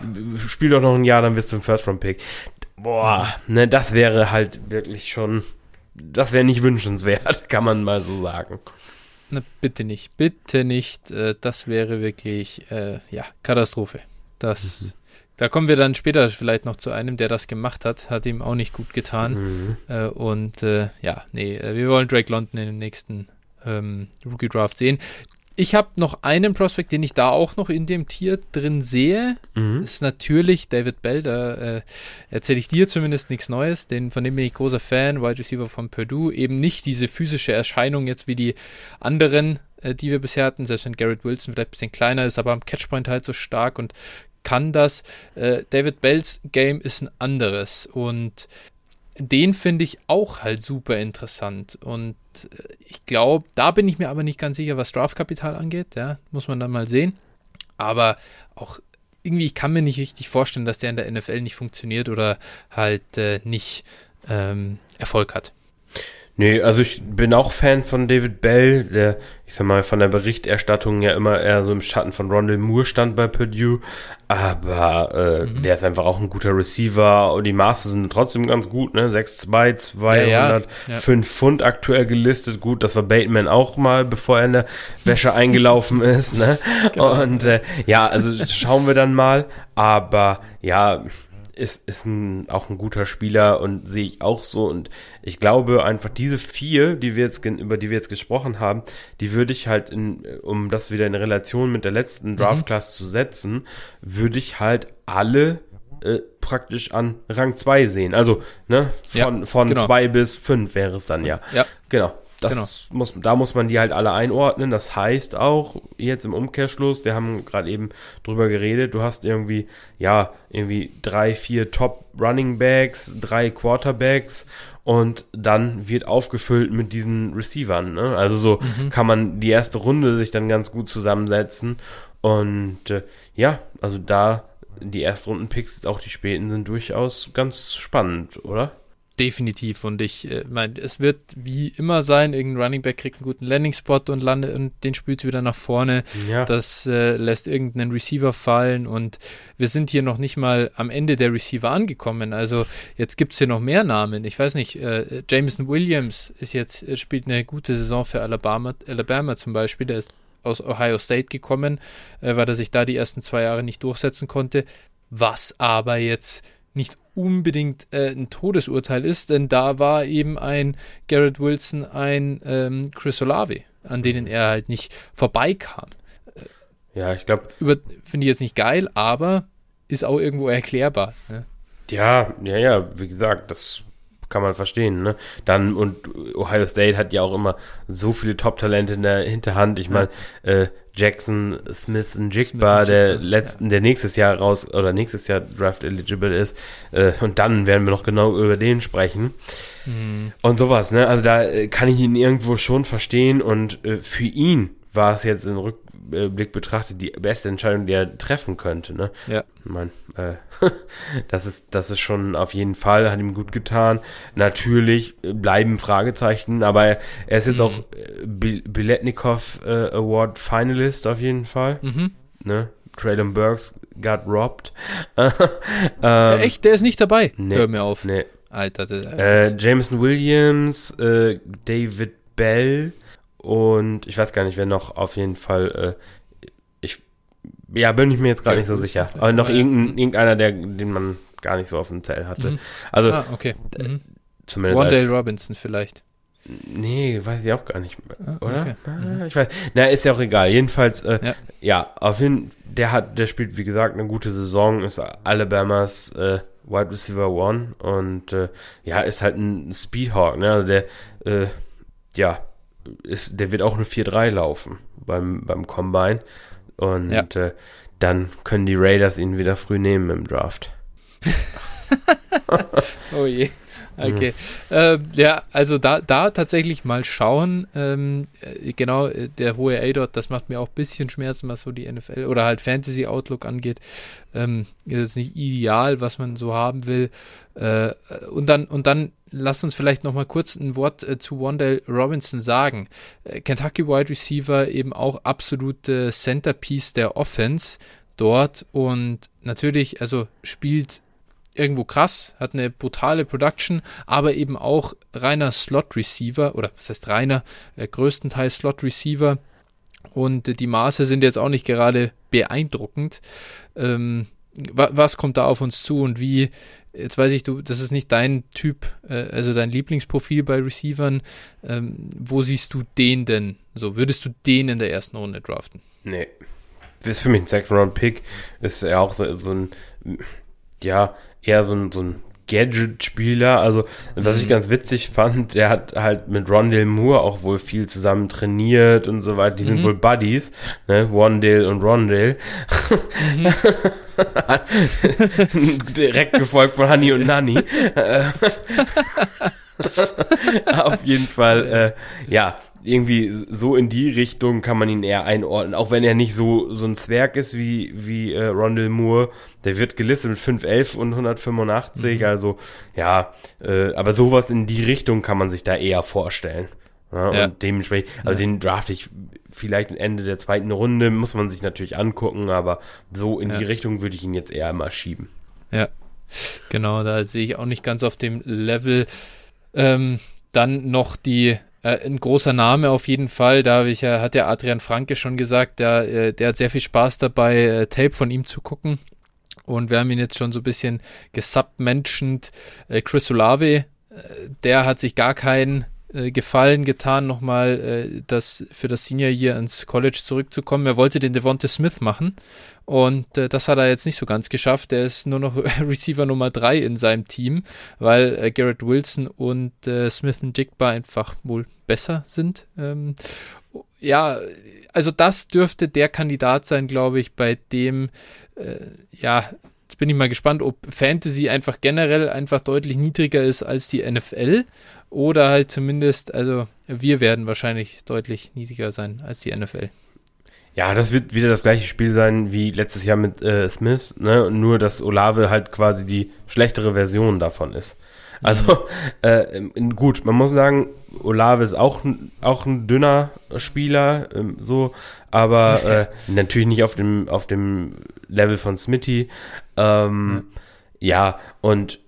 spiel doch noch ein Jahr, dann wirst du ein First-Round-Pick. Boah, ne, das wäre halt wirklich schon, das wäre nicht wünschenswert, kann man mal so sagen. Na, bitte nicht, bitte nicht. Äh, das wäre wirklich, äh, ja, Katastrophe. Das, mhm. Da kommen wir dann später vielleicht noch zu einem, der das gemacht hat. Hat ihm auch nicht gut getan. Mhm. Äh, und äh, ja, nee, äh, wir wollen Drake London in den nächsten ähm, Rookie Draft sehen. Ich habe noch einen Prospect, den ich da auch noch in dem Tier drin sehe. Mhm. Das ist natürlich David Bell. Da äh, erzähle ich dir zumindest nichts Neues. Den, von dem bin ich großer Fan. Wide Receiver von Purdue. Eben nicht diese physische Erscheinung jetzt wie die anderen, äh, die wir bisher hatten. Selbst wenn Garrett Wilson vielleicht ein bisschen kleiner ist, aber am Catchpoint halt so stark und kann das. Äh, David Bells Game ist ein anderes. Und den finde ich auch halt super interessant. Und äh, ich glaube, da bin ich mir aber nicht ganz sicher, was Strafkapital angeht. Ja, muss man dann mal sehen. Aber auch irgendwie, ich kann mir nicht richtig vorstellen, dass der in der NFL nicht funktioniert oder halt äh, nicht ähm, Erfolg hat. Nee, also ich bin auch Fan von David Bell, der, ich sag mal, von der Berichterstattung ja immer eher so im Schatten von Rondell Moore stand bei Purdue. Aber äh, mhm. der ist einfach auch ein guter Receiver und die Maße sind trotzdem ganz gut, ne? 6'2, 205 ja, ja. Pfund aktuell gelistet. Gut, das war Bateman auch mal, bevor er in der Wäsche eingelaufen ist, ne? Genau. Und äh, ja, also schauen wir dann mal. Aber ja, ist, ist ein, auch ein guter Spieler und sehe ich auch so. Und ich glaube einfach, diese vier, die wir jetzt, über die wir jetzt gesprochen haben, die würde ich halt, in, um das wieder in Relation mit der letzten mhm. Draft Class mhm. zu setzen, würde ich halt alle äh, praktisch an Rang 2 sehen. Also, ne, von, ja, von genau. zwei bis fünf wäre es dann ja. Ja. Genau. Das genau. muss, da muss man die halt alle einordnen. Das heißt auch, jetzt im Umkehrschluss, wir haben gerade eben drüber geredet, du hast irgendwie, ja, irgendwie drei, vier Top Running Backs, drei Quarterbacks und dann wird aufgefüllt mit diesen Receivern. Ne? Also so mhm. kann man die erste Runde sich dann ganz gut zusammensetzen. Und äh, ja, also da die Erstrunden-Picks, auch die späten, sind durchaus ganz spannend, oder? Definitiv. Und ich äh, meine, es wird wie immer sein, irgendein Running Back kriegt einen guten Landing-Spot und landet und den spielt wieder nach vorne. Ja. Das äh, lässt irgendeinen Receiver fallen und wir sind hier noch nicht mal am Ende der Receiver angekommen. Also jetzt gibt es hier noch mehr Namen. Ich weiß nicht, äh, Jameson Williams ist jetzt, äh, spielt eine gute Saison für Alabama, Alabama zum Beispiel. Der ist aus Ohio State gekommen, äh, weil er sich da die ersten zwei Jahre nicht durchsetzen konnte. Was aber jetzt nicht unbedingt äh, ein Todesurteil ist, denn da war eben ein Garrett Wilson, ein ähm, Chris Olave, an denen er halt nicht vorbeikam. Ja, ich glaube. Finde ich jetzt nicht geil, aber ist auch irgendwo erklärbar. Ne? Ja, ja, ja, wie gesagt, das kann man verstehen, ne? Dann, und Ohio State hat ja auch immer so viele Top-Talente in der Hinterhand. Ich meine, äh, Jackson Smith und Jigba, der letzten, der nächstes Jahr raus oder nächstes Jahr Draft eligible ist. Äh, und dann werden wir noch genau über den sprechen. Mhm. Und sowas, ne? Also da äh, kann ich ihn irgendwo schon verstehen und äh, für ihn war es jetzt im Rückblick betrachtet die beste Entscheidung, die er treffen könnte. Ne? Ja. Ich mein, äh, das ist das ist schon auf jeden Fall hat ihm gut getan. Natürlich bleiben Fragezeichen, aber er, er ist jetzt mhm. auch äh, Biletnikov äh, Award Finalist auf jeden Fall. Mhm. Ne? Traylon Burks got robbed. ähm, ja, echt, der ist nicht dabei. Nee, Hör mir auf. Nee. Alter. Äh, Jameson Williams, äh, David Bell, und ich weiß gar nicht, wer noch auf jeden Fall. Äh, ich ja, bin ich mir jetzt gerade nicht so sicher. Aber noch irgendein, irgendeiner, der, den man gar nicht so auf dem Zell hatte. Mhm. Also ah, okay. Mhm. Zumindest Wandale Robinson vielleicht. Nee, weiß ich auch gar nicht, ah, oder? Okay. Ah, mhm. Ich weiß. Na, ist ja auch egal. Jedenfalls, äh, ja. ja. auf jeden der hat, der spielt, wie gesagt, eine gute Saison, ist Alabamas äh, Wide Receiver One und äh, ja, ist halt ein Speedhawk, ne? Also der, äh, ja, ist, der wird auch eine 4-3 laufen beim, beim Combine. Und ja. äh, dann können die Raiders ihn wieder früh nehmen im Draft. oh je. Okay. Mhm. Ähm, ja, also da, da tatsächlich mal schauen. Ähm, äh, genau, äh, der hohe A-Dot, das macht mir auch ein bisschen Schmerzen, was so die NFL oder halt Fantasy Outlook angeht. Ähm, ist nicht ideal, was man so haben will. Äh, und dann, und dann lasst uns vielleicht noch mal kurz ein Wort äh, zu Wandale Robinson sagen. Äh, Kentucky Wide Receiver eben auch absolute Centerpiece der Offense dort und natürlich, also spielt irgendwo krass, hat eine brutale Production, aber eben auch reiner Slot Receiver oder was heißt reiner, äh, größtenteils Slot Receiver und die Maße sind jetzt auch nicht gerade beeindruckend. Ähm, wa was kommt da auf uns zu und wie Jetzt weiß ich, du, das ist nicht dein Typ, äh, also dein Lieblingsprofil bei Receivern. Ähm, wo siehst du den denn? So, würdest du den in der ersten Runde draften? Nee. Ist für mich ein Second-Round-Pick. Ist ja auch so, so ein, ja, eher so ein, so ein Gadget-Spieler. Also, was ich mhm. ganz witzig fand, der hat halt mit Rondale Moore auch wohl viel zusammen trainiert und so weiter. Die sind mhm. wohl Buddies, ne? Wandale und Rondale. Mhm. Direkt gefolgt von Honey und Nanny. Auf jeden Fall, äh, ja, irgendwie so in die Richtung kann man ihn eher einordnen. Auch wenn er nicht so, so ein Zwerg ist wie, wie äh, Rondell Moore. Der wird gelistet mit 511 und 185. Mhm. Also, ja, äh, aber sowas in die Richtung kann man sich da eher vorstellen. Ja, ja. Und dementsprechend, also ja. den draft ich vielleicht Ende der zweiten Runde, muss man sich natürlich angucken, aber so in die Richtung würde ich ihn jetzt eher immer schieben. Ja, genau, da sehe ich auch nicht ganz auf dem Level. Ähm, dann noch die äh, ein großer Name auf jeden Fall. Da ich, äh, hat der Adrian Franke schon gesagt, der, äh, der hat sehr viel Spaß dabei, äh, Tape von ihm zu gucken. Und wir haben ihn jetzt schon so ein bisschen gesubmentioned. Äh, Chris Olave, äh, der hat sich gar keinen äh, Gefallen getan, nochmal äh, das, für das Senior Year ins College zurückzukommen. Er wollte den Devonta Smith machen und äh, das hat er jetzt nicht so ganz geschafft. Er ist nur noch Receiver Nummer 3 in seinem Team, weil äh, Garrett Wilson und äh, Smith und Jigba einfach wohl besser sind. Ähm, ja, also das dürfte der Kandidat sein, glaube ich, bei dem, äh, ja, jetzt bin ich mal gespannt, ob Fantasy einfach generell einfach deutlich niedriger ist als die NFL oder halt zumindest, also wir werden wahrscheinlich deutlich niedriger sein als die NFL. Ja, das wird wieder das gleiche Spiel sein wie letztes Jahr mit äh, Smith, ne? Nur, dass Olave halt quasi die schlechtere Version davon ist. Also, äh, gut, man muss sagen, Olave ist auch, auch ein dünner Spieler, ähm, so, aber äh, natürlich nicht auf dem, auf dem Level von Smitty. Ähm, mhm. Ja, und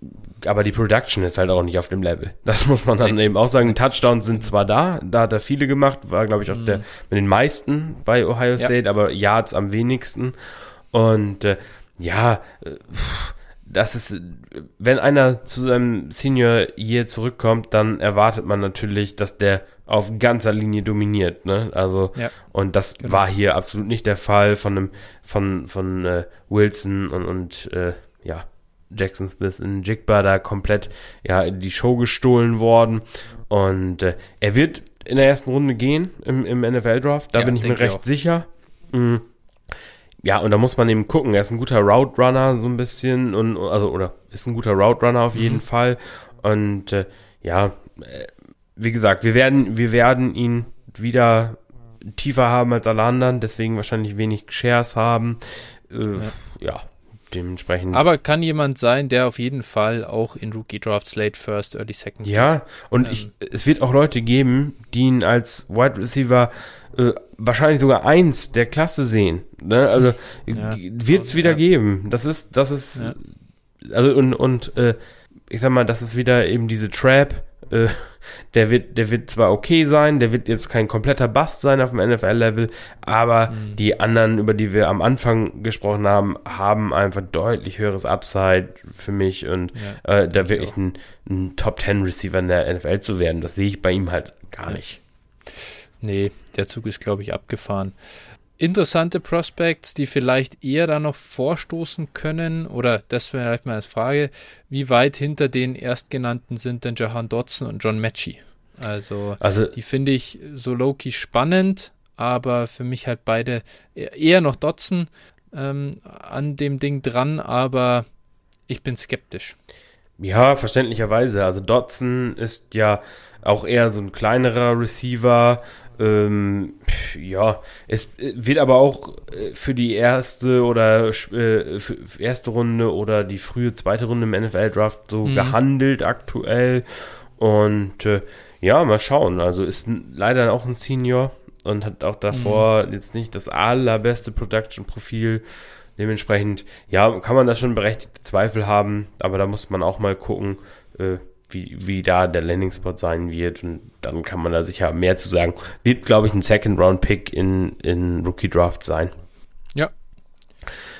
aber die Production ist halt auch nicht auf dem Level. Das muss man dann eben auch sagen. Touchdowns sind zwar da, da hat er viele gemacht, war glaube ich auch mhm. der mit den meisten bei Ohio State, ja. aber Yards am wenigsten. Und äh, ja, äh, das ist, wenn einer zu seinem Senior Year zurückkommt, dann erwartet man natürlich, dass der auf ganzer Linie dominiert, ne? Also ja, und das genau. war hier absolut nicht der Fall von einem von von äh, Wilson und und äh, ja Jackson Smith in Jigba da komplett ja die Show gestohlen worden und äh, er wird in der ersten Runde gehen im, im NFL Draft, da ja, bin ich mir recht ich sicher. Mhm. Ja, und da muss man eben gucken. Er ist ein guter Route Runner, so ein bisschen, und also, oder ist ein guter Route Runner auf jeden mhm. Fall. Und äh, ja, äh, wie gesagt, wir werden, wir werden ihn wieder tiefer haben als alle anderen, deswegen wahrscheinlich wenig Shares haben. Äh, ja. ja. Dementsprechend. Aber kann jemand sein, der auf jeden Fall auch in Rookie Drafts Late First, Early Second. Ja, und ähm, ich, es wird auch Leute geben, die ihn als Wide Receiver äh, wahrscheinlich sogar eins der Klasse sehen. Ne? Also ja, wird es wieder ja. geben. Das ist, das ist, ja. also und, und äh, ich sag mal, das ist wieder eben diese Trap. Äh, der wird, der wird zwar okay sein, der wird jetzt kein kompletter Bust sein auf dem NFL-Level, aber mhm. die anderen, über die wir am Anfang gesprochen haben, haben einfach deutlich höheres Upside für mich und ja, äh, da wirklich ein, ein Top 10 Receiver in der NFL zu werden, das sehe ich bei ihm halt gar nicht. Nee, der Zug ist, glaube ich, abgefahren. Interessante Prospects, die vielleicht eher da noch vorstoßen können, oder das wäre vielleicht mal als Frage, wie weit hinter den erstgenannten sind denn Jahan Dodson und John Matchy? Also, also die finde ich so low-key spannend, aber für mich halt beide eher noch Dodson ähm, an dem Ding dran, aber ich bin skeptisch. Ja, verständlicherweise. Also Dodson ist ja auch eher so ein kleinerer Receiver, ähm, ja, es äh, wird aber auch äh, für die erste oder äh, für erste Runde oder die frühe zweite Runde im NFL-Draft so mhm. gehandelt aktuell. Und äh, ja, mal schauen. Also ist leider auch ein Senior und hat auch davor mhm. jetzt nicht das allerbeste Production-Profil. Dementsprechend, ja, kann man da schon berechtigte Zweifel haben, aber da muss man auch mal gucken, äh, wie, wie da der Landing-Spot sein wird. Und dann kann man da sicher mehr zu sagen. Wird, glaube ich, ein Second-Round-Pick in, in Rookie-Draft sein. Ja.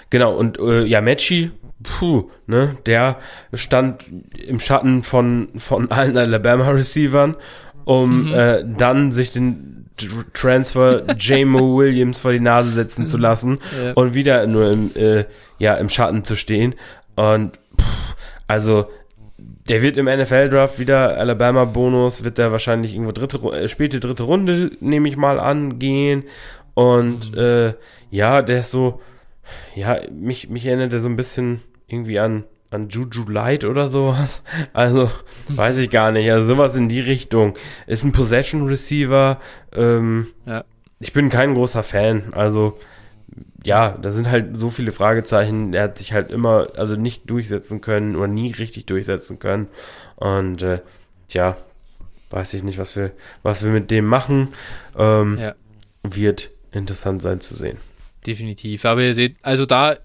Genau, und äh, ja, Matchy, puh, ne, der stand im Schatten von, von allen Alabama-Receivern, um mhm. äh, dann sich den Transfer JMO Williams vor die Nase setzen zu lassen ja. und wieder nur im, äh, ja, im Schatten zu stehen. Und pff, also der wird im NFL-Draft wieder Alabama-Bonus, wird der wahrscheinlich irgendwo dritte, äh, späte dritte Runde, nehme ich mal an, gehen. Und mhm. äh, ja, der ist so, ja, mich, mich erinnert er so ein bisschen irgendwie an, an Juju Light oder sowas. Also, weiß ich gar nicht. Also sowas in die Richtung. Ist ein Possession Receiver. Ähm, ja. Ich bin kein großer Fan. Also, ja, da sind halt so viele Fragezeichen. Er hat sich halt immer, also nicht durchsetzen können oder nie richtig durchsetzen können. Und äh, tja, weiß ich nicht, was wir, was wir mit dem machen. Ähm, ja. Wird interessant sein zu sehen. Definitiv. Aber ihr seht, also da,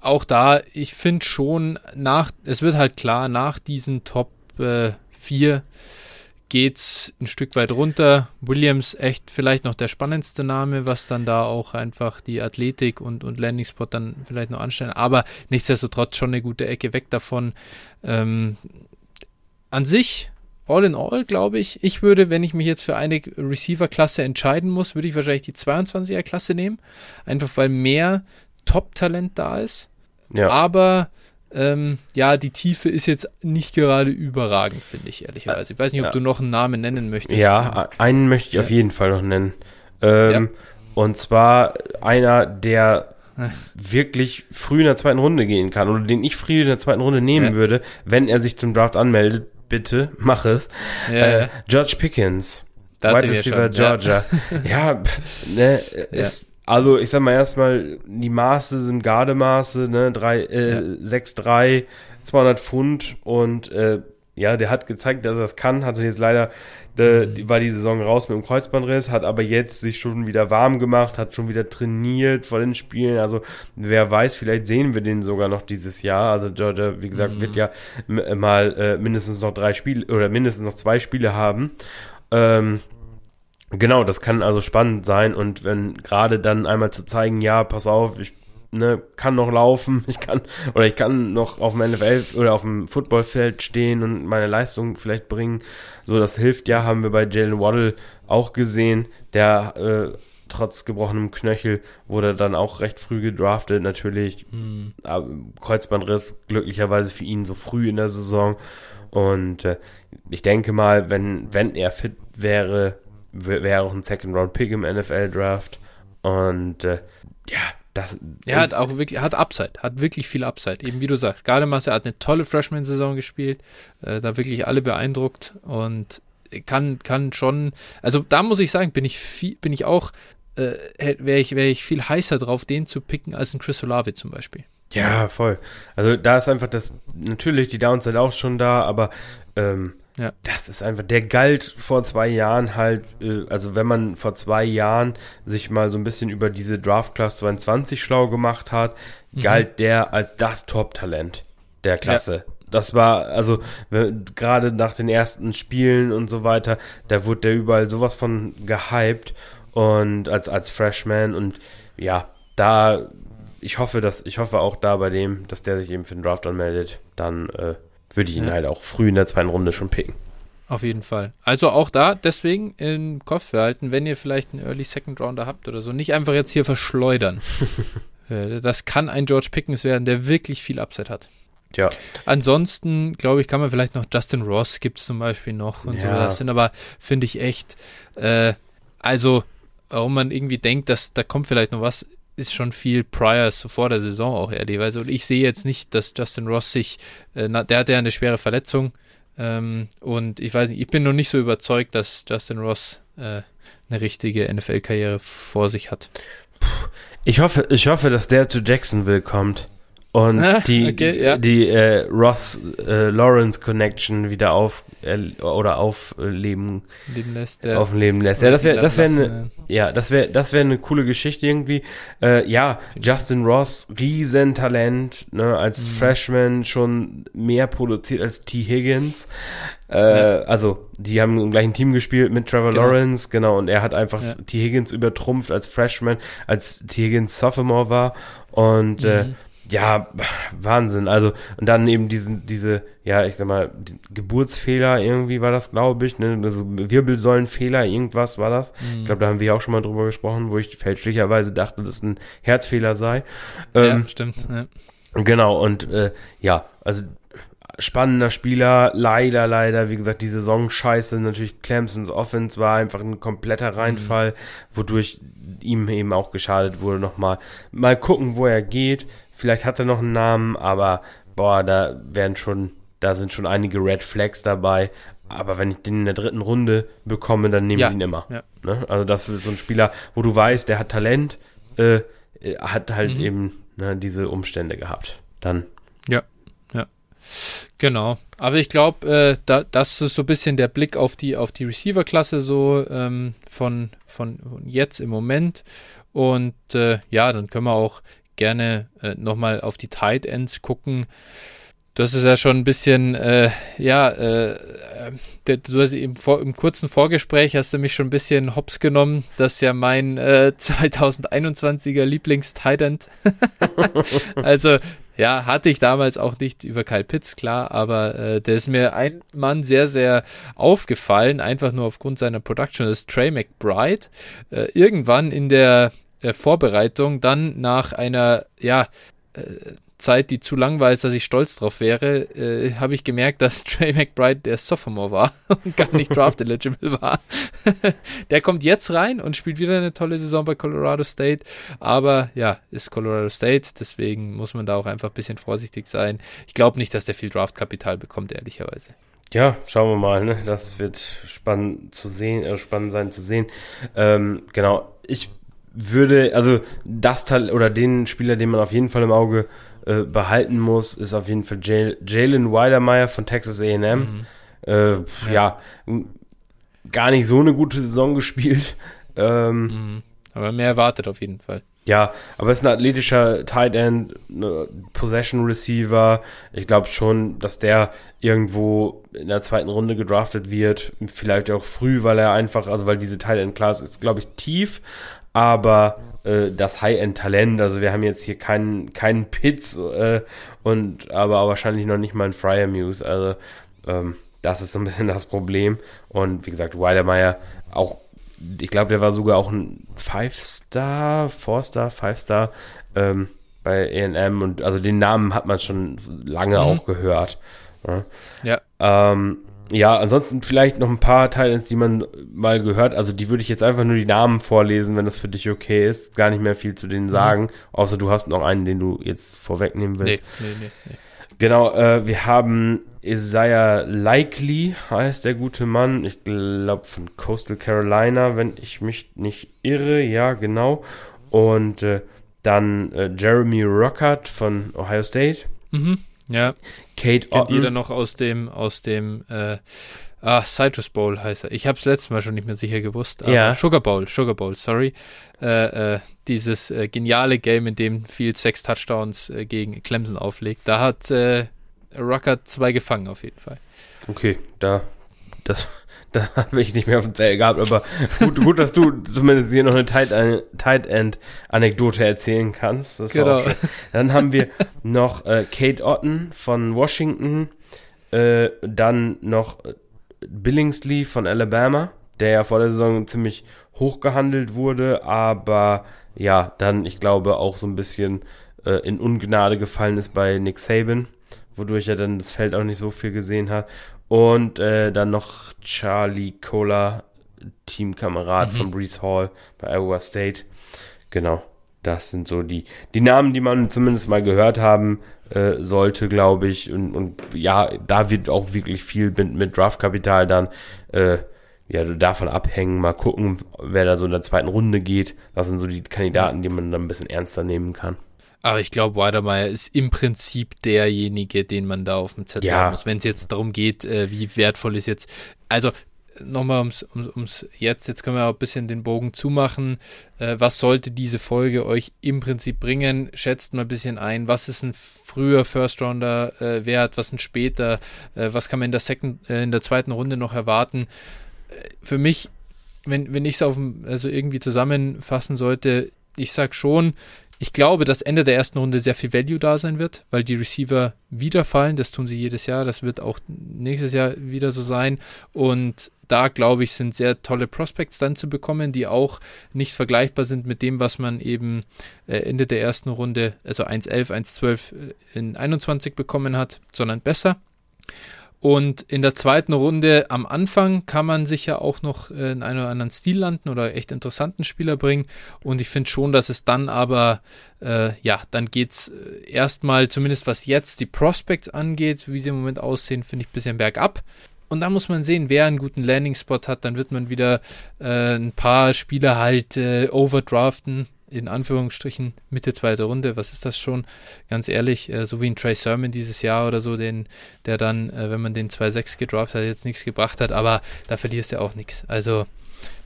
auch da, ich finde schon nach, es wird halt klar, nach diesen Top äh, 4 geht's ein Stück weit runter. Williams echt vielleicht noch der spannendste Name, was dann da auch einfach die Athletik und, und Landing Spot dann vielleicht noch anstellen. Aber nichtsdestotrotz schon eine gute Ecke weg davon. Ähm, an sich, all in all, glaube ich, ich würde, wenn ich mich jetzt für eine Receiver-Klasse entscheiden muss, würde ich wahrscheinlich die 22er-Klasse nehmen. Einfach weil mehr Top-Talent da ist. Ja. Aber ähm, ja, die Tiefe ist jetzt nicht gerade überragend, finde ich ehrlicherweise. Ich weiß nicht, ob ja. du noch einen Namen nennen möchtest. Ja, einen möchte ich ja. auf jeden Fall noch nennen. Ähm, ja. Und zwar einer, der wirklich früh in der zweiten Runde gehen kann oder den ich früh in der zweiten Runde nehmen würde, wenn er sich zum Draft anmeldet. Bitte, mach es. Äh, George Pickens. Wide Receiver Georgia. Ja, ne, ist also ich sag mal erstmal, die Maße sind Gardemaße, ne, drei, äh, ja. 6'3, 200 Pfund und äh, ja, der hat gezeigt, dass er es kann, hatte jetzt leider, äh, die, war die Saison raus mit dem Kreuzbandriss, hat aber jetzt sich schon wieder warm gemacht, hat schon wieder trainiert vor den Spielen, also wer weiß, vielleicht sehen wir den sogar noch dieses Jahr, also Georgia, wie gesagt, mhm. wird ja mal äh, mindestens noch drei Spiele oder mindestens noch zwei Spiele haben, ähm, Genau, das kann also spannend sein und wenn gerade dann einmal zu zeigen, ja, pass auf, ich ne, kann noch laufen, ich kann, oder ich kann noch auf dem NFL oder auf dem Footballfeld stehen und meine Leistung vielleicht bringen. So, das hilft ja, haben wir bei Jalen Waddle auch gesehen, der äh, trotz gebrochenem Knöchel wurde dann auch recht früh gedraftet, natürlich. Mhm. Kreuzbandriss glücklicherweise für ihn so früh in der Saison. Und äh, ich denke mal, wenn, wenn er fit wäre, wäre auch ein Second-Round-Pick im NFL-Draft. Und äh, ja, das. Er hat auch wirklich, hat Upside, hat wirklich viel Upside. Eben wie du sagst, Gardemasse hat eine tolle Freshman-Saison gespielt, äh, da wirklich alle beeindruckt und kann, kann schon, also da muss ich sagen, bin ich viel, bin ich auch, äh, wäre ich, wäre ich viel heißer drauf, den zu picken als ein Chris Olave zum Beispiel. Ja, voll. Also da ist einfach das, natürlich die Downside auch schon da, aber ähm, ja. Das ist einfach, der galt vor zwei Jahren halt, äh, also wenn man vor zwei Jahren sich mal so ein bisschen über diese Draft Class 22 schlau gemacht hat, mhm. galt der als das Top-Talent der Klasse. Ja. Das war, also gerade nach den ersten Spielen und so weiter, da wurde der überall sowas von gehypt und als, als Freshman und ja, da, ich hoffe, dass, ich hoffe auch da bei dem, dass der sich eben für den Draft anmeldet, dann äh, würde ich ihn ja. halt auch früh in der zweiten Runde schon picken. Auf jeden Fall. Also auch da deswegen im Kopf behalten, wenn ihr vielleicht einen Early Second Rounder habt oder so, nicht einfach jetzt hier verschleudern. Äh, das kann ein George Pickens werden, der wirklich viel Upside hat. Ja. Ansonsten, glaube ich, kann man vielleicht noch Justin Ross gibt es zum Beispiel noch und ja. so. Das sind aber, finde ich, echt, äh, also, warum man irgendwie denkt, dass da kommt vielleicht noch was, ist schon viel prior so vor der Saison auch ehrlicherweise. Und ich sehe jetzt nicht, dass Justin Ross sich, äh, der hat ja eine schwere Verletzung. Ähm, und ich weiß nicht, ich bin noch nicht so überzeugt, dass Justin Ross äh, eine richtige NFL-Karriere vor sich hat. Ich hoffe, ich hoffe, dass der zu Jacksonville kommt und ah, die, okay, ja. die äh, Ross äh, Lawrence Connection wieder auf äh, oder aufleben leben lässt, ja. aufleben lässt. Ja, das wäre das wäre eine ja, das wäre das wäre eine coole Geschichte irgendwie. Äh, ja, Justin Ross Riesentalent, ne, als mhm. Freshman schon mehr produziert als T Higgins. Äh, ja. Also, die haben im gleichen Team gespielt mit Trevor genau. Lawrence, genau, und er hat einfach. T. Higgins übertrumpft als Freshman, als T. Higgins Sophomore war. Und äh, mhm. äh, ja, Wahnsinn. Also, und dann eben diesen, diese, ja, ich sag mal, Geburtsfehler irgendwie war das, glaube ich, ne? Also Wirbelsäulenfehler, irgendwas war das. Mhm. Ich glaube, da haben wir auch schon mal drüber gesprochen, wo ich fälschlicherweise dachte, dass es ein Herzfehler sei. Ähm, ja, stimmt. Ja. Genau, und äh, ja, also spannender Spieler, leider, leider, wie gesagt, die Saison scheiße. Natürlich Clemsons Offense war einfach ein kompletter Reinfall, mhm. wodurch ihm eben auch geschadet wurde nochmal. Mal gucken, wo er geht. Vielleicht hat er noch einen Namen, aber boah, da werden schon, da sind schon einige Red Flags dabei. Aber wenn ich den in der dritten Runde bekomme, dann nehme ja. ich ihn immer. Ja. Ne? Also das ist so ein Spieler, wo du weißt, der hat Talent, äh, hat halt mhm. eben ne, diese Umstände gehabt. Dann. Ja, ja. Genau. Aber ich glaube, äh, da, das ist so ein bisschen der Blick auf die, auf die Receiver-Klasse so ähm, von, von, von jetzt im Moment. Und äh, ja, dann können wir auch gerne äh, nochmal auf die Tight Ends gucken. Du hast es ja schon ein bisschen, äh, ja, äh, äh du hast im, vor, im, kurzen Vorgespräch hast du mich schon ein bisschen hops genommen. Das ist ja mein äh, 2021er Lieblings-Tight End. also, ja, hatte ich damals auch nicht über Kyle Pitts, klar, aber äh, der ist mir ein Mann sehr, sehr aufgefallen, einfach nur aufgrund seiner Production, das ist Trey McBride. Äh, irgendwann in der äh, Vorbereitung dann nach einer, ja, äh, Zeit, die zu lang war, als dass ich stolz drauf wäre, äh, habe ich gemerkt, dass Trey McBride der Sophomore war und gar nicht draft eligible war. der kommt jetzt rein und spielt wieder eine tolle Saison bei Colorado State, aber ja, ist Colorado State, deswegen muss man da auch einfach ein bisschen vorsichtig sein. Ich glaube nicht, dass der viel Draftkapital bekommt, ehrlicherweise. Ja, schauen wir mal. Ne? Das wird spannend zu sehen, äh, spannend sein zu sehen. Ähm, genau, ich würde, also das Teil oder den Spieler, den man auf jeden Fall im Auge äh, behalten muss, ist auf jeden Fall Jalen Weidermeyer von Texas AM. Mhm. Äh, ja. ja. gar nicht so eine gute Saison gespielt. Ähm, mhm. Aber mehr erwartet auf jeden Fall. Ja, aber es ist ein athletischer Tight End, ne, Possession Receiver. Ich glaube schon, dass der irgendwo in der zweiten Runde gedraftet wird. Vielleicht auch früh, weil er einfach, also weil diese Tight End Class ist, glaube ich, tief, aber äh, das High-End-Talent, also wir haben jetzt hier keinen, keinen Pitts äh, und aber wahrscheinlich noch nicht mal einen Fryer Muse, also ähm, das ist so ein bisschen das Problem. Und wie gesagt, Weidemeyer auch, ich glaube, der war sogar auch ein Five-Star, Four-Star, Five-Star ähm, bei AM und also den Namen hat man schon lange mhm. auch gehört. Ja. Ja. Ähm, ja, ansonsten vielleicht noch ein paar Titans, die man mal gehört. Also die würde ich jetzt einfach nur die Namen vorlesen, wenn das für dich okay ist. Gar nicht mehr viel zu denen mhm. sagen. Mhm. Außer du hast noch einen, den du jetzt vorwegnehmen willst. Nee, nee, nee. nee. Genau, äh, wir haben Isaiah Likely, heißt der gute Mann. Ich glaube von Coastal Carolina, wenn ich mich nicht irre. Ja, genau. Und äh, dann äh, Jeremy Rockert von Ohio State. Mhm, ja. Kate Kennt Otten. jeder noch aus dem, aus dem, äh, ah, Citrus Bowl heißt er. Ich habe es letztes Mal schon nicht mehr sicher gewusst. ja. Sugar Bowl, Sugar Bowl, sorry. Äh, äh, dieses äh, geniale Game, in dem viel sechs Touchdowns äh, gegen Clemson auflegt. Da hat äh, Rucker zwei gefangen auf jeden Fall. Okay, da, das, da habe ich nicht mehr auf dem Zell gehabt, aber gut, gut, dass du zumindest hier noch eine Tight, Tight End Anekdote erzählen kannst. genau. Dann haben wir noch äh, Kate Otten von Washington, äh, dann noch Billingsley von Alabama, der ja vor der Saison ziemlich hoch gehandelt wurde, aber ja, dann, ich glaube, auch so ein bisschen äh, in Ungnade gefallen ist bei Nick Saban, wodurch er dann das Feld auch nicht so viel gesehen hat. Und äh, dann noch Charlie Kohler, Teamkamerad mhm. von Brees Hall bei Iowa State. Genau, das sind so die, die Namen, die man zumindest mal gehört haben äh, sollte, glaube ich. Und, und ja, da wird auch wirklich viel mit, mit Draftkapital dann äh, ja, davon abhängen, mal gucken, wer da so in der zweiten Runde geht. Das sind so die Kandidaten, die man dann ein bisschen ernster nehmen kann. Aber ich glaube, Weidermeier ist im Prinzip derjenige, den man da auf dem Zettel ja. haben muss. Wenn es jetzt darum geht, äh, wie wertvoll ist jetzt. Also nochmal ums, ums, ums jetzt, jetzt können wir auch ein bisschen den Bogen zumachen. Äh, was sollte diese Folge euch im Prinzip bringen? Schätzt mal ein bisschen ein, was ist ein früher First Rounder äh, wert, was ein später, äh, was kann man in der, Second, äh, in der zweiten Runde noch erwarten? für mich, wenn, wenn ich es auf also irgendwie zusammenfassen sollte, ich sag schon, ich glaube, dass Ende der ersten Runde sehr viel Value da sein wird, weil die Receiver wieder fallen. Das tun sie jedes Jahr. Das wird auch nächstes Jahr wieder so sein. Und da, glaube ich, sind sehr tolle Prospects dann zu bekommen, die auch nicht vergleichbar sind mit dem, was man eben äh, Ende der ersten Runde, also 1.11, 1.12 äh, in 21 bekommen hat, sondern besser. Und in der zweiten Runde am Anfang kann man sich ja auch noch äh, in einen oder anderen Stil landen oder echt interessanten Spieler bringen. Und ich finde schon, dass es dann aber, äh, ja, dann geht es äh, erstmal, zumindest was jetzt die Prospects angeht, wie sie im Moment aussehen, finde ich ein bisschen bergab. Und da muss man sehen, wer einen guten Landing-Spot hat, dann wird man wieder äh, ein paar Spieler halt äh, overdraften in Anführungsstrichen Mitte zweite Runde, was ist das schon? Ganz ehrlich, äh, so wie ein Trey Sermon dieses Jahr oder so, den, der dann, äh, wenn man den 2-6 gedraftet hat, jetzt nichts gebracht hat, aber da verlierst du auch nichts. Also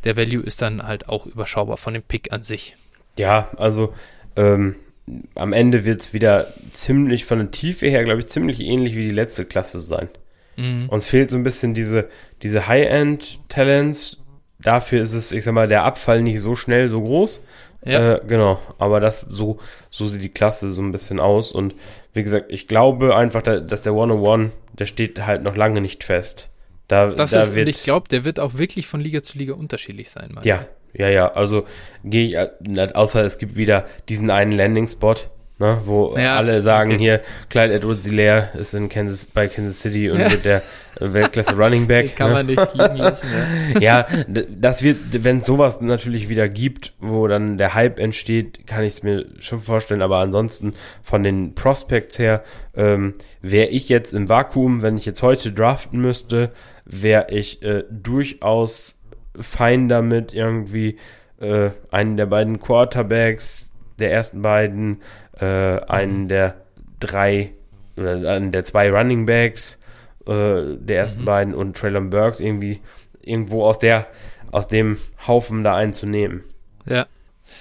der Value ist dann halt auch überschaubar von dem Pick an sich. Ja, also ähm, am Ende wird es wieder ziemlich von der Tiefe her, glaube ich, ziemlich ähnlich wie die letzte Klasse sein. Mhm. Uns fehlt so ein bisschen diese, diese High-End-Talents. Dafür ist es, ich sag mal, der Abfall nicht so schnell so groß. Ja. Äh, genau, aber das so, so sieht die Klasse so ein bisschen aus. Und wie gesagt, ich glaube einfach, dass der 101, der steht halt noch lange nicht fest. Da, das da ist, wird, und ich glaube, der wird auch wirklich von Liga zu Liga unterschiedlich sein. Ja, ja, ja. Also gehe ich, äh, außer es gibt wieder diesen einen Landing-Spot, ne, wo ja, alle sagen okay. hier, Clyde Edwards Hilaire ist in Kansas, bei Kansas City und wird der Weltklasse Running Back. Kann ne? man nicht liegen lassen, ja. ja, das wird, wenn es sowas natürlich wieder gibt, wo dann der Hype entsteht, kann ich es mir schon vorstellen, aber ansonsten von den Prospects her, ähm, wäre ich jetzt im Vakuum, wenn ich jetzt heute draften müsste, wäre ich äh, durchaus fein damit, irgendwie äh, einen der beiden Quarterbacks, der ersten beiden, äh, einen mhm. der drei oder einen der zwei Running Backs äh, der ersten mhm. beiden und Traylon Burks irgendwie irgendwo aus der aus dem Haufen da einzunehmen. Ja.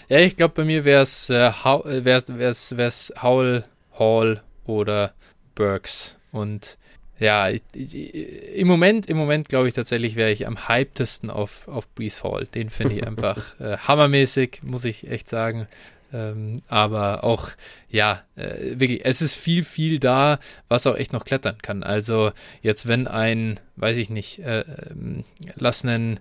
Ja, ich glaube, bei mir wäre es äh, wär's, wär's, wär's Howell, Hall oder Burks. Und ja, ich, ich, im Moment, im Moment glaube ich tatsächlich, wäre ich am hypetesten auf, auf Brees Hall. Den finde ich einfach äh, hammermäßig, muss ich echt sagen. Ähm, aber auch, ja, äh, wirklich, es ist viel, viel da, was auch echt noch klettern kann. Also jetzt, wenn ein, weiß ich nicht, äh, ähm, lass einen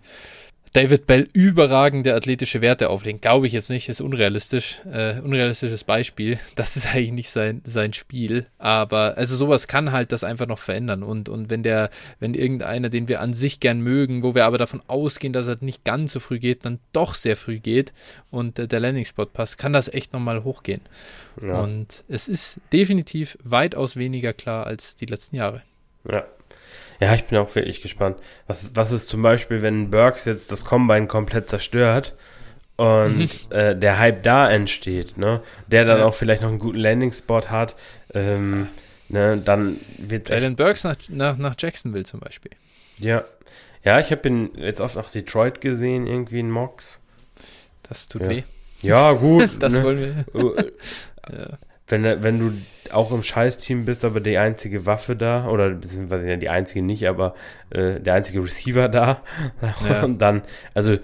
David Bell überragende athletische Werte auflegen. Glaube ich jetzt nicht, ist unrealistisch. Äh, unrealistisches Beispiel. Das ist eigentlich nicht sein, sein Spiel. Aber also sowas kann halt das einfach noch verändern. Und, und wenn der, wenn irgendeiner, den wir an sich gern mögen, wo wir aber davon ausgehen, dass er nicht ganz so früh geht, dann doch sehr früh geht und äh, der Landing-Spot passt, kann das echt nochmal hochgehen. Ja. Und es ist definitiv weitaus weniger klar als die letzten Jahre. Ja, ja, ich bin auch wirklich gespannt. Was, was ist zum Beispiel, wenn Burks jetzt das Combine komplett zerstört und mhm. äh, der Hype da entsteht, ne? Der dann ja. auch vielleicht noch einen guten Landing-Spot hat, ähm, ne? Dann wird. Jalen Burks nach, nach, nach Jacksonville zum Beispiel. Ja. Ja, ich habe ihn jetzt oft nach Detroit gesehen, irgendwie in Mox. Das tut ja. weh. Ja, gut. das ne? wollen wir. ja wenn, wenn du auch im Scheißteam bist, aber die einzige Waffe da, oder beziehungsweise ja, die einzige nicht, aber äh, der einzige Receiver da, ja. und dann, also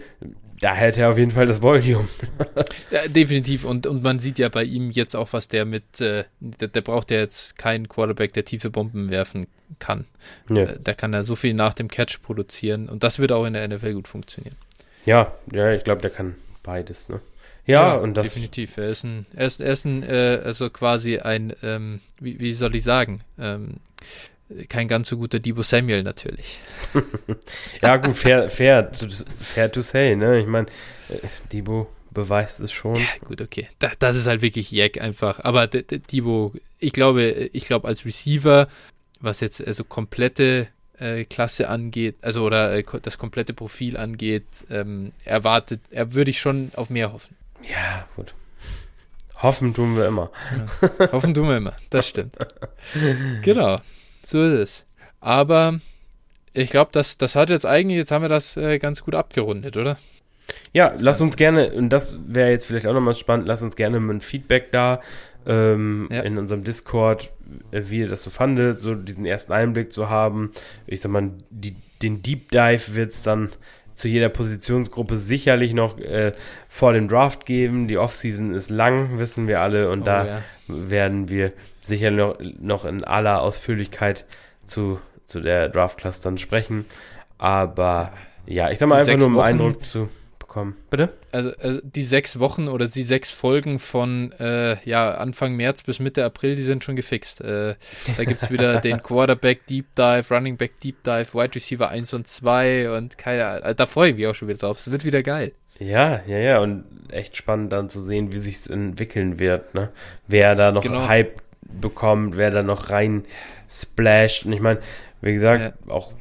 da hätte er auf jeden Fall das Volume. ja, definitiv. Und, und man sieht ja bei ihm jetzt auch, was der mit, äh, der, der, braucht ja jetzt keinen Quarterback, der tiefe Bomben werfen kann. Ja. Äh, da kann er so viel nach dem Catch produzieren und das wird auch in der NFL gut funktionieren. Ja, ja, ich glaube, der kann beides, ne? Ja, ja, und das. Definitiv. Er ist ein, er ist, er ist ein, äh, also quasi ein, ähm, wie, wie soll ich sagen, ähm, kein ganz so guter Debo Samuel natürlich. ja, gut, fair, fair, fair to say, ne? Ich meine, äh, Debo beweist es schon. Ja, gut, okay. Da, das ist halt wirklich Jack einfach. Aber Debo, ich glaube, ich glaube als Receiver, was jetzt also komplette äh, Klasse angeht, also oder äh, das komplette Profil angeht, ähm, erwartet, er würde ich schon auf mehr hoffen. Ja, gut. Hoffen tun wir immer. Ja. Hoffen tun wir immer, das stimmt. genau, so ist es. Aber ich glaube, das, das hat jetzt eigentlich, jetzt haben wir das äh, ganz gut abgerundet, oder? Ja, das lass uns gerne, und das wäre jetzt vielleicht auch nochmal spannend, lass uns gerne ein Feedback da ähm, ja. in unserem Discord, äh, wie ihr das so fandet, so diesen ersten Einblick zu haben. Ich sag mal, die, den Deep Dive wird es dann zu jeder Positionsgruppe sicherlich noch äh, vor dem Draft geben. Die Offseason ist lang, wissen wir alle, und oh, da ja. werden wir sicher noch, noch in aller Ausführlichkeit zu, zu der Draft-Class dann sprechen. Aber ja, ich sag mal die einfach nur um Eindruck zu bekommen. Bitte? Also, also, die sechs Wochen oder die sechs Folgen von äh, ja, Anfang März bis Mitte April, die sind schon gefixt. Äh, da gibt es wieder den Quarterback Deep Dive, Running Back Deep Dive, Wide Receiver 1 und 2 und keine Ahnung. Also, da freue ich mich auch schon wieder drauf. Es wird wieder geil. Ja, ja, ja. Und echt spannend dann zu sehen, wie sich entwickeln wird. Ne? Wer da noch genau. Hype bekommt, wer da noch rein splasht. Und ich meine, wie gesagt, ja. auch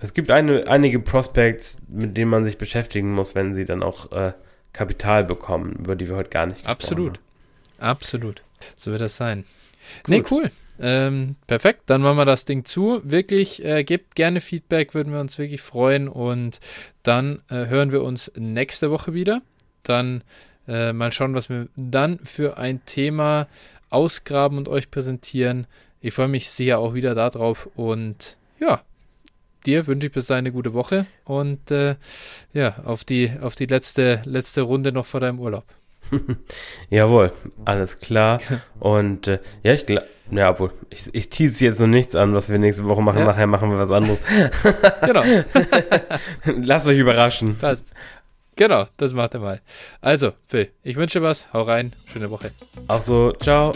es gibt eine, einige Prospects, mit denen man sich beschäftigen muss, wenn sie dann auch äh, Kapital bekommen, über die wir heute gar nicht Absolut. Haben. Absolut. So wird das sein. Gut. Nee, cool. Ähm, perfekt, dann machen wir das Ding zu. Wirklich, äh, gebt gerne Feedback, würden wir uns wirklich freuen. Und dann äh, hören wir uns nächste Woche wieder. Dann äh, mal schauen, was wir dann für ein Thema ausgraben und euch präsentieren. Ich freue mich sehr auch wieder darauf. Und ja, dir wünsche ich bis dahin eine gute Woche und äh, ja, auf die, auf die letzte, letzte Runde noch vor deinem Urlaub. Jawohl, alles klar. Und äh, ja, ich glaube, ja, obwohl, ich, ich tease jetzt noch nichts an, was wir nächste Woche machen. Ja. Nachher machen wir was anderes. genau. Lasst euch überraschen. Passt. Genau, das macht er mal. Also, Phil, ich wünsche was. Hau rein. Schöne Woche. Auch so. Ciao.